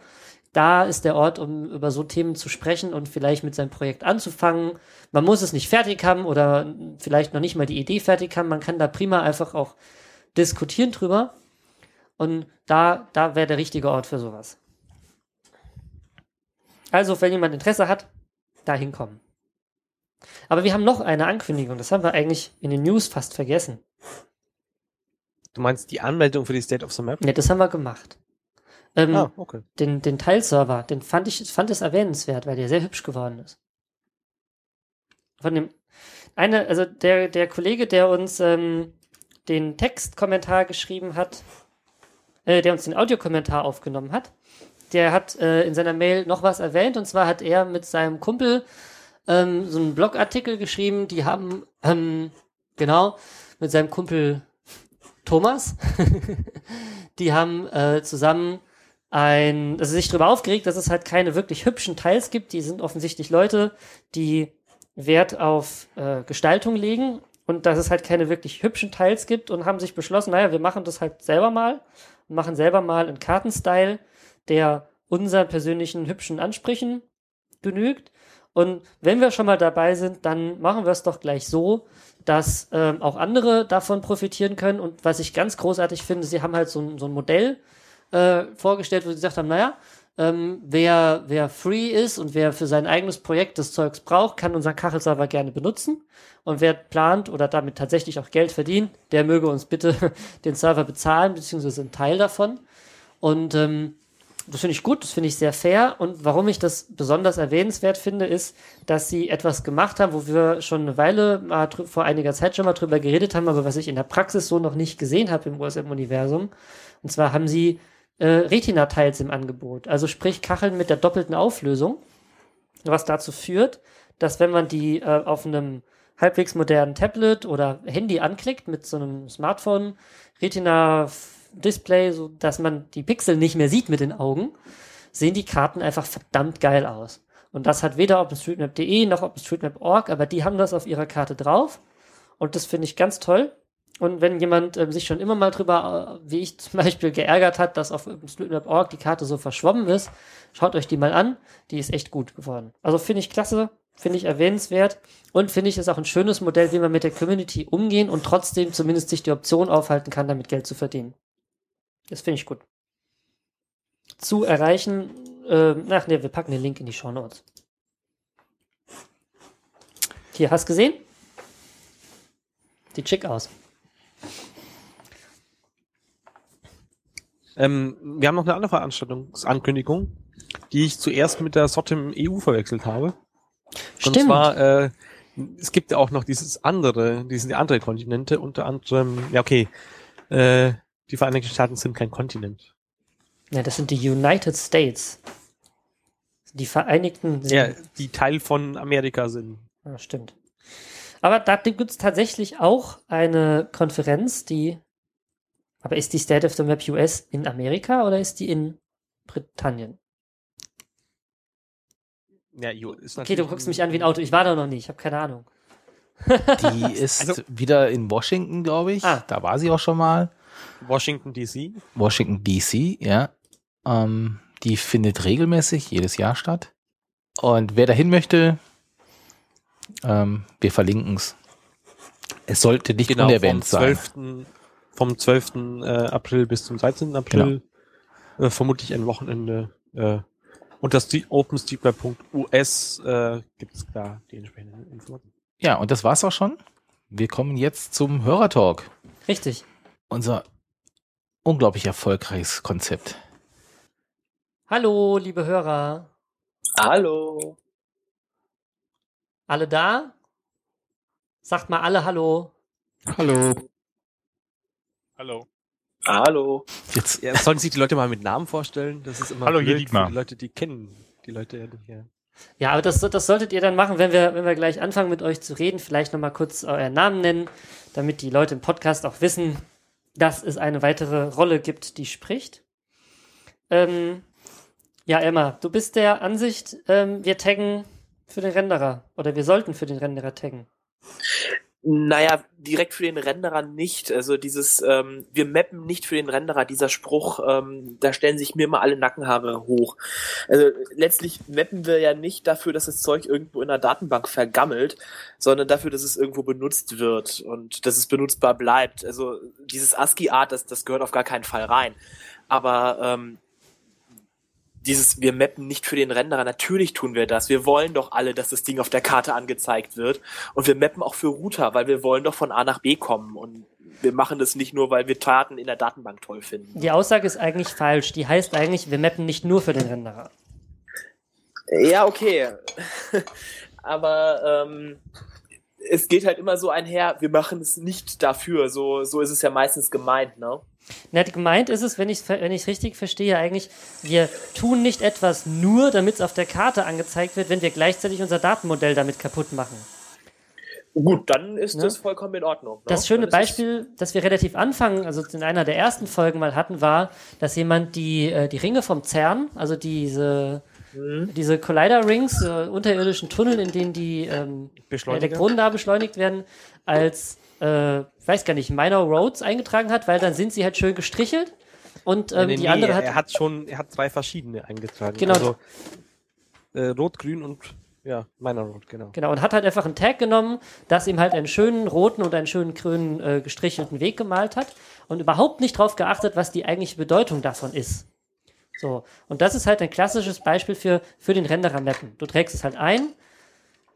Da ist der Ort, um über so Themen zu sprechen und vielleicht mit seinem Projekt anzufangen. Man muss es nicht fertig haben oder vielleicht noch nicht mal die Idee fertig haben. Man kann da prima einfach auch diskutieren drüber. Und da, da wäre der richtige Ort für sowas. Also, wenn jemand Interesse hat, da hinkommen. Aber wir haben noch eine Ankündigung. Das haben wir eigentlich in den News fast vergessen. Du meinst die Anmeldung für die State of the Map? Ne, das haben wir gemacht. Ähm, Ah, okay. den, den Teilserver, den fand ich, fand es erwähnenswert, weil der sehr hübsch geworden ist. Von dem, eine, also der, der Kollege, der uns ähm, den Textkommentar geschrieben hat, äh, der uns den Audiokommentar aufgenommen hat, der hat äh, in seiner Mail noch was erwähnt und zwar hat er mit seinem Kumpel ähm, so einen Blogartikel geschrieben, die haben, ähm, genau, mit seinem Kumpel Thomas, die haben äh, zusammen ein, also sich darüber aufgeregt, dass es halt keine wirklich hübschen Teils gibt. Die sind offensichtlich Leute, die Wert auf äh, Gestaltung legen und dass es halt keine wirklich hübschen Teils gibt und haben sich beschlossen, naja, wir machen das halt selber mal machen selber mal einen Kartenstyle, der unseren persönlichen hübschen Ansprüchen genügt. Und wenn wir schon mal dabei sind, dann machen wir es doch gleich so, dass ähm, auch andere davon profitieren können. Und was ich ganz großartig finde, sie haben halt so ein, so ein Modell äh, vorgestellt, wo sie gesagt haben, naja, ähm, wer, wer free ist und wer für sein eigenes Projekt das Zeugs braucht, kann unseren Kachelserver gerne benutzen. Und wer plant oder damit tatsächlich auch Geld verdient, der möge uns bitte den Server bezahlen, beziehungsweise einen Teil davon. Und ähm, das finde ich gut, das finde ich sehr fair. Und warum ich das besonders erwähnenswert finde, ist, dass sie etwas gemacht haben, wo wir schon eine Weile mal vor einiger Zeit schon mal drüber geredet haben, aber was ich in der Praxis so noch nicht gesehen habe im USM-Universum. Und zwar haben sie äh, Retina-Tiles im Angebot. Also sprich Kacheln mit der doppelten Auflösung, was dazu führt, dass wenn man die äh, auf einem halbwegs modernen Tablet oder Handy anklickt mit so einem Smartphone Retina Display, so dass man die Pixel nicht mehr sieht mit den Augen, sehen die Karten einfach verdammt geil aus. Und das hat weder OpenStreetMap.de noch OpenStreetMap.org, aber die haben das auf ihrer Karte drauf. Und das finde ich ganz toll. Und wenn jemand ähm, sich schon immer mal drüber, äh, wie ich zum Beispiel, geärgert hat, dass auf OpenStreetMap.org die Karte so verschwommen ist, schaut euch die mal an. Die ist echt gut geworden. Also finde ich klasse, finde ich erwähnenswert und finde ich ist auch ein schönes Modell, wie man mit der Community umgehen und trotzdem zumindest sich die Option aufhalten kann, damit Geld zu verdienen. Das finde ich gut. Zu erreichen, äh, ach nee, wir packen den Link in die Show Notes. Hier, hast gesehen? Sieht schick aus. Ähm, wir haben noch eine andere Veranstaltungsankündigung, die ich zuerst mit der SOTIM EU verwechselt habe. Und Stimmt. zwar, äh, es gibt ja auch noch dieses andere, diese andere Kontinente, unter anderem, ja okay, äh, die Vereinigten Staaten sind kein Kontinent. Ja, das sind die United States. Die Vereinigten. Ja, die Teil von Amerika sind. Ah, stimmt. Aber da gibt es tatsächlich auch eine Konferenz, die. Aber ist die State of the Map US in Amerika oder ist die in Britannien? Ja, Okay, du guckst mich an wie ein Auto. Ich war da noch nie, ich habe keine Ahnung. Die ist Also- wieder in Washington, glaube ich. Ah. Da war sie auch schon mal. Washington DC. Washington DC, ja. Ähm, die findet regelmäßig jedes Jahr statt. Und wer dahin möchte, ähm, wir verlinken es. Es sollte nicht Genau, vom unerwähnt sein. 12. Vom 12. äh, April bis zum 13. April. Äh, vermutlich ein Wochenende. Äh, unter Ste- opensteepweb.us äh, gibt es da die entsprechenden Informationen. Ja, und das war's auch schon. Wir kommen jetzt zum Hörertalk. Richtig. Unser unglaublich erfolgreiches Konzept. Hallo, liebe Hörer. Hallo. Alle da? Sagt mal alle Hallo. Hallo. Hallo. Hallo. Jetzt, Ja, sollten sich die Leute mal mit Namen vorstellen? Das ist immer Hallo, hier blöd Dietmar. für die Leute, die kennen die Leute ja nicht. Ja. Ja, aber das, das solltet ihr dann machen, wenn wir, wenn wir gleich anfangen mit euch zu reden. Vielleicht nochmal kurz euren Namen nennen, damit die Leute im Podcast auch wissen, dass es eine weitere Rolle gibt, die spricht. Ähm, ja, Emma, du bist der Ansicht, ähm, wir taggen für den Renderer oder wir sollten für den Renderer taggen. Naja, direkt für den Renderer nicht. Also dieses, ähm, wir mappen nicht für den Renderer, dieser Spruch, ähm, da stellen sich mir immer alle Nackenhaare hoch. Also letztlich mappen wir ja nicht dafür, dass das Zeug irgendwo in der Datenbank vergammelt, sondern dafür, dass es irgendwo benutzt wird und dass es benutzbar bleibt. Also dieses ASCII-Art, das, das gehört auf gar keinen Fall rein. Aber ähm, dieses, wir mappen nicht für den Renderer, natürlich tun wir das. Wir wollen doch alle, dass das Ding auf der Karte angezeigt wird. Und wir mappen auch für Router, weil wir wollen doch von A nach B kommen. Und wir machen das nicht nur, weil wir Daten in der Datenbank toll finden. Die Aussage ist eigentlich falsch. Die heißt eigentlich, wir mappen nicht nur für den Renderer. Ja, okay. Aber ähm, es geht halt immer so einher, wir machen es nicht dafür. So, so ist es ja meistens gemeint, ne? Na, gemeint ist es, wenn ich wenn ich's richtig verstehe, eigentlich, wir tun nicht etwas nur, damit es auf der Karte angezeigt wird, wenn wir gleichzeitig unser Datenmodell damit kaputt machen. Gut, dann ist Ne? das vollkommen in Ordnung. Ne? Das schöne Beispiel, das wir relativ anfangen, also in einer der ersten Folgen mal hatten, war, dass jemand die, äh, die Ringe vom CERN, also diese, Mhm. diese Collider-Rings, äh, unterirdischen Tunnel, in denen die ähm. Elektronen da beschleunigt werden, als, äh, ich weiß gar nicht, Minor Roads eingetragen hat, weil dann sind sie halt schön gestrichelt und ähm, Nee, nee, die andere er, hat er hat schon, er hat zwei verschiedene eingetragen. Genau. Also, äh, Rot, Grün und ja, meiner Rot, genau. Genau, und hat halt einfach einen Tag genommen, das ihm halt einen schönen roten und einen schönen grünen äh, gestrichelten Weg gemalt hat und überhaupt nicht drauf geachtet, was die eigentliche Bedeutung davon ist. So, und das ist halt ein klassisches Beispiel für, für den Renderer Mappen. Du trägst es halt ein,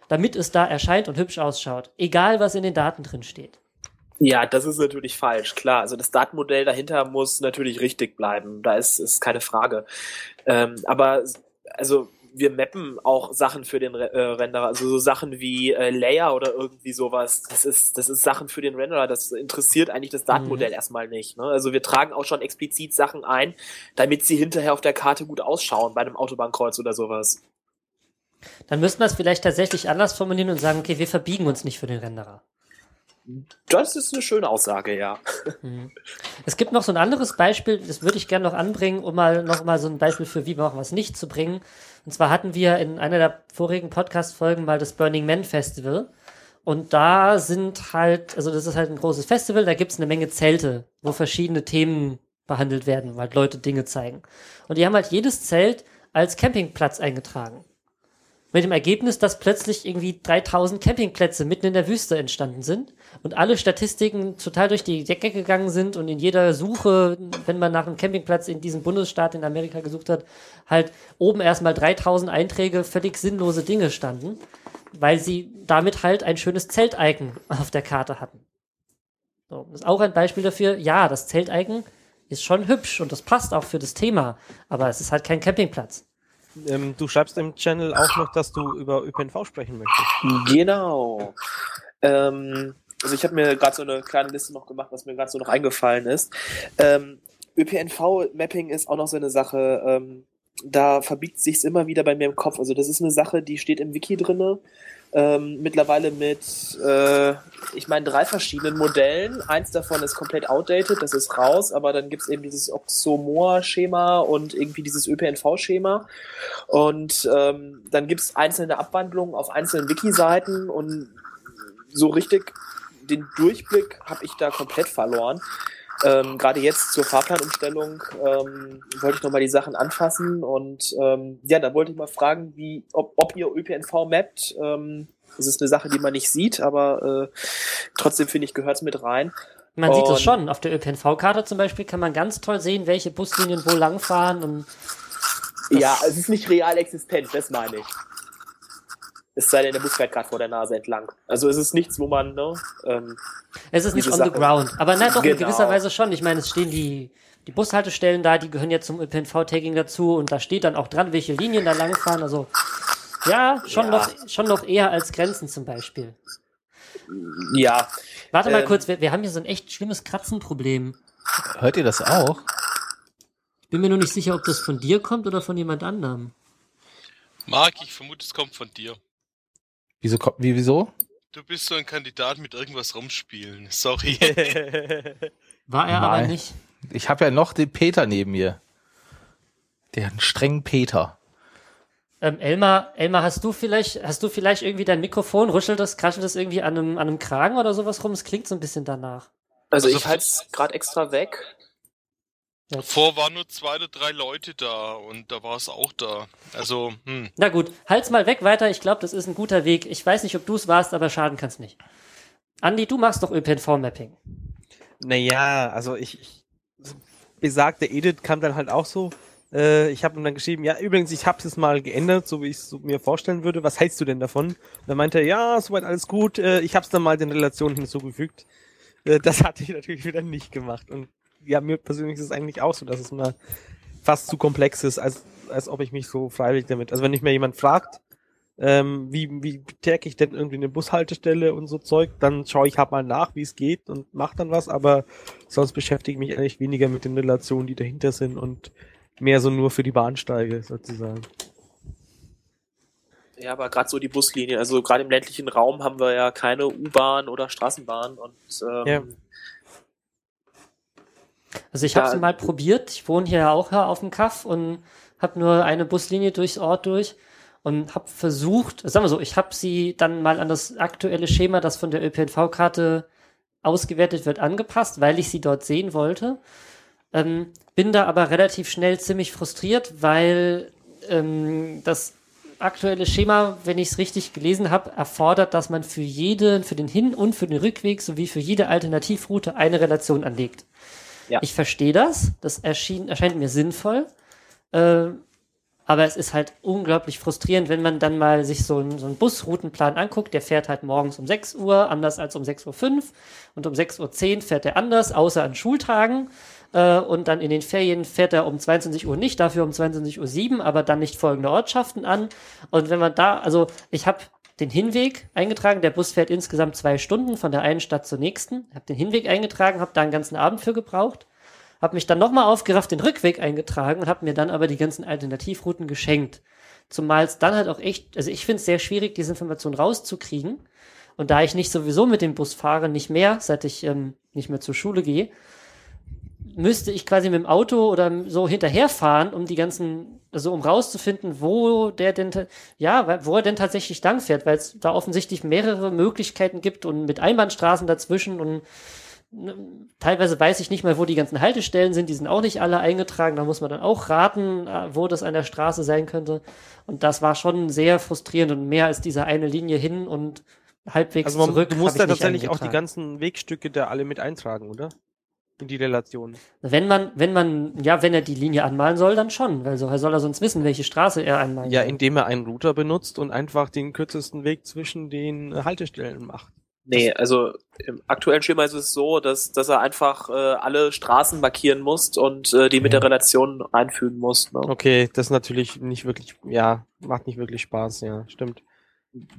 damit es da erscheint und hübsch ausschaut. Egal, was in den Daten drin steht. Ja, das ist natürlich falsch, klar. Also das Datenmodell dahinter muss natürlich richtig bleiben. Da ist, ist keine Frage. Ähm, aber also wir mappen auch Sachen für den äh, Renderer, also so Sachen wie äh, Layer oder irgendwie sowas. Das ist, das ist Sachen für den Renderer. Das interessiert eigentlich das Datenmodell erstmal nicht. Ne? Also wir tragen auch schon explizit Sachen ein, damit sie hinterher auf der Karte gut ausschauen bei einem Autobahnkreuz oder sowas. Dann müssten wir es vielleicht tatsächlich anders formulieren und sagen, okay, wir verbiegen uns nicht für den Renderer. Das ist eine schöne Aussage, ja. Es gibt noch so ein anderes Beispiel, das würde ich gerne noch anbringen, um mal noch mal so ein Beispiel für wie machen wir es nicht zu bringen. Und zwar hatten wir in einer der vorigen Podcast-Folgen mal das Burning Man Festival. Und da sind halt, also das ist halt ein großes Festival, da gibt es eine Menge Zelte, wo verschiedene Themen behandelt werden, wo halt Leute Dinge zeigen. Und die haben halt jedes Zelt als Campingplatz eingetragen. Mit dem Ergebnis, dass plötzlich irgendwie 3000 Campingplätze mitten in der Wüste entstanden sind und alle Statistiken total durch die Decke gegangen sind und in jeder Suche, wenn man nach einem Campingplatz in diesem Bundesstaat in Amerika gesucht hat, halt oben erstmal 3000 Einträge völlig sinnlose Dinge standen, weil sie damit halt ein schönes Zelteiken auf der Karte hatten. So, das ist auch ein Beispiel dafür, ja, das Zelteiken ist schon hübsch und das passt auch für das Thema, aber es ist halt kein Campingplatz. Ähm, du schreibst im Channel auch noch, dass du über ÖPNV sprechen möchtest. Genau. Ähm, also ich habe mir gerade so eine kleine Liste noch gemacht, was mir gerade so noch eingefallen ist. Ähm, ÖPNV-Mapping ist auch noch so eine Sache, ähm, da verbiegt sich's immer wieder bei mir im Kopf. Also das ist eine Sache, die steht im Wiki drinne ähm, mittlerweile mit, äh, ich meine, drei verschiedenen Modellen. Eins davon ist komplett outdated, das ist raus, aber dann gibt's eben dieses Oxomoa-Schema und irgendwie dieses ÖPNV-Schema. Und ähm, dann gibt's einzelne Abwandlungen auf einzelnen Wiki-Seiten und so richtig den Durchblick habe ich da komplett verloren. Ähm, Gerade jetzt zur Fahrplanumstellung ähm, wollte ich nochmal die Sachen anfassen und ähm, ja, da wollte ich mal fragen, wie, ob, ob ihr ÖPNV mappt. Ähm, das ist eine Sache, die man nicht sieht, aber äh, trotzdem finde ich, gehört es mit rein. Man sieht Und- es schon. Auf der ÖPNV-Karte zum Beispiel kann man ganz toll sehen, welche Buslinien wo langfahren und Ja, es ist nicht real existent, das meine ich. Es sei denn, der Bus fährt gerade vor der Nase entlang. Also es ist nichts, wo man, ne, ähm, Es ist nicht on the Sache. ground. Aber na doch, in Genau. gewisser Weise schon. Ich meine, es stehen die, die Bushaltestellen da, die gehören jetzt zum ÖPNV-Tagging dazu und da steht dann auch dran, welche Linien da langfahren. Also ja, schon, Ja. Noch, schon noch eher als Grenzen zum Beispiel. ja, Warte mal Ähm. kurz, wir, wir haben hier so ein echt schlimmes Kratzenproblem. Hört ihr das auch? Ich bin mir nur nicht sicher, ob das von dir kommt oder von jemand anderem. Marc, ich vermute, es kommt von dir. Wieso, wie, wieso? Du bist so ein Kandidat mit irgendwas rumspielen. Sorry. War er aber Nein. nicht. Ich habe ja noch den Peter neben mir. Den strengen Peter. Ähm, Elmar, Elmar, hast du vielleicht, hast du vielleicht irgendwie dein Mikrofon, rüschelt das, kraschelt das irgendwie an einem, an einem Kragen oder sowas rum? Es klingt so ein bisschen danach. also, Also ich halte es gerade extra weg. Davor waren nur zwei oder drei Leute da und da war es auch da. Also, hm. Na gut, halt's mal weg weiter. Ich glaube, das ist ein guter Weg. Ich weiß nicht, ob du es warst, aber schaden kann's nicht. Andi, du machst doch ÖPNV-Mapping. Naja, also ich, ich besagte Edit kam dann halt auch so. Äh, ich habe ihm dann geschrieben, ja, übrigens, ich habe es mal geändert, so wie ich es so mir vorstellen würde. Was hältst du denn davon? Und dann meinte er, ja, soweit alles gut. Äh, ich habe es dann mal den Relationen hinzugefügt. Äh, das hatte ich natürlich wieder nicht gemacht. Und ja, mir persönlich ist es eigentlich auch so, dass es mal fast zu komplex ist, als, als ob ich mich so freiwillig damit. Also wenn mich mir jemand fragt, ähm, wie, wie tag ich denn irgendwie eine Bushaltestelle und so Zeug, dann schaue ich halt mal nach, wie es geht und mache dann was, aber sonst beschäftige ich mich eigentlich weniger mit den Relationen, die dahinter sind und mehr so nur für die Bahnsteige sozusagen. Ja, aber gerade so die Buslinie, also gerade im ländlichen Raum haben wir ja keine U-Bahn oder Straßenbahn und ähm, Ja. Also ich habe es mal probiert. Ich wohne hier auch auf dem Kaff und habe nur eine Buslinie durchs Ort durch und habe versucht, sagen wir so, ich habe sie dann mal an das aktuelle Schema, das von der ÖPNV-Karte ausgewertet wird, angepasst, weil ich sie dort sehen wollte. Ähm, bin da aber relativ schnell ziemlich frustriert, weil ähm, das aktuelle Schema, wenn ich es richtig gelesen habe, erfordert, dass man für jeden, für den Hin- und für den Rückweg sowie für jede Alternativroute eine Relation anlegt. Ja. Ich verstehe das, das erschien, erscheint mir sinnvoll, äh, aber es ist halt unglaublich frustrierend, wenn man dann mal sich so, einen- so einen Busroutenplan anguckt, der fährt halt morgens um 6 Uhr, anders als um 6.05 Uhr und um 6.10 Uhr fährt er anders, außer an Schultagen. Äh, und dann in den Ferien fährt er um 22 Uhr nicht, dafür um 22.07 Uhr, aber dann nicht folgende Ortschaften an. Und wenn man da, also ich habe den Hinweg eingetragen, der Bus fährt insgesamt zwei Stunden von der einen Stadt zur nächsten, habe den Hinweg eingetragen, habe da einen ganzen Abend für gebraucht, habe mich dann nochmal aufgerafft, den Rückweg eingetragen und habe mir dann aber die ganzen Alternativrouten geschenkt. Zumal es dann halt auch echt, also ich finde es sehr schwierig, diese Information rauszukriegen. Und da ich nicht sowieso mit dem Bus fahre, nicht mehr, seit ich ähm, nicht mehr zur Schule gehe, müsste ich quasi mit dem Auto oder so hinterherfahren, um die ganzen, also um rauszufinden, wo der denn, ja, wo er denn tatsächlich lang fährt, weil es da offensichtlich mehrere Möglichkeiten gibt und mit Einbahnstraßen dazwischen und ne, teilweise weiß ich nicht mal, wo die ganzen Haltestellen sind, die sind auch nicht alle eingetragen, da muss man dann auch raten, äh, wo das an der Straße sein könnte. Und das war schon sehr frustrierend und mehr als diese eine Linie hin und halbwegs Also man, zurück. du musst nicht tatsächlich auch die ganzen Wegstücke da alle mit eintragen, oder? In die Relation. Wenn man, wenn man, ja, wenn er die Linie anmalen soll, dann schon, weil so soll er sonst wissen, welche Straße er anmalen Ja, soll. indem er einen Router benutzt und einfach den kürzesten Weg zwischen den äh, Haltestellen macht. Nee, also im aktuellen Schema ist es so, dass, dass er einfach äh, alle Straßen markieren muss und äh, die mit der Relation einfügen muss. Ne? Okay, das ist natürlich nicht wirklich, ja, macht nicht wirklich Spaß, ja, stimmt.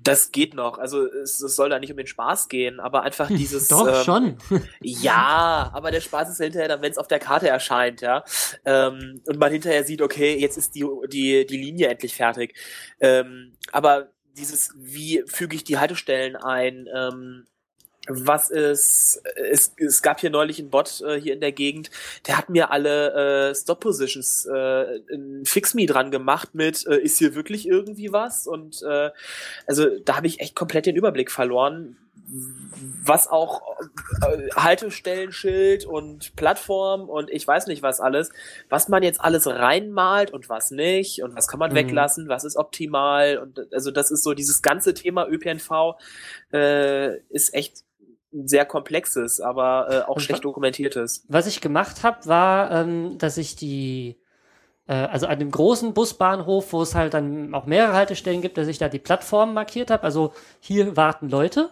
Das geht noch. Also es, es soll da nicht um den Spaß gehen, aber einfach dieses. Doch, ähm, schon. Ja, aber der Spaß ist hinterher dann, wenn es auf der Karte erscheint, ja. Ähm, und man hinterher sieht, okay, jetzt ist die, die, die Linie endlich fertig. Ähm, aber dieses, wie füge ich die Haltestellen ein, ähm, was ist, es, es gab hier neulich einen Bot äh, hier in der Gegend, der hat mir alle äh, Stop Positions äh, in Fix Me dran gemacht mit, äh, ist hier wirklich irgendwie was? Und äh, also da habe ich echt komplett den Überblick verloren, was auch äh, Haltestellenschild und Plattform und ich weiß nicht was alles, was man jetzt alles reinmalt und was nicht und was kann man Mhm. weglassen, was ist optimal und also das ist so dieses ganze Thema ÖPNV äh, ist echt sehr komplexes, aber äh, auch Und schlecht dokumentiertes. Was ich gemacht habe, war, ähm, dass ich die, äh, also an dem großen Busbahnhof, wo es halt dann auch mehrere Haltestellen gibt, dass ich da die Plattform markiert habe. Also hier warten Leute.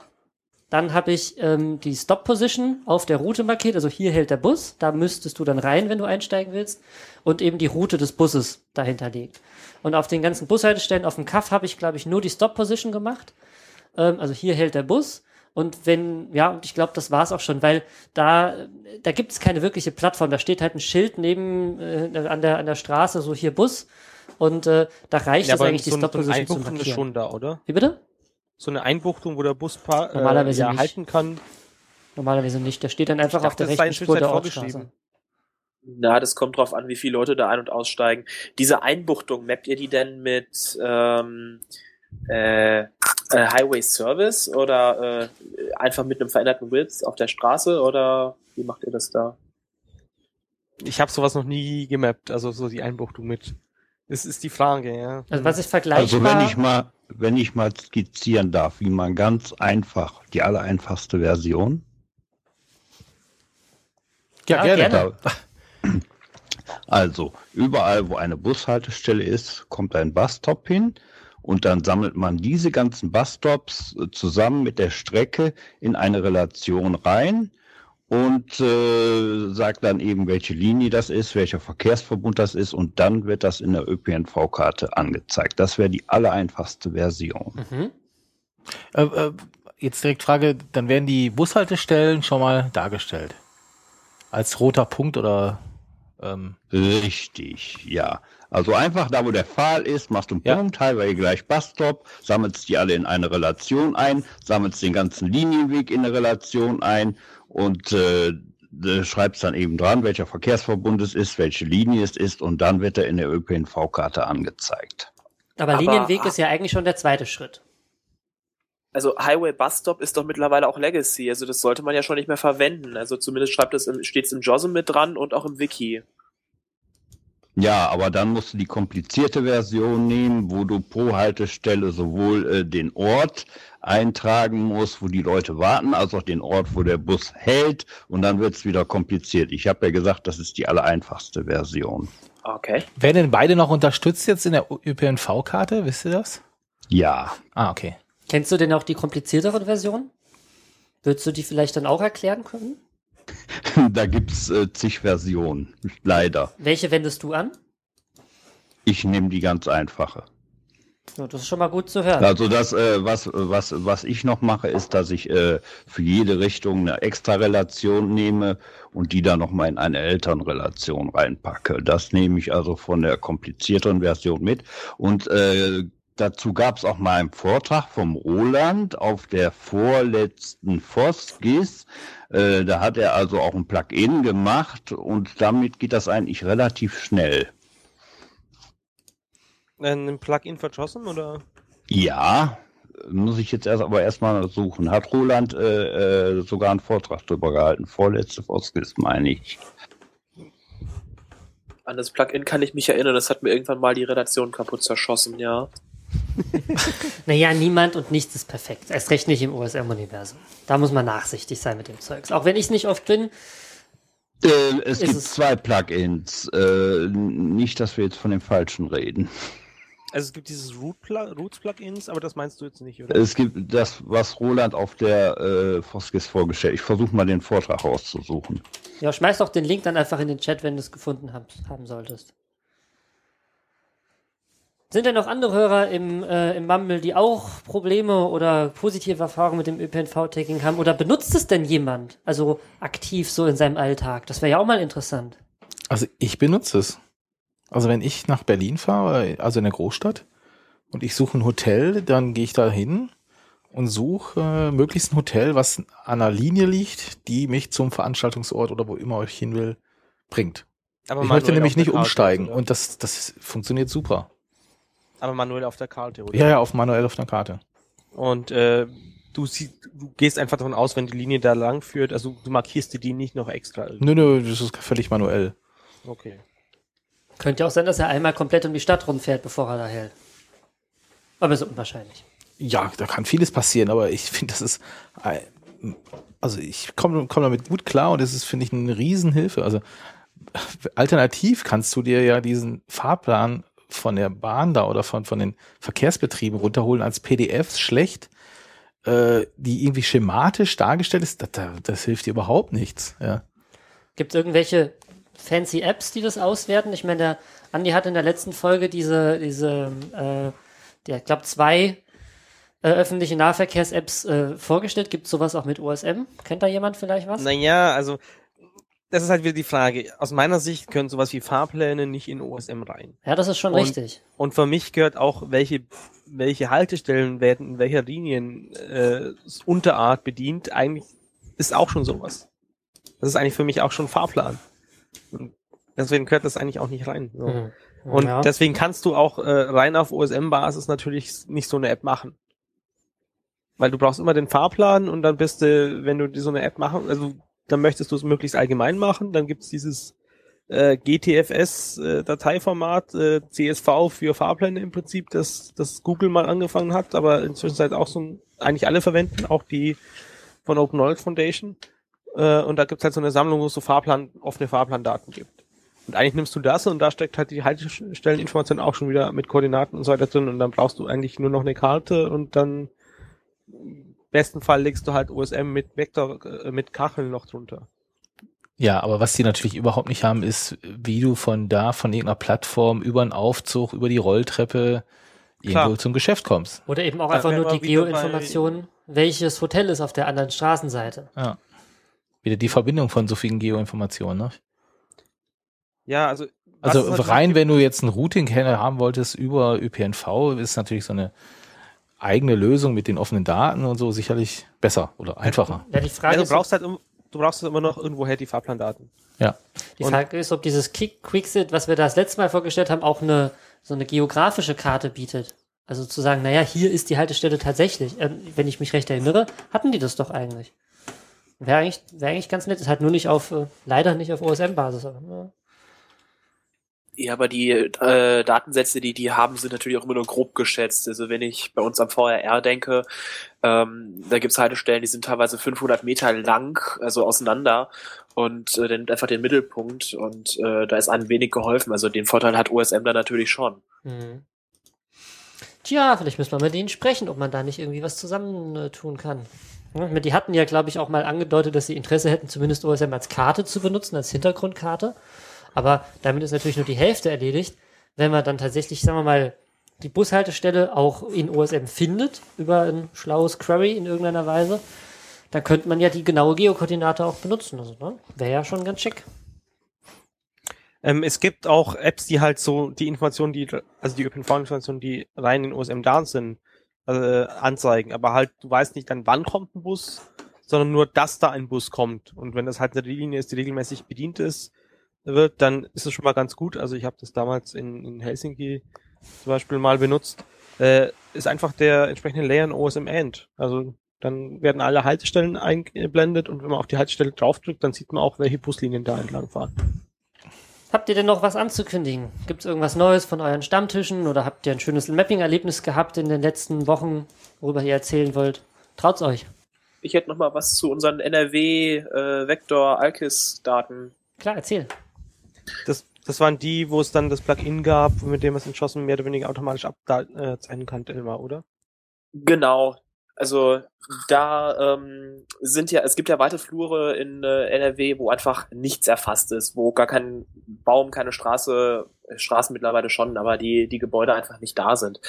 Dann habe ich ähm, die Stop-Position auf der Route markiert. Also hier hält der Bus. Da müsstest du dann rein, wenn du einsteigen willst. Und eben die Route des Busses dahinter legt. Und auf den ganzen Bushaltestellen auf dem Kaff habe ich, glaube ich, nur die Stop-Position gemacht. Ähm, also hier hält der Bus. Und wenn, ja, und ich glaube, das war's auch schon, weil da, da gibt es keine wirkliche Plattform. Da steht halt ein Schild neben äh, an, der, an der Straße, so hier Bus. Und äh, da reicht es eigentlich, die so, so eine Stop-Position zu Einbuchtung ist markieren. schon da, oder? Wie bitte? So eine Einbuchtung, wo der Bus pa- Normalerweise äh, ja, nicht. halten kann. Normalerweise nicht. Der steht dann einfach Ich auf der dachte, rechten Spur der Ortsstraße. vorgeschrieben. Na, das kommt drauf an, wie viele Leute da ein- und aussteigen. Diese Einbuchtung, mappt ihr die denn mit ähm, äh, äh, Highway Service oder äh, einfach mit einem veränderten Width auf der Straße oder wie macht ihr das da? Ich habe sowas noch nie gemappt, also so die Einbuchtung mit. Das ist die Frage, ja. Also was ich vergleichbar... Also wenn ich mal, wenn ich mal skizzieren darf, wie man ganz einfach, die allereinfachste Version, Ja, gerne. Da, also, überall, wo eine Bushaltestelle ist, kommt ein Busstop hin und dann sammelt man diese ganzen Busstops äh, zusammen mit der Strecke in eine Relation rein und äh, sagt dann eben, welche Linie das ist, welcher Verkehrsverbund das ist und dann wird das in der ÖPNV-Karte angezeigt. Das wäre die allereinfachste Version. Mhm. Äh, äh, jetzt direkt Frage, dann werden die Bushaltestellen schon mal dargestellt. Als roter Punkt oder ähm, Richtig, ja. Also einfach da, wo der Pfahl ist, machst du einen Ja. Punkt, Highway gleich Busstop, sammelst die alle in eine Relation ein, sammelst den ganzen Linienweg in eine Relation ein und äh, schreibst dann eben dran, welcher Verkehrsverbund es ist, welche Linie es ist und dann wird er in der ÖPNV-Karte angezeigt. Aber, Aber- Linienweg ist ja eigentlich schon der zweite Schritt. Also Highway Bus Stop ist doch mittlerweile auch Legacy, also das sollte man ja schon nicht mehr verwenden. Also zumindest schreibt es im, steht's im JOSM mit dran und auch im Wiki. Ja, aber dann musst du die komplizierte Version nehmen, wo du pro Haltestelle sowohl äh, den Ort eintragen musst, wo die Leute warten, als auch den Ort, wo der Bus hält und dann wird's wieder kompliziert. Ich habe ja gesagt, das ist die allereinfachste Version. Okay. werden denn beide noch unterstützt jetzt in der ÖPNV-Karte? Wisst ihr das? Ja, Ah, okay. Kennst du denn auch die komplizierteren Versionen? Würdest du die vielleicht dann auch erklären können? da gibt's äh, zig Versionen, leider. Welche wendest du an? Ich nehme die ganz einfache. Ja, das ist schon mal gut zu hören. Also das, äh, was, was, was ich noch mache, ist, dass ich äh, für jede Richtung eine extra Relation nehme und die dann nochmal in eine Elternrelation reinpacke. Das nehme ich also von der komplizierteren Version mit. Und äh, dazu gab es auch mal einen Vortrag vom Roland auf der vorletzten Foskis. Äh, da hat er also auch ein Plugin gemacht und damit geht das eigentlich relativ schnell. Ein Plugin JOSM oder? Ja, muss ich jetzt erst aber erstmal suchen. Hat Roland äh, äh, sogar einen Vortrag drüber gehalten. Vorletzte Voskis, meine ich. An das Plugin kann ich mich erinnern, das hat mir irgendwann mal die Redaktion kaputt zerschossen, ja. Naja, niemand und nichts ist perfekt. Erst recht nicht im OSM-Universum. Da muss man nachsichtig sein mit dem Zeugs. Auch wenn ich es nicht oft bin. Äh, es gibt es- zwei Plugins. Äh, nicht, dass wir jetzt von dem falschen reden. Also es gibt dieses Root -Pla Roots Plugins, aber das meinst du jetzt nicht, oder? Es gibt das, was Roland auf der äh, Foskis vorgestellt. Ich versuche mal den Vortrag rauszusuchen. Ja, schmeiß doch den Link dann einfach in den Chat, wenn du es gefunden hab, haben solltest. Sind denn noch andere Hörer im, äh, im Mumble, die auch Probleme oder positive Erfahrungen mit dem ÖPNV-Tagging haben? Oder benutzt es denn jemand? Also aktiv so in seinem Alltag? Das wäre ja auch mal interessant. Also ich benutze es. Also wenn ich nach Berlin fahre, also in der Großstadt, und ich suche ein Hotel, dann gehe ich da hin und suche äh, möglichst ein Hotel, was an einer Linie liegt, die mich zum Veranstaltungsort oder wo immer ich hin will, bringt. Aber ich möchte nämlich nicht umsteigen oder? und das, das funktioniert super. Aber manuell auf der Karte, oder? Ja, ja, auf manuell auf einer Karte. Und äh, du siehst, du gehst einfach davon aus, wenn die Linie da lang führt, also du markierst dir die nicht noch extra. Nö, nö, das ist völlig manuell. Okay. Könnte ja auch sein, dass er einmal komplett um die Stadt rumfährt, bevor er da hält. Aber ist unwahrscheinlich. Ja, da kann vieles passieren, aber ich finde, das ist, ein- also ich komme komm damit gut klar und das ist, finde ich, eine Riesenhilfe. Also alternativ kannst du dir ja diesen Fahrplan von der Bahn da oder von, von den Verkehrsbetrieben runterholen als PDFs schlecht, äh, die irgendwie schematisch dargestellt ist. Das, das, hilft dir überhaupt nichts. Ja. Gibt es irgendwelche fancy Apps, die das auswerten? Ich meine, der Andi hat in der letzten Folge diese, diese, äh, der, ich glaube, zwei äh, öffentliche Nahverkehrs-Apps äh, vorgestellt. Gibt es sowas auch mit OSM? Kennt da jemand vielleicht was? Naja, also das ist halt wieder die Frage. Aus meiner Sicht können sowas wie Fahrpläne nicht in OSM rein. Ja, das ist schon Und- richtig. Und für mich gehört auch, welche, welche Haltestellen werden in welcher Linien äh, Unterart bedient, eigentlich ist auch schon sowas. Das ist eigentlich für mich auch schon Fahrplan. Und deswegen gehört das eigentlich auch nicht rein. So. Mhm. Und ja. deswegen kannst du auch äh, rein auf OSM-Basis natürlich nicht so eine App machen. Weil du brauchst immer den Fahrplan und dann bist du, wenn du so eine App machen, also dann möchtest du es möglichst allgemein machen, dann gibt's dieses äh, GTFS-Dateiformat, äh, CSV für Fahrpläne im Prinzip, das, das Google mal angefangen hat, aber inzwischen halt auch so ein, eigentlich alle verwenden, auch die von Open Knowledge Foundation. Äh, und da gibt's halt so eine Sammlung, wo es so Fahrplan, offene Fahrplandaten gibt. Und eigentlich nimmst du das und da steckt halt die Haltestelleninformation auch schon wieder mit Koordinaten und so weiter drin und dann brauchst du eigentlich nur noch eine Karte und dann besten Fall legst du halt OSM mit Vektor, äh, mit Kacheln noch drunter. Ja, aber was die natürlich überhaupt nicht haben, ist, wie du von da, von irgendeiner Plattform über einen Aufzug, über die Rolltreppe irgendwo Klar. zum Geschäft kommst. Oder eben auch Da einfach nur die wieder bei- Geoinformation, welches Hotel ist auf der anderen Straßenseite. Ja. Wieder die Verbindung von so vielen Geoinformationen, ne? Ja, also Also rein, wenn du jetzt einen Routing-Kennel haben wolltest über ÖPNV, ist natürlich so eine eigene Lösung mit den offenen Daten und so sicherlich besser oder einfacher. Ja, die Frage, ja, du ist, brauchst halt, du brauchst halt immer noch irgendwoher die Fahrplandaten. Ja. die Frage ist, ob dieses Kick Quicksit, was wir das letzte Mal vorgestellt haben, auch eine so eine geografische Karte bietet. Also zu sagen, naja, hier ist die Haltestelle tatsächlich. Ähm, wenn ich mich recht erinnere, hatten die das doch eigentlich. Wäre eigentlich, wäre eigentlich ganz nett. Ist halt nur nicht auf, äh, leider nicht auf OSM-Basis. aber, Ja. Ja, aber die äh, Datensätze, die die haben, sind natürlich auch immer nur grob geschätzt. Also wenn ich bei uns am VRR denke, ähm, da gibt's Haltestellen, die sind teilweise 500 Meter lang, also auseinander und äh, dann nimmt einfach den Mittelpunkt und äh, da ist einem wenig geholfen. Also den Vorteil hat OSM da natürlich schon. Mhm. Tja, vielleicht müssen wir mit denen sprechen, ob man da nicht irgendwie was zusammen äh, tun kann. Meine, die hatten ja, glaube ich, auch mal angedeutet, dass sie Interesse hätten, zumindest OSM als Karte zu benutzen, als Hintergrundkarte. Aber damit ist natürlich nur die Hälfte erledigt. Wenn man dann tatsächlich, sagen wir mal, die Bushaltestelle auch in OSM findet, über ein schlaues Query in irgendeiner Weise, dann könnte man ja die genaue Geokoordinate auch benutzen. Also, ne? Wäre ja schon ganz schick. Ähm, es gibt auch Apps, die halt so die Informationen, die, also die ÖPNV-Informationen, die rein in OSM da sind, äh, anzeigen. Aber halt, du weißt nicht dann, wann kommt ein Bus, sondern nur, dass da ein Bus kommt. Und wenn das halt eine Linie ist, die regelmäßig bedient ist, wird, dann ist es schon mal ganz gut. Also ich habe das damals in, in Helsinki zum Beispiel mal benutzt. Äh, ist einfach der entsprechende Layer in OSM End. Also dann werden alle Haltestellen eingeblendet und wenn man auf die Haltestelle draufdrückt, dann sieht man auch, welche Buslinien da entlang fahren. Habt ihr denn noch was anzukündigen? Gibt es irgendwas Neues von euren Stammtischen oder habt ihr ein schönes Mapping-Erlebnis gehabt in den letzten Wochen, worüber ihr erzählen wollt? Traut's euch. Ich hätte noch mal was zu unseren NRW äh. Klar, erzähl. Das, das waren die, wo es dann das Plugin gab, mit dem es Schossen mehr oder weniger automatisch abzeichnen kann, Elmar, oder? Genau. Also da ähm, sind ja, es gibt ja weite Flure in äh, NRW, wo einfach nichts erfasst ist, wo gar kein Baum, keine Straße, äh, Straßen mittlerweile schon, aber die, die Gebäude einfach nicht da sind.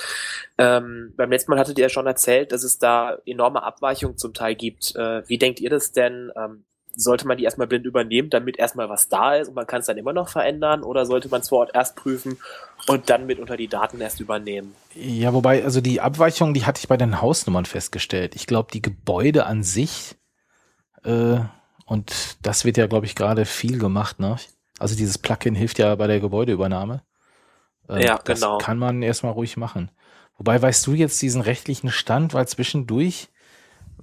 Ähm, beim letzten Mal hattet ihr ja schon erzählt, dass es da enorme Abweichungen zum Teil gibt. Äh, wie denkt ihr das denn? Ähm, sollte man die erstmal blind übernehmen, damit erstmal was da ist und man kann es dann immer noch verändern oder sollte man es vor Ort erst prüfen und dann mit unter die Daten erst übernehmen? Ja, wobei, also die Abweichung, die hatte ich bei den Hausnummern festgestellt. Ich glaube, die Gebäude an sich, äh, und das wird ja, glaube ich, gerade viel gemacht, ne? Also dieses Plugin hilft ja bei der Gebäudeübernahme. Äh, Ja, das genau. kann man erstmal ruhig machen. Wobei, weißt du jetzt diesen rechtlichen Stand, weil zwischendurch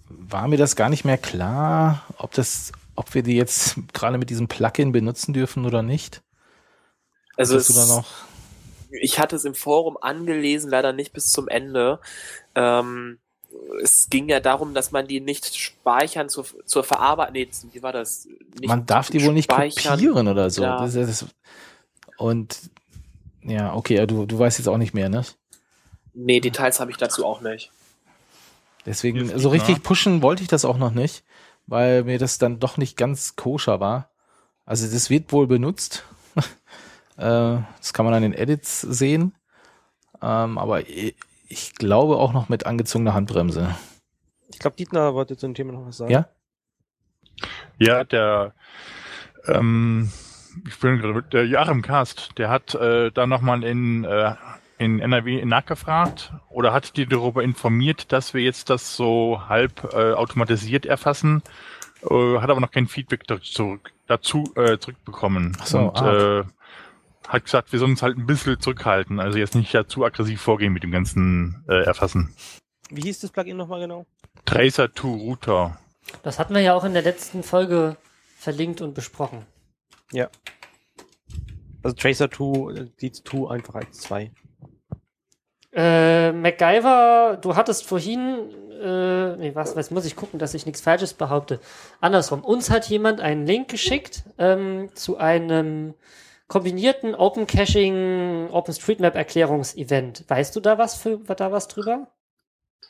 war mir das gar nicht mehr klar, ob das, ob wir die jetzt gerade mit diesem Plugin benutzen dürfen oder nicht. Also es- noch? ich hatte es im Forum angelesen, leider nicht bis zum Ende. Ähm, es ging ja darum, dass man die nicht speichern zur, zur Verarbeitung. Nee, wie war das? Nicht man darf die wohl nicht speichern. kopieren oder so. Ja. Das, ist- das, und ja, okay, ja, du, du weißt jetzt auch nicht mehr, ne? Nee, Details habe ich dazu auch nicht. Deswegen, so richtig nach. pushen wollte ich das auch noch nicht, weil mir das dann doch nicht ganz koscher war. Also das wird wohl benutzt. äh, das kann man an den Edits sehen. Ähm, aber ich, glaube auch noch mit angezogener Handbremse. Ich glaube, Dietmar wollte zu dem Thema noch was sagen. Ja? Ja, der, ähm, ich bin gerade, der Joachim Kast, der hat äh, da nochmal in, äh, in NRW nachgefragt oder hat die darüber informiert, dass wir jetzt das so halb äh, automatisiert erfassen, äh, hat aber noch kein Feedback dazu, dazu äh, zurückbekommen. Ach so, Und ah. äh, hat gesagt, wir sollen uns halt ein bisschen zurückhalten, also jetzt nicht ja zu aggressiv vorgehen mit dem ganzen äh, Erfassen. Wie hieß das Plugin nochmal genau? Tracer to Router. Das hatten wir ja auch in der letzten Folge verlinkt und besprochen. Also Tracer 2, die 2 einfach als 2. Äh, MacGyver, du hattest vorhin, äh, nee, was, was muss ich gucken, dass ich nichts Falsches behaupte. Andersrum, uns hat jemand einen Link geschickt ähm, zu einem kombinierten Open Caching OpenStreetMap Erklärungsevent. Weißt du da was für da was drüber?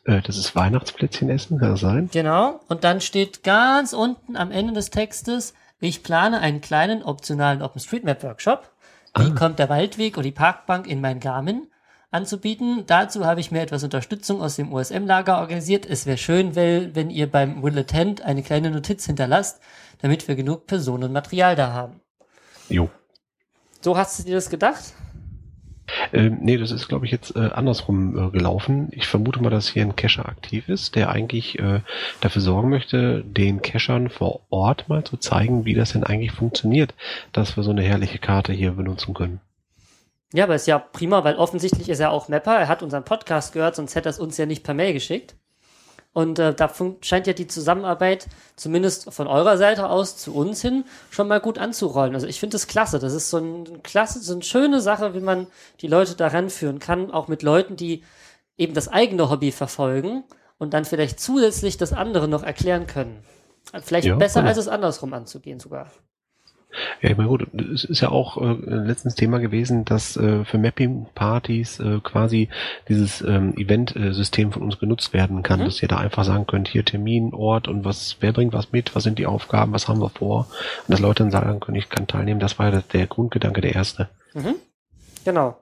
Äh, das ist Weihnachtsplätzchen essen, kann das sein? Genau. Und dann steht ganz unten am Ende des Textes, ich plane einen kleinen optionalen OpenStreetMap-Workshop. Wie Ah. kommt der Waldweg oder die Parkbank in mein Garmin anzubieten? Dazu habe ich mir etwas Unterstützung aus dem OSM-Lager organisiert. Es wäre schön, weil, wenn ihr beim Will Attend eine kleine Notiz hinterlasst, damit wir genug Personen und Material da haben. Jo. So hast du dir das gedacht? Ähm, nee, das ist, glaube ich, jetzt äh, andersrum äh, gelaufen. Ich vermute mal, dass hier ein Cacher aktiv ist, der eigentlich äh, dafür sorgen möchte, den Cachern vor Ort mal zu zeigen, wie das denn eigentlich funktioniert, dass wir so eine herrliche Karte hier benutzen können. Ja, aber ist ja prima, weil offensichtlich ist er auch Mapper. Er hat unseren Podcast gehört, sonst hätte er es uns ja nicht per Mail geschickt. Und äh, da scheint ja die Zusammenarbeit, zumindest von eurer Seite aus zu uns hin, schon mal gut anzurollen. Also ich finde das klasse. Das ist so ein klasse, so eine schöne Sache, wie man die Leute da ranführen kann, auch mit Leuten, die eben das eigene Hobby verfolgen und dann vielleicht zusätzlich das andere noch erklären können. Vielleicht Ja, besser, genau. als es andersrum anzugehen sogar. Ja, ich meine, gut, es ist ja auch äh, letztens Thema gewesen, dass äh, für Mapping-Partys äh, quasi dieses ähm, Event-System von uns genutzt werden kann, Mhm. dass ihr da einfach sagen könnt, hier Termin, Ort und was, wer bringt was mit, was sind die Aufgaben, was haben wir vor und dass Leute dann sagen können, ich kann teilnehmen, das war ja der, Grundgedanke, der erste. Mhm. Genau.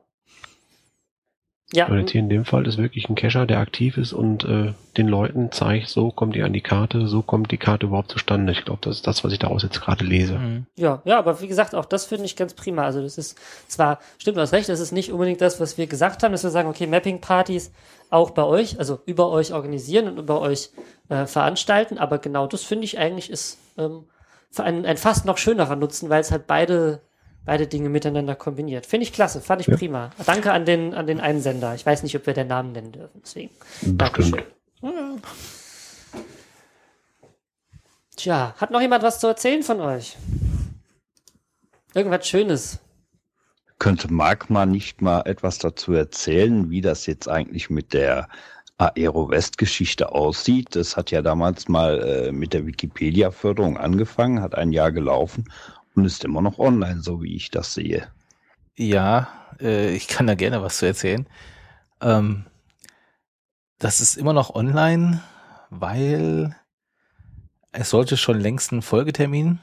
Ja, Und jetzt hier in dem Fall ist wirklich ein Cacher, der aktiv ist und äh, den Leuten zeigt, so kommt ihr an die Karte, so kommt die Karte überhaupt zustande. Ich glaube, das ist das, was ich daraus jetzt gerade lese. Mhm. Ja, ja, aber wie gesagt, auch das finde ich ganz prima. Also das ist zwar, stimmt, du hast recht, das ist nicht unbedingt das, was wir gesagt haben, dass wir sagen, okay, Mapping-Partys auch bei euch, also über euch organisieren und über euch äh, veranstalten, aber genau das finde ich eigentlich ist ähm, für ein, ein fast noch schönerer Nutzen, weil es halt beide, beide Dinge miteinander kombiniert. Finde ich klasse, fand ich Ja. prima. Danke an den, an den Einsender. Ich weiß nicht, ob wir den Namen nennen dürfen, deswegen. Dankeschön. Ja. Tja, hat noch jemand was zu erzählen von euch? Irgendwas Schönes. Könnte Marc mal nicht mal etwas dazu erzählen, wie das jetzt eigentlich mit der Aero West Geschichte aussieht? Das hat ja damals mal äh, mit der Wikipedia-Förderung angefangen, hat ein Jahr gelaufen und ist immer noch online, so wie ich das sehe. Ja, äh, ich kann da gerne was zu erzählen. Ähm, das ist immer noch online, weil es sollte schon längst einen Folgetermin.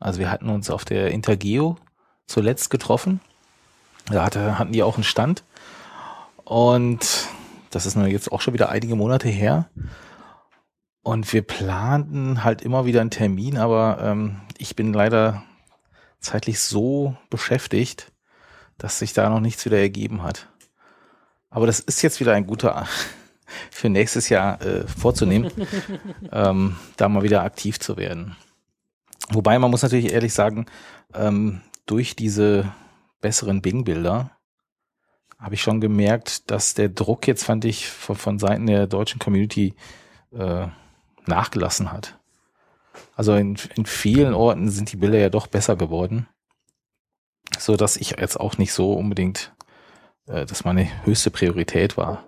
Also wir hatten uns auf der Intergeo zuletzt getroffen. Da hatte, hatten die auch einen Stand. Und das ist nun jetzt auch schon wieder einige Monate her. Und wir planten halt immer wieder einen Termin, aber ähm, ich bin leider zeitlich so beschäftigt, dass sich da noch nichts wieder ergeben hat. Aber das ist jetzt wieder ein guter für nächstes Jahr äh, vorzunehmen, ähm, da mal wieder aktiv zu werden. Wobei man muss natürlich ehrlich sagen, ähm, durch diese besseren Bing-Bilder habe ich schon gemerkt, dass der Druck jetzt, fand ich, von, von Seiten der deutschen Community äh, nachgelassen hat. Also in, in vielen Orten sind die Bilder ja doch besser geworden, so dass ich jetzt auch nicht so unbedingt, äh, dass meine höchste Priorität war.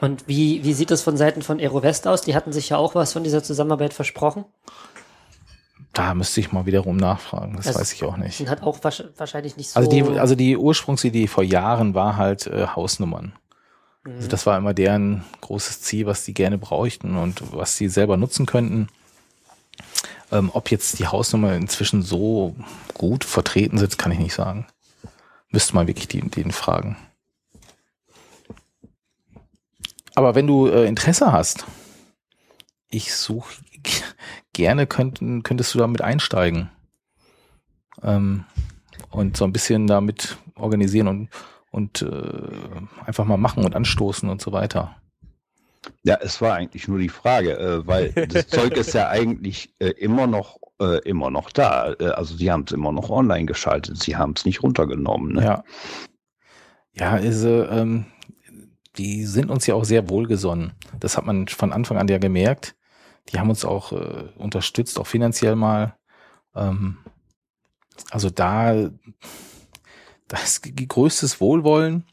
Und wie, wie sieht es von Seiten von AeroWest aus? Die hatten sich ja auch was von dieser Zusammenarbeit versprochen. Da müsste ich mal wiederum nachfragen. Das also, weiß ich auch nicht. Hat auch wahrscheinlich nicht so. Also die, also die Ursprungsidee vor Jahren war halt äh, Hausnummern. Mhm. Also das war immer deren großes Ziel, was die gerne bräuchten und was sie selber nutzen könnten. Ähm, ob jetzt die Hausnummer inzwischen so gut vertreten sind, kann ich nicht sagen. Müsste man wirklich die, den fragen. Aber wenn du äh, Interesse hast, ich suche gerne könnten, könntest du damit einsteigen ähm, und so ein bisschen damit organisieren und und äh, einfach mal machen und anstoßen und so weiter. Ja, es war eigentlich nur die Frage, äh, weil das Zeug ist ja eigentlich äh, immer noch äh, immer noch da. Äh, also sie haben es immer noch online geschaltet, sie haben es nicht runtergenommen. Ne? Ja. Ja, also ähm, die sind uns ja auch sehr wohlgesonnen. Das hat man von Anfang an ja gemerkt. Die haben uns auch äh, unterstützt, auch finanziell mal. Ähm, also da, da ist größtes Wohlwollen.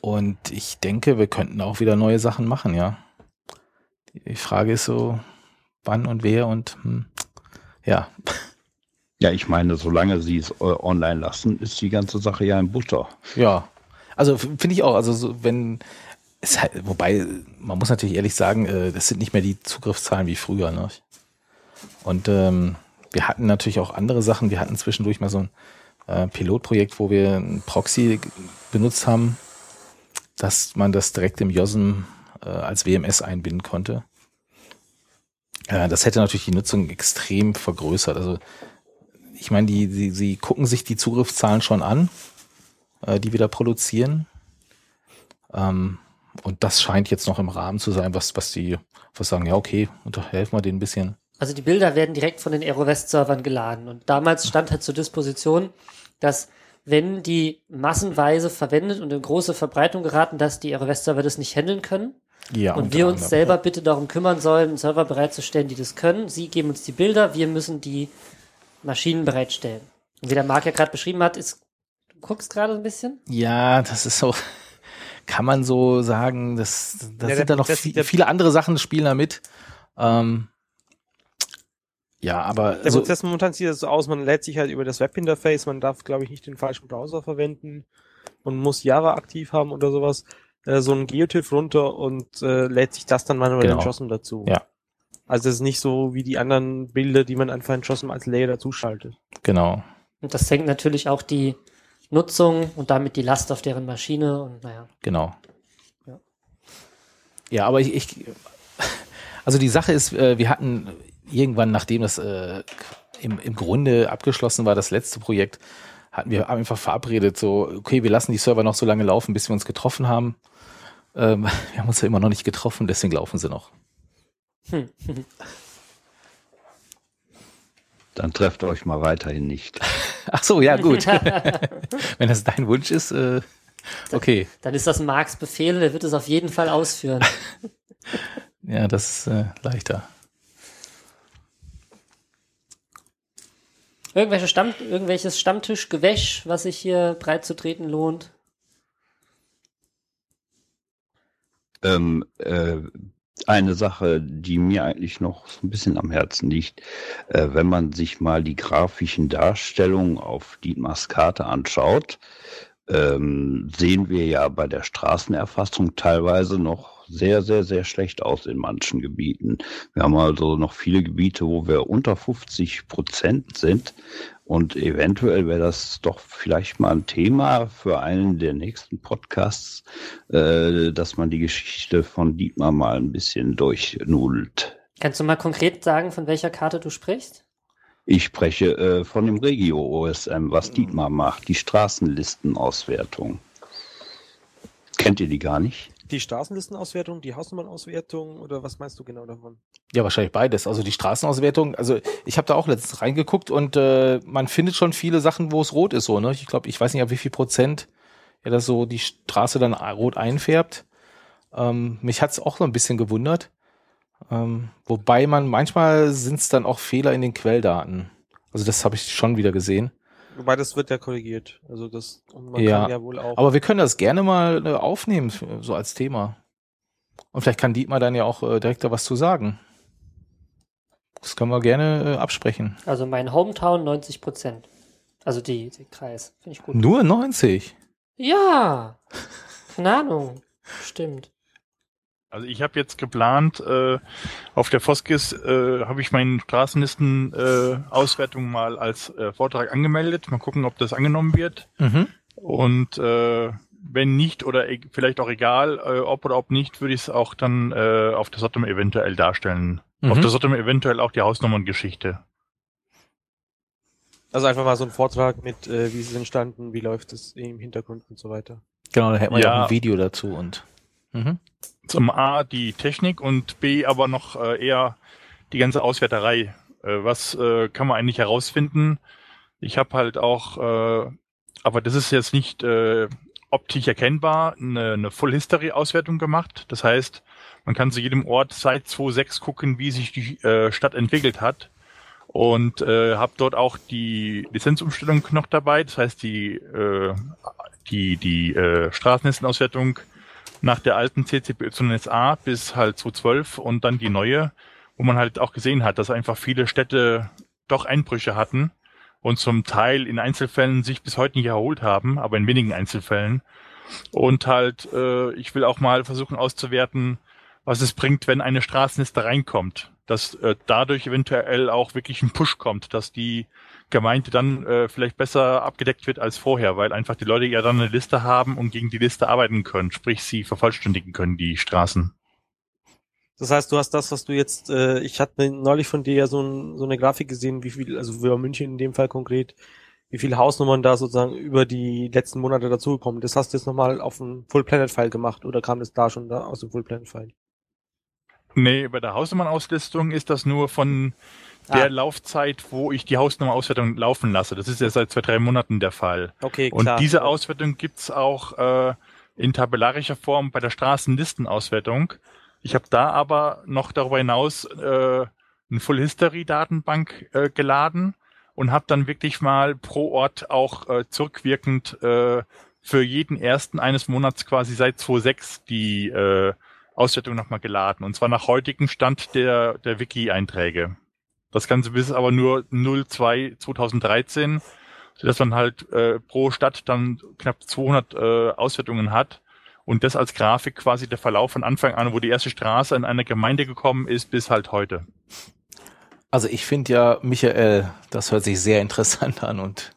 Und ich denke, wir könnten auch wieder neue Sachen machen, ja. Die Frage ist so, wann und wer und hm, ja. Ja, ich meine, solange sie es äh, online lassen, ist die ganze Sache ja in Butter. Ja, also finde ich auch, also so, wenn es halt, wobei, man muss natürlich ehrlich sagen, äh, das sind nicht mehr die Zugriffszahlen wie früher, ne? Und ähm, wir hatten natürlich auch andere Sachen. Wir hatten zwischendurch mal so ein äh, Pilotprojekt, wo wir ein Proxy benutzt haben, dass man das direkt im JOSM äh, als WMS einbinden konnte. Äh, das hätte natürlich die Nutzung extrem vergrößert. Also ich meine, die, die, sie gucken sich die Zugriffszahlen schon an äh, die wir da produzieren. Ähm, und das scheint jetzt noch im Rahmen zu sein, was, was die was sagen, ja, okay, unterhelfen wir denen ein bisschen. Also die Bilder werden direkt von den AeroWest-Servern geladen. Und damals stand halt zur Disposition, dass wenn die massenweise verwendet und in große Verbreitung geraten, dass die AeroWest-Server das nicht handeln können. Ja, und wir uns selber bitte darum kümmern sollen, einen Server bereitzustellen, die das können. Sie geben uns die Bilder, wir müssen die Maschinen bereitstellen. Und wie der Marc ja gerade beschrieben hat, ist guckst gerade ein bisschen? Ja, das ist so, kann man so sagen, das, das ja, sind da noch viel, viele andere Sachen spielen da mit. Ähm, ja, aber. Der also, Prozess momentan sieht das so aus, man lädt sich halt über das Webinterface, man darf, glaube ich, nicht den falschen Browser verwenden und muss Java aktiv haben oder sowas, äh, so ein Geotiff runter und äh, lädt sich das dann manuell genau. in JOSM dazu. Ja. Also es ist nicht so wie die anderen Bilder, die man einfach in JOSM als Layer dazuschaltet. Genau. Und das senkt natürlich auch die Nutzung und damit die Last auf deren Maschine und naja. Genau. Ja, ja aber ich, ich also die Sache ist, äh, wir hatten irgendwann, nachdem das äh, im, im Grunde abgeschlossen war, das letzte Projekt, hatten wir einfach verabredet, so, okay, wir lassen die Server noch so lange laufen, bis wir uns getroffen haben. Ähm, wir haben uns ja immer noch nicht getroffen, deswegen laufen sie noch. Hm. Dann trefft euch mal weiterhin nicht. Ach so, ja, gut. Wenn das dein Wunsch ist, äh, okay. Dann, dann ist das Marx Befehl, der wird es auf jeden Fall ausführen. ja, das ist äh, leichter. Irgendwelche Stamm, irgendwelches Stammtischgewäsch, was sich hier breit zu treten lohnt? Ähm, äh, eine Sache, die mir eigentlich noch so ein bisschen am Herzen liegt, äh, wenn man sich mal die grafischen Darstellungen auf Dietmars Karte anschaut, ähm, sehen wir ja bei der Straßenerfassung teilweise noch sehr, sehr, sehr schlecht aus in manchen Gebieten. Wir haben also noch viele Gebiete, wo wir unter 50 Prozent sind. Und eventuell wäre das doch vielleicht mal ein Thema für einen der nächsten Podcasts, äh, dass man die Geschichte von Dietmar mal ein bisschen durchnudelt. Kannst du mal konkret sagen, von welcher Karte du sprichst? Ich spreche äh, von dem Regio-OSM, was Dietmar macht, die Straßenlistenauswertung. Kennt ihr die gar nicht? Die Straßenlistenauswertung, die Hausnummernauswertung oder was meinst du genau davon? Ja, wahrscheinlich beides. Also die Straßenauswertung, also ich habe da auch letztens reingeguckt und äh, man findet schon viele Sachen, wo es rot ist so, ne? Ich glaube, ich weiß nicht, ab wie viel Prozent ja das so die Straße dann rot einfärbt. Ähm, mich hat's auch so ein bisschen gewundert. Ähm, wobei man manchmal sind es dann auch Fehler in den Quelldaten. Also das habe ich schon wieder gesehen. Wobei das wird ja korrigiert. Also das und man Ja, kann ja wohl auch. Aber wir können das gerne mal äh, aufnehmen, so als Thema. Und vielleicht kann Dietmar dann ja auch äh, direkt da was zu sagen. Das können wir gerne äh, absprechen. Also mein Hometown 90 Prozent. Also die, die Kreis. Finde ich gut. Nur 90. Ja. Keine Ahnung. Stimmt. Also ich habe jetzt geplant, äh, auf der Foskis äh, habe ich meinen Straßenlisten äh, mal als äh, Vortrag angemeldet. Mal gucken, ob das angenommen wird. Mhm. Und äh, wenn nicht oder e vielleicht auch egal, äh, ob oder ob nicht, würde ich es auch dann äh, auf der Sottom eventuell darstellen. Mhm. Auf der Sottom eventuell auch die Hausnummerngeschichte. Also einfach mal so ein Vortrag mit, äh, wie ist es entstanden, wie läuft es im Hintergrund und so weiter. Genau, da hätten wir ja. Ja. auch ein Video dazu und. Mhm. Zum A die Technik und B aber noch äh, eher die ganze Auswerterei. Äh, was äh, kann man eigentlich herausfinden? Ich habe halt auch, äh, aber das ist jetzt nicht äh, optisch erkennbar, eine, eine Full History Auswertung gemacht. Das heißt, man kann zu jedem Ort seit 2.6 gucken, wie sich die äh, Stadt entwickelt hat. Und äh, habe dort auch die Lizenzumstellung noch dabei. Das heißt, die, äh, die, die äh, Straßenlistenauswertung nach der alten CCPYSA bis halt 2012 und dann die neue, wo man halt auch gesehen hat, dass einfach viele Städte doch Einbrüche hatten und zum Teil in Einzelfällen sich bis heute nicht erholt haben, aber in wenigen Einzelfällen. Und halt, äh, ich will auch mal versuchen auszuwerten, was es bringt, wenn eine Straßenliste reinkommt. Dass äh, dadurch eventuell auch wirklich ein Push kommt, dass die Gemeinde dann äh, vielleicht besser abgedeckt wird als vorher, weil einfach die Leute ja dann eine Liste haben und gegen die Liste arbeiten können, sprich sie vervollständigen können, die Straßen. Das heißt, du hast das, was du jetzt, äh, ich hatte neulich von dir ja so, ein, so eine Grafik gesehen, wie viel, also für München in dem Fall konkret, wie viele Hausnummern da sozusagen über die letzten Monate dazugekommen. Das hast du jetzt nochmal auf dem Full Planet File gemacht oder kam das da schon da aus dem Full Planet File? Nee, bei der Hausnummernauslistung ist das nur von der Ah. Laufzeit, wo ich die Hausnummerauswertung laufen lasse. Das ist ja seit zwei, drei Monaten der Fall. Okay, Und klar. diese Auswertung gibt's auch äh, in tabellarischer Form bei der Straßenlistenauswertung. Ich habe da aber noch darüber hinaus äh, eine Full History Datenbank äh, geladen und habe dann wirklich mal pro Ort auch äh, zurückwirkend äh, für jeden ersten eines Monats quasi seit 2006 die äh, Auswertung nochmal geladen. Und zwar nach heutigem Stand der, der Wiki-Einträge. Das Ganze bis aber nur 02 2013, sodass man halt äh, pro Stadt dann knapp 200 äh, Auswertungen hat. Und das als Grafik quasi der Verlauf von Anfang an, wo die erste Straße in eine Gemeinde gekommen ist, bis halt heute. Also ich finde ja, Michael, das hört sich sehr interessant an und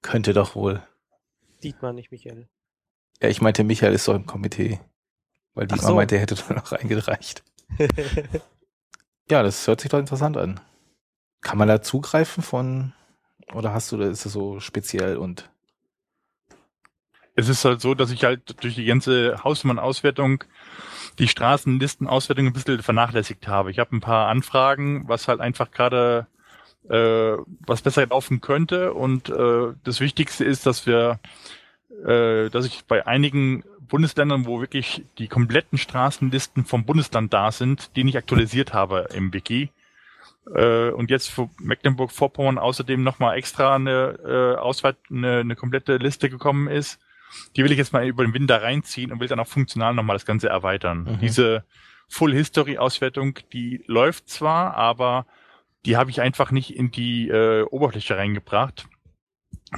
könnte doch wohl. Dietmar, nicht Michael. Ja, ich meinte, Michael ist doch im Komitee. Weil Dietmar so. meinte, er hätte doch noch eingereicht. Ja, das hört sich doch interessant an. Kann man da zugreifen von, oder hast du, oder ist das so speziell und Es ist halt so, dass ich halt durch die ganze Hausmann-Auswertung die Straßenlistenauswertung ein bisschen vernachlässigt habe. Ich habe ein paar Anfragen, was halt einfach gerade äh, was besser laufen könnte. Und äh, das Wichtigste ist, dass wir, äh, dass ich bei einigen Bundesländern, wo wirklich die kompletten Straßenlisten vom Bundesland da sind, die nicht aktualisiert habe im Wiki. Äh, und jetzt für Mecklenburg-Vorpommern außerdem nochmal extra eine, äh, Ausweit eine, eine komplette Liste gekommen ist. Die will ich jetzt mal über den Winter reinziehen und will dann auch funktional nochmal das Ganze erweitern. Mhm. Diese Full History Auswertung, die läuft zwar, aber die habe ich einfach nicht in die äh, Oberfläche reingebracht.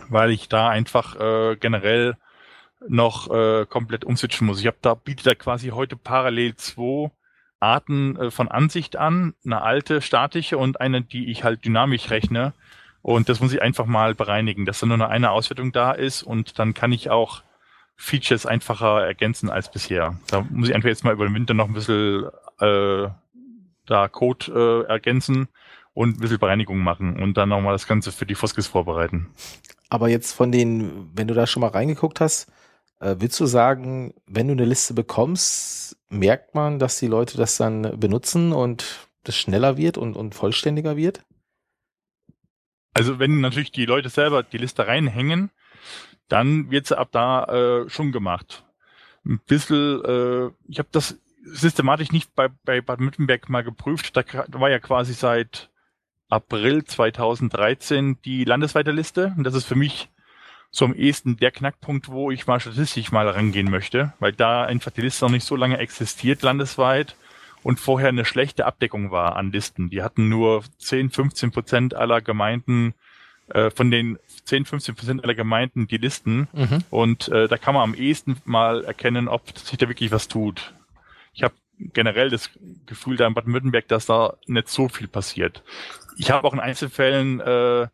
weil ich da einfach äh, generell noch äh, komplett umswitchen muss. Ich habe da bietet da quasi heute parallel zwei Arten äh, von Ansicht an, eine alte statische und eine, die ich halt dynamisch rechne. Und das muss ich einfach mal bereinigen, dass da nur eine Auswertung da ist und dann kann ich auch Features einfacher ergänzen als bisher. Da muss ich einfach jetzt mal über den Winter noch ein bisschen äh, da Code äh, ergänzen und ein bisschen Bereinigung machen und dann nochmal das Ganze für die Foskis vorbereiten. Aber jetzt von den, wenn du da schon mal reingeguckt hast, äh, willst du sagen, wenn du eine Liste bekommst, merkt man, dass die Leute das dann benutzen und das schneller wird und, und vollständiger wird? Also wenn natürlich die Leute selber die Liste reinhängen, dann wird sie ab da äh, schon gemacht. Ein bisschen, äh, ich habe das systematisch nicht bei, bei Baden-Württemberg mal geprüft. Da war ja quasi seit April 2013 die landesweite Liste. Und das ist für mich so am ehesten der Knackpunkt, wo ich mal statistisch mal rangehen möchte, weil da einfach die Liste noch nicht so lange existiert landesweit und vorher eine schlechte Abdeckung war an Listen. Die hatten nur 10, 15 Prozent aller Gemeinden, äh, von den 10, 15 Prozent aller Gemeinden die Listen. Mhm. Und äh, da kann man am ehesten mal erkennen, ob sich da wirklich was tut. Ich habe generell das Gefühl da in Baden-Württemberg, dass da nicht so viel passiert. Ich habe auch in Einzelfällen äh,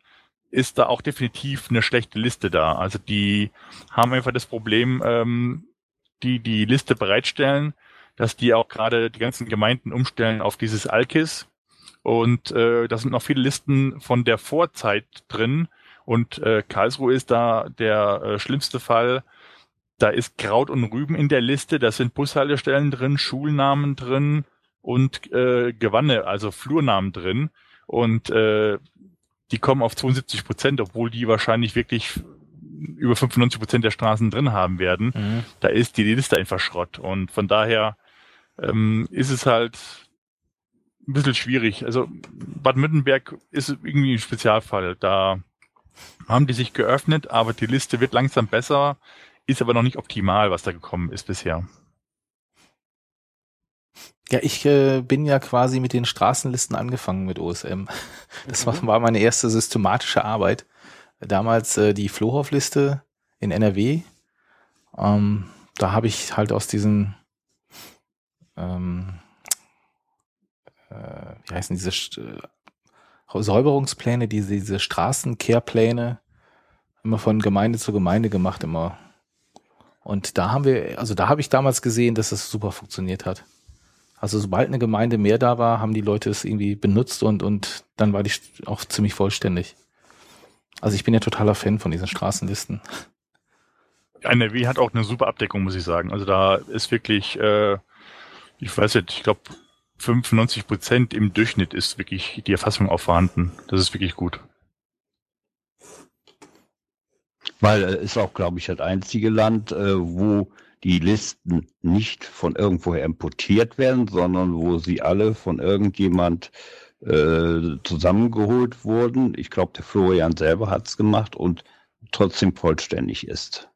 ist da auch definitiv eine schlechte Liste da. Also die haben einfach das Problem, ähm, die die Liste bereitstellen, dass die auch gerade die ganzen Gemeinden umstellen auf dieses Alkis. Und äh, da sind noch viele Listen von der Vorzeit drin. Und äh, Karlsruhe ist da der äh, schlimmste Fall. Da ist Kraut und Rüben in der Liste, da sind Bushaltestellen drin, Schulnamen drin und äh, Gewanne, also Flurnamen drin. Und äh, die kommen auf 72 Prozent, obwohl die wahrscheinlich wirklich über 95 Prozent der Straßen drin haben werden. Mhm. Da ist die Liste einfach Schrott. Und von daher ähm, ist es halt ein bisschen schwierig. Also Baden-Württemberg ist irgendwie ein Spezialfall. Da haben die sich geöffnet, aber die Liste wird langsam besser, ist aber noch nicht optimal, was da gekommen ist bisher. Ja, ich äh, bin ja quasi mit den Straßenlisten angefangen mit OSM. Das war, war meine erste systematische Arbeit. Damals äh, die Flohhoff-Liste in NRW. Ähm, da habe ich halt aus diesen ähm, äh, wie heißen diese äh, Säuberungspläne, diese, diese Straßenkehrpläne immer von Gemeinde zu Gemeinde gemacht immer. Und da haben wir, also da habe ich damals gesehen, dass das super funktioniert hat. Also sobald eine Gemeinde mehr da war, haben die Leute es irgendwie benutzt und, und dann war die auch ziemlich vollständig. Also ich bin ja totaler Fan von diesen Straßenlisten. NRW hat auch eine super Abdeckung, muss ich sagen. Also da ist wirklich, äh, ich weiß nicht, ich glaube 95 Prozent im Durchschnitt ist wirklich die Erfassung auch vorhanden. Das ist wirklich gut. Weil es äh, ist auch, glaube ich, das einzige Land, äh, wo die Listen nicht von irgendwoher importiert werden, sondern wo sie alle von irgendjemand äh, zusammengeholt wurden. Ich glaube, der Florian selber hat es gemacht und trotzdem vollständig ist.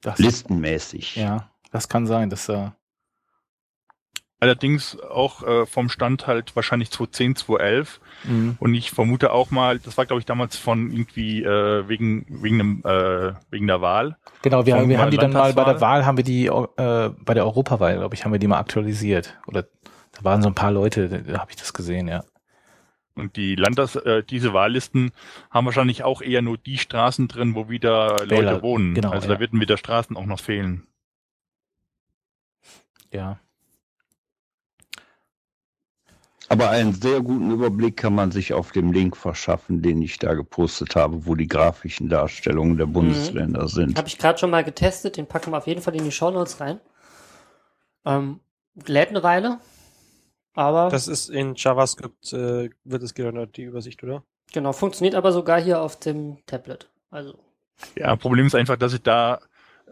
Das Listenmäßig. Ja, das kann sein, dass er. Allerdings auch äh, vom Stand halt wahrscheinlich 2010, 2011. Mhm. Und ich vermute auch mal, das war glaube ich damals von irgendwie äh, wegen wegen einem, äh, wegen der Wahl. Genau, wir, wir haben die dann mal bei der Wahl haben wir die äh, bei der Europawahl, glaube ich, haben wir die mal aktualisiert. Oder da waren so ein paar Leute, da habe ich das gesehen, ja. Und die Landtags, äh, diese Wahllisten haben wahrscheinlich auch eher nur die Straßen drin, wo wieder Wähler, Leute wohnen. Genau, also ja. da werden wieder Straßen auch noch fehlen. Ja. Aber einen sehr guten Überblick kann man sich auf dem Link verschaffen, den ich da gepostet habe, wo die grafischen Darstellungen der mhm. Bundesländer mhm. sind. Habe ich gerade schon mal getestet, den packen wir auf jeden Fall in die Shownotes rein. Ähm, lädt eine Weile, aber. Das ist in JavaScript, äh, wird es gerendert, die Übersicht, oder? Genau, funktioniert aber sogar hier auf dem Tablet. Also. Ja, Problem ist einfach, dass ich da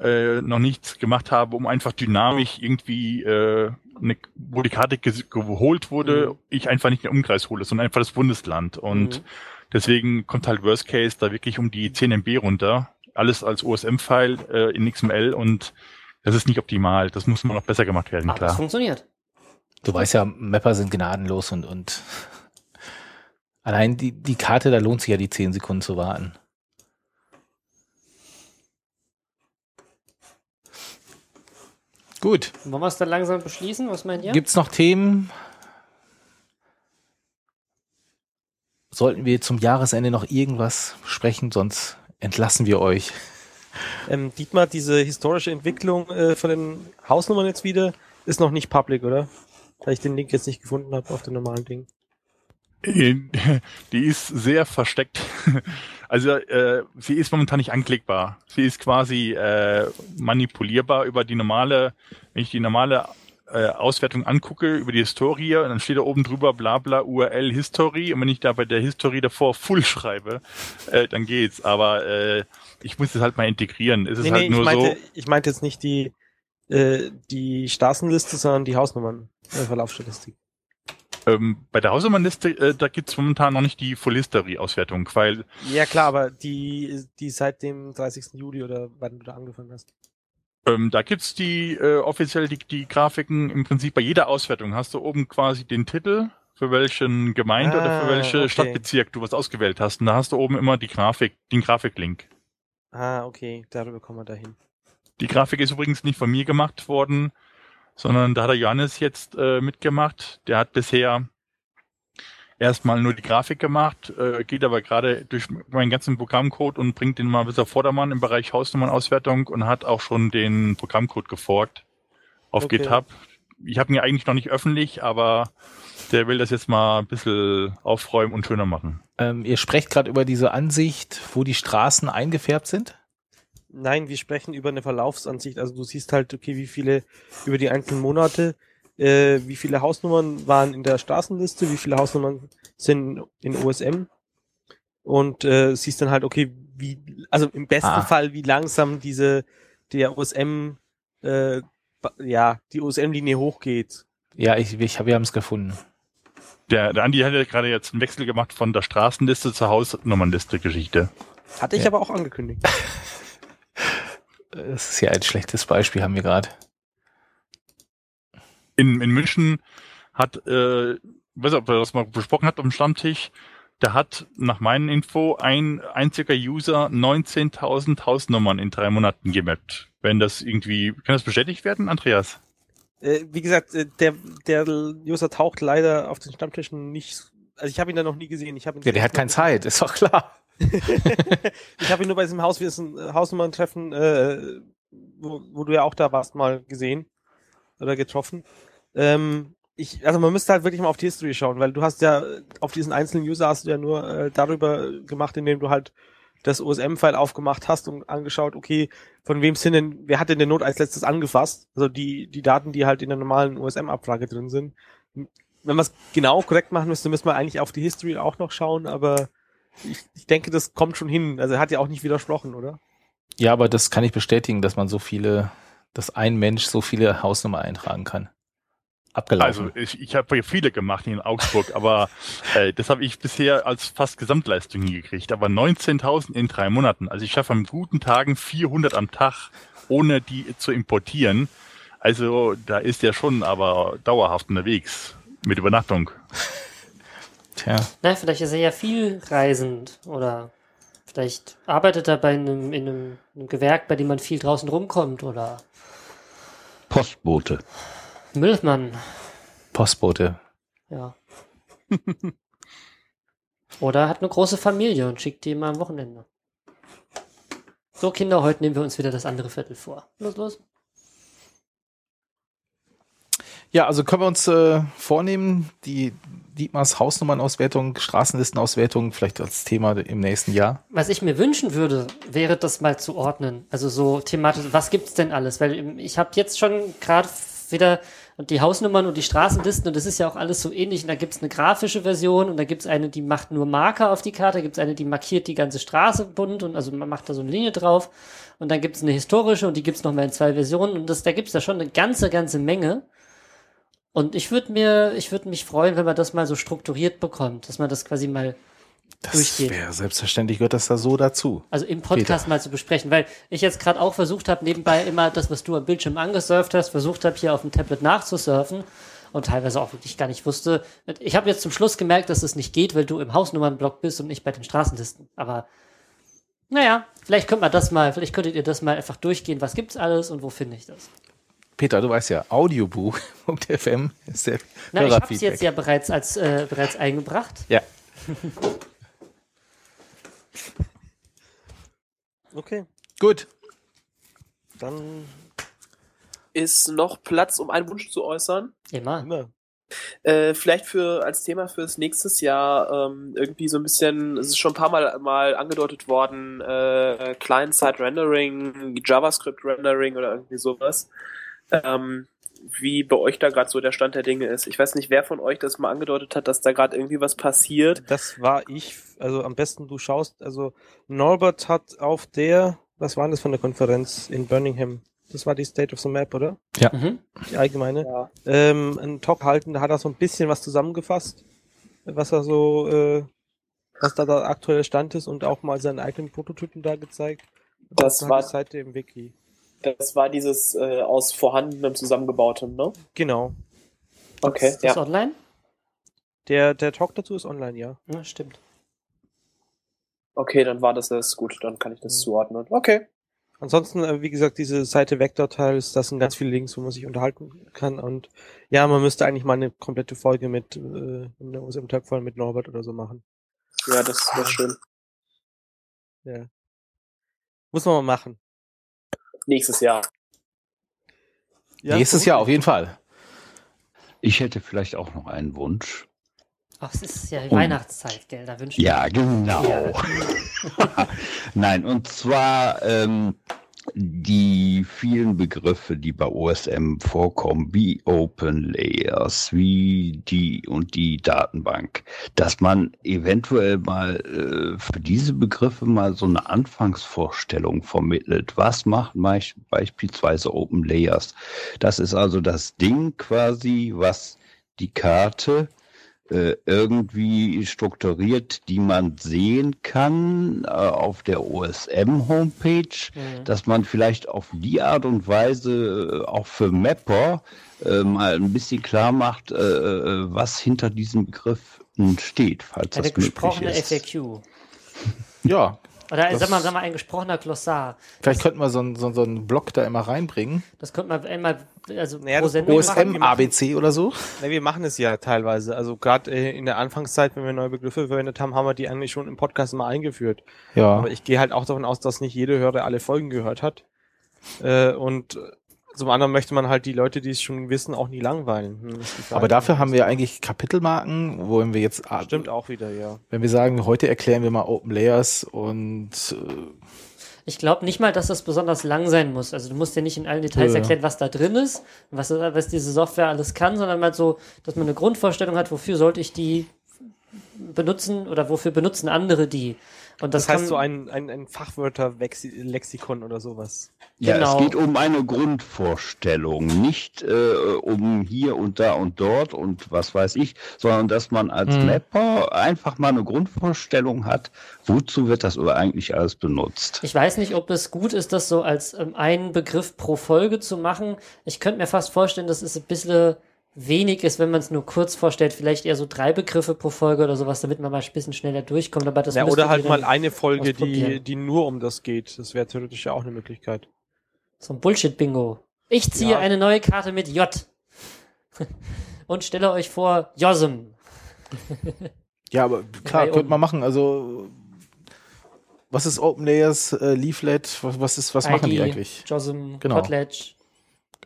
äh, noch nichts gemacht habe, um einfach dynamisch irgendwie, äh, ne, wo die Karte geholt wurde, mhm. ich einfach nicht den Umkreis hole, sondern einfach das Bundesland. Und mhm. deswegen kommt halt Worst Case da wirklich um die 10 MB runter. Alles als OSM-File äh, in XML und das ist nicht optimal. Das muss noch besser gemacht werden, Aber klar. Das funktioniert. Du weißt ja, Mapper sind gnadenlos und, und allein die, die Karte, da lohnt sich ja die 10 Sekunden zu warten. Gut. Wollen wir es dann langsam beschließen? Was meint ihr? Gibt's noch Themen? Sollten wir zum Jahresende noch irgendwas sprechen, sonst entlassen wir euch. Ähm, Dietmar, diese historische Entwicklung äh, von den Hausnummern jetzt wieder ist noch nicht public, oder? Weil ich den Link jetzt nicht gefunden habe auf dem normalen Ding. Die ist sehr versteckt. Also äh, sie ist momentan nicht anklickbar. Sie ist quasi äh, manipulierbar über die normale, wenn ich die normale äh, Auswertung angucke, über die Historie, und dann steht da oben drüber bla bla URL History und wenn ich da bei der History davor Full schreibe, äh, dann geht's. Aber äh, ich muss das halt mal integrieren. Es ist nee, halt nee, nur ich meinte, so. ich meinte jetzt nicht die, äh, die Straßenliste, sondern die Hausnummern, äh, Verlaufsstatistik. Ähm, bei der Hausnummernliste, äh, da gibt's momentan noch nicht die Full History Auswertung, weil Ja klar, aber die, die seit dem 30. Juli oder wann du da angefangen hast. Ähm, da gibt's die äh, offiziell die, die Grafiken im Prinzip bei jeder Auswertung hast du oben quasi den Titel für welchen Gemeinde oder für Ah, welche okay. Stadtbezirk du was ausgewählt hast und da hast du oben immer die Grafik, den Grafiklink. Ah, okay, darüber kommen wir dahin. Die Grafik ist übrigens nicht von mir gemacht worden, sondern da hat der Johannes jetzt äh, mitgemacht. Der hat bisher erstmal nur die Grafik gemacht, äh, geht aber gerade durch meinen ganzen Programmcode und bringt den mal bis auf Vordermann im Bereich Hausnummernauswertung und hat auch schon den Programmcode geforkt auf Okay. GitHub. Ich habe ihn ja eigentlich noch nicht öffentlich, aber der will das jetzt mal ein bisschen aufräumen und schöner machen. Ähm, ihr sprecht gerade über diese Ansicht, wo die Straßen eingefärbt sind. Nein, wir sprechen über eine Verlaufsansicht. Also du siehst halt, okay, wie viele über die einzelnen Monate, äh, wie viele Hausnummern waren in der Straßenliste, wie viele Hausnummern sind in OSM und äh, siehst dann halt, okay, wie, also im besten Ah. Fall, wie langsam diese der OSM, äh, ja, die OSM-Linie hochgeht. Ja, ich, ich hab, wir haben es gefunden. Der, der Andi hat ja gerade jetzt einen Wechsel gemacht von der Straßenliste zur Hausnummernliste-Geschichte. Hatte ich Ja. aber auch angekündigt. Das ist ja ein schlechtes Beispiel, haben wir gerade. in, in München hat, äh, weiß nicht, ob er das mal besprochen hat am Stammtisch, da hat nach meinen Info ein einziger User 19.000 Hausnummern in drei Monaten gemappt. Wenn das irgendwie, kann das bestätigt werden, Andreas? Äh, wie gesagt, äh, der, der User taucht leider auf den Stammtischen nicht. Also ich habe ihn da noch nie gesehen. Ich ihn Ja, der hat keine Zeit, ist doch klar. ich habe ihn nur bei diesem Hauswesen, äh, Hausnummern-Treffen, äh, wo, wo du ja auch da warst, mal gesehen oder getroffen. Ähm, ich, also man müsste halt wirklich mal auf die History schauen, weil du hast ja auf diesen einzelnen User hast du ja nur äh, darüber gemacht, indem du halt das OSM-File aufgemacht hast und angeschaut, okay, von wem sind denn, wer hat denn den Not als letztes angefasst? Also die, die Daten, die halt in der normalen OSM-Abfrage drin sind. Wenn man es genau korrekt machen müsste, müsste man eigentlich auf die History auch noch schauen, aber ich, ich denke, das kommt schon hin. Also er hat ja auch nicht widersprochen, oder? Ja, aber das kann ich bestätigen, dass man so viele, dass ein Mensch so viele Hausnummer eintragen kann. Abgelaufen. Also ich, ich habe ja viele gemacht hier in Augsburg, aber äh, das habe ich bisher als fast Gesamtleistung hingekriegt. Aber 19.000 in drei Monaten. Also ich schaffe an guten Tagen 400 am Tag, ohne die zu importieren. Also da ist er schon aber dauerhaft unterwegs mit Übernachtung. Tja, Na, vielleicht ist er ja viel reisend oder vielleicht arbeitet er bei einem, in einem, einem Gewerk, bei dem man viel draußen rumkommt oder Postbote. Müllmann, Postbote. ja. oder hat eine große Familie und schickt die immer am Wochenende. So, Kinder, heute nehmen wir uns wieder das andere Viertel vor. Los, los. Ja, also können wir uns äh, vornehmen, die Dietmars Hausnummernauswertung, Straßenlistenauswertung vielleicht als Thema im nächsten Jahr. Was ich mir wünschen würde, wäre das mal zu ordnen. Also so thematisch, was gibt's denn alles? Weil ich habe jetzt schon gerade wieder die Hausnummern und die Straßenlisten und das ist ja auch alles so ähnlich. Und da gibt's eine grafische Version und da gibt's eine, die macht nur Marker auf die Karte, gibt's eine, die markiert die ganze Straße bunt und also man macht da so eine Linie drauf. Und dann gibt's eine historische und die gibt's noch mal in zwei Versionen und das, da gibt's da schon eine ganze, ganze Menge. Und ich würde mir, ich würde mich freuen, wenn man das mal so strukturiert bekommt, dass man das quasi mal Das Durchgeht. wäre selbstverständlich, gehört das da so dazu. also im Podcast mal zu besprechen, weil ich jetzt gerade auch versucht habe, nebenbei immer das, was du am Bildschirm angesurft hast, versucht habe, hier auf dem Tablet nachzusurfen und teilweise auch wirklich gar nicht wusste. Ich habe jetzt zum Schluss gemerkt, dass es nicht geht, weil du im Hausnummernblock bist und nicht bei den Straßenlisten. Aber naja, vielleicht könnt man das mal, vielleicht könntet ihr das mal einfach durchgehen, was gibt's alles und wo finde ich das? Peter, du weißt ja, audiobuch.fm ist der Na, ich habe es jetzt ja bereits als äh, bereits eingebracht. Ja. Okay, Gut. dann Ist noch Platz, um einen Wunsch zu äußern? Immer. immer. Äh, vielleicht für als Thema fürs nächstes Jahr ähm, irgendwie so ein bisschen, es ist schon ein paar Mal mal angedeutet worden, äh, Client-Side-Rendering, JavaScript-Rendering oder irgendwie sowas. Ähm, wie bei euch da gerade so der Stand der Dinge ist. Ich weiß nicht, wer von euch das mal angedeutet hat, dass da gerade irgendwie was passiert. Das war ich, also am besten du schaust, also Norbert hat auf der, was war das von der Konferenz in Birmingham? Das war die State of the Map, oder? Mhm. Die allgemeine. Ja. Ähm, einen Talk halten, da hat er so ein bisschen was zusammengefasst, was er so, äh, was da der aktuelle Stand ist und auch mal seinen eigenen Prototypen da gezeigt. Das Da war- die Seite im Wiki. Das war dieses äh, aus vorhandenem zusammengebautem, ne? Genau. Okay, Ist das ja. online? Der, der Talk dazu ist online, ja. Ja, stimmt. Okay, dann war das das. Gut, dann kann ich das zuordnen. Okay. Ansonsten, äh, wie gesagt, diese Seite Vector-Tiles, das sind ganz viele Links, wo man sich unterhalten kann. Und ja, man müsste eigentlich mal eine komplette Folge mit äh, eine im Tag voll mit Norbert oder so machen. Ja, das wäre schön. Ja. Muss man mal machen. Nächstes Jahr. Ja, Nächstes Jahr auf jeden Fall. Ich hätte vielleicht auch noch einen Wunsch. Ach, es ist ja Oh. Weihnachtszeit, gell? Da wünschen Ja, genau. Ja. Nein, und zwar ähm, die vielen Begriffe, die bei OSM vorkommen, wie Open Layers, wie die und die Datenbank, dass man eventuell mal äh, für diese Begriffe mal so eine Anfangsvorstellung vermittelt. Was macht beispielsweise Open Layers? Das ist also das Ding quasi, was die Karte irgendwie strukturiert, die man sehen kann äh, auf der OSM-Homepage, Mhm. dass man vielleicht auf die Art und Weise äh, auch für Mapper äh, mal ein bisschen klar macht, äh, äh, was hinter diesem Begriff steht, falls Eine das möglich gesprochene ist. FAQ. Ja, Oder Das- sag mal, sag mal, ein gesprochener Glossar. vielleicht könnten wir so, einen- so, so einen Block da immer reinbringen. Das könnte man einmal, also Naja, das OSM ABC oder so. Na, wir machen es ja teilweise. Also gerade äh, in der Anfangszeit, wenn wir neue Begriffe verwendet haben, haben wir die eigentlich schon im Podcast mal eingeführt. Ja. Aber ich gehe halt auch davon aus, dass nicht jede Hörer alle Folgen gehört hat. Äh, und zum anderen möchte man halt die Leute, die es schon wissen, auch nie langweilen. Hm. Aber dafür haben wir eigentlich Kapitelmarken, wo wir jetzt, Stimmt auch wieder, ja. wenn wir sagen, heute erklären wir mal Open Layers und äh, Ich glaube nicht mal, dass das besonders lang sein muss. Also du musst dir nicht in allen Details Ja. erklären, was da drin ist und was, was diese Software alles kann, sondern mal so, dass man eine Grundvorstellung hat, wofür sollte ich die benutzen oder wofür benutzen andere die. Und das, Das, heißt kann, so ein, ein, ein Fachwörterlexikon oder sowas. Ja, Genau. es geht um eine Grundvorstellung, nicht äh, um hier und da und dort und was weiß ich, sondern dass man als Mhm. Mapper einfach mal eine Grundvorstellung hat, wozu wird das oder eigentlich alles benutzt. Ich weiß nicht, ob es gut ist, das so als ähm, einen Begriff pro Folge zu machen. Ich könnte mir fast vorstellen, dass es ein bisschen wenig ist, wenn man es nur kurz vorstellt. Vielleicht eher so drei Begriffe pro Folge oder sowas, damit man mal ein bisschen schneller durchkommt. Aber das ja, oder halt mal eine Folge, die, die nur um das geht. Das wäre theoretisch ja auch eine Möglichkeit. So ein Bullshit-Bingo. Ich ziehe Ja. eine neue Karte mit J. Und stelle euch vor, Josem. ja, aber klar, könnte man machen. Also was ist Open Layers, äh, Leaflet, was, was ist, was machen die ID, eigentlich? Josem, Genau. Potlatch,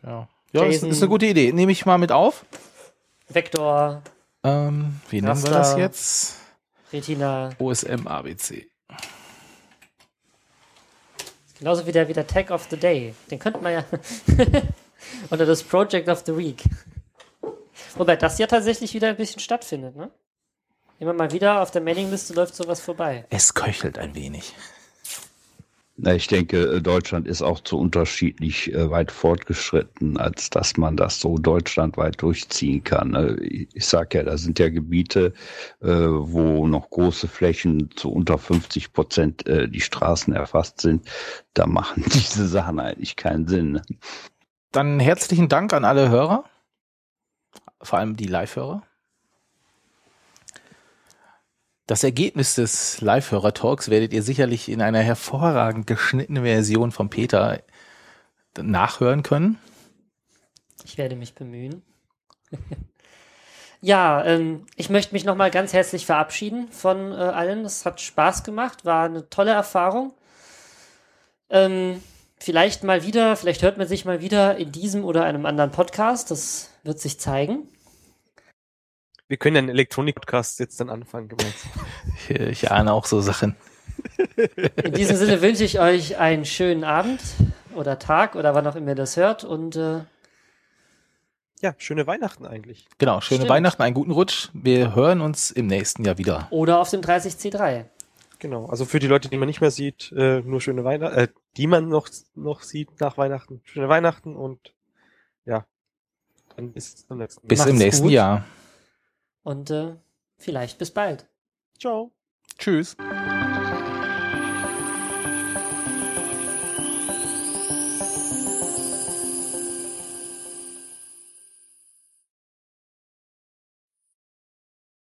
Ja, ja ist, Jason. ist eine gute Idee. Nehme ich mal mit auf. Vector, Ähm, wie nennen wir das jetzt? Retina. OSM ABC. Genauso wie der, wie der Tag of the Day. Den könnte man ja. Oder das Project of the Week. Wobei das ja tatsächlich wieder ein bisschen stattfindet, ne? Immer mal wieder auf der Mailingliste läuft sowas vorbei. Es köchelt ein wenig. Na, ich denke, äh, Deutschland ist auch zu unterschiedlich äh, weit fortgeschritten, als dass man das so deutschlandweit durchziehen kann. ne? Ich, ich sag ja, da sind ja Gebiete, äh, wo noch große Flächen zu unter 50 Prozent die Straßen erfasst sind. Da machen diese Sachen eigentlich keinen Sinn. ne? Dann herzlichen Dank an alle Hörer. Vor allem die Live-Hörer. Das Ergebnis des Live-Hörer-Talks werdet ihr sicherlich in einer hervorragend geschnittenen Version von Peter nachhören können. Ich werde mich bemühen. ja, ähm, ich möchte mich nochmal ganz herzlich verabschieden von äh, allen. Es hat Spaß gemacht, war eine tolle Erfahrung. Ähm, vielleicht mal wieder, vielleicht hört man sich mal wieder in diesem oder einem anderen Podcast. Das wird sich zeigen. Wir können ja einen Elektronik-Podcast jetzt dann anfangen gemeinsam. Ich, ich ahne auch so Sachen. In diesem Sinne wünsche ich euch einen schönen Abend oder Tag oder wann auch immer ihr das hört und äh, Ja, schöne Weihnachten eigentlich. Genau, schöne Stimmt. Weihnachten, einen guten Rutsch. Wir hören uns im nächsten Jahr wieder. oder auf dem 30C3. Genau. Also für die Leute, die man nicht mehr sieht, äh, nur schöne Weihnachten, äh, die man noch, noch sieht nach Weihnachten. Schöne Weihnachten und ja, dann bis zum nächsten Mal. Bis im Macht's nächsten gut. Jahr. Und äh, vielleicht bis bald. Ciao. Tschüss.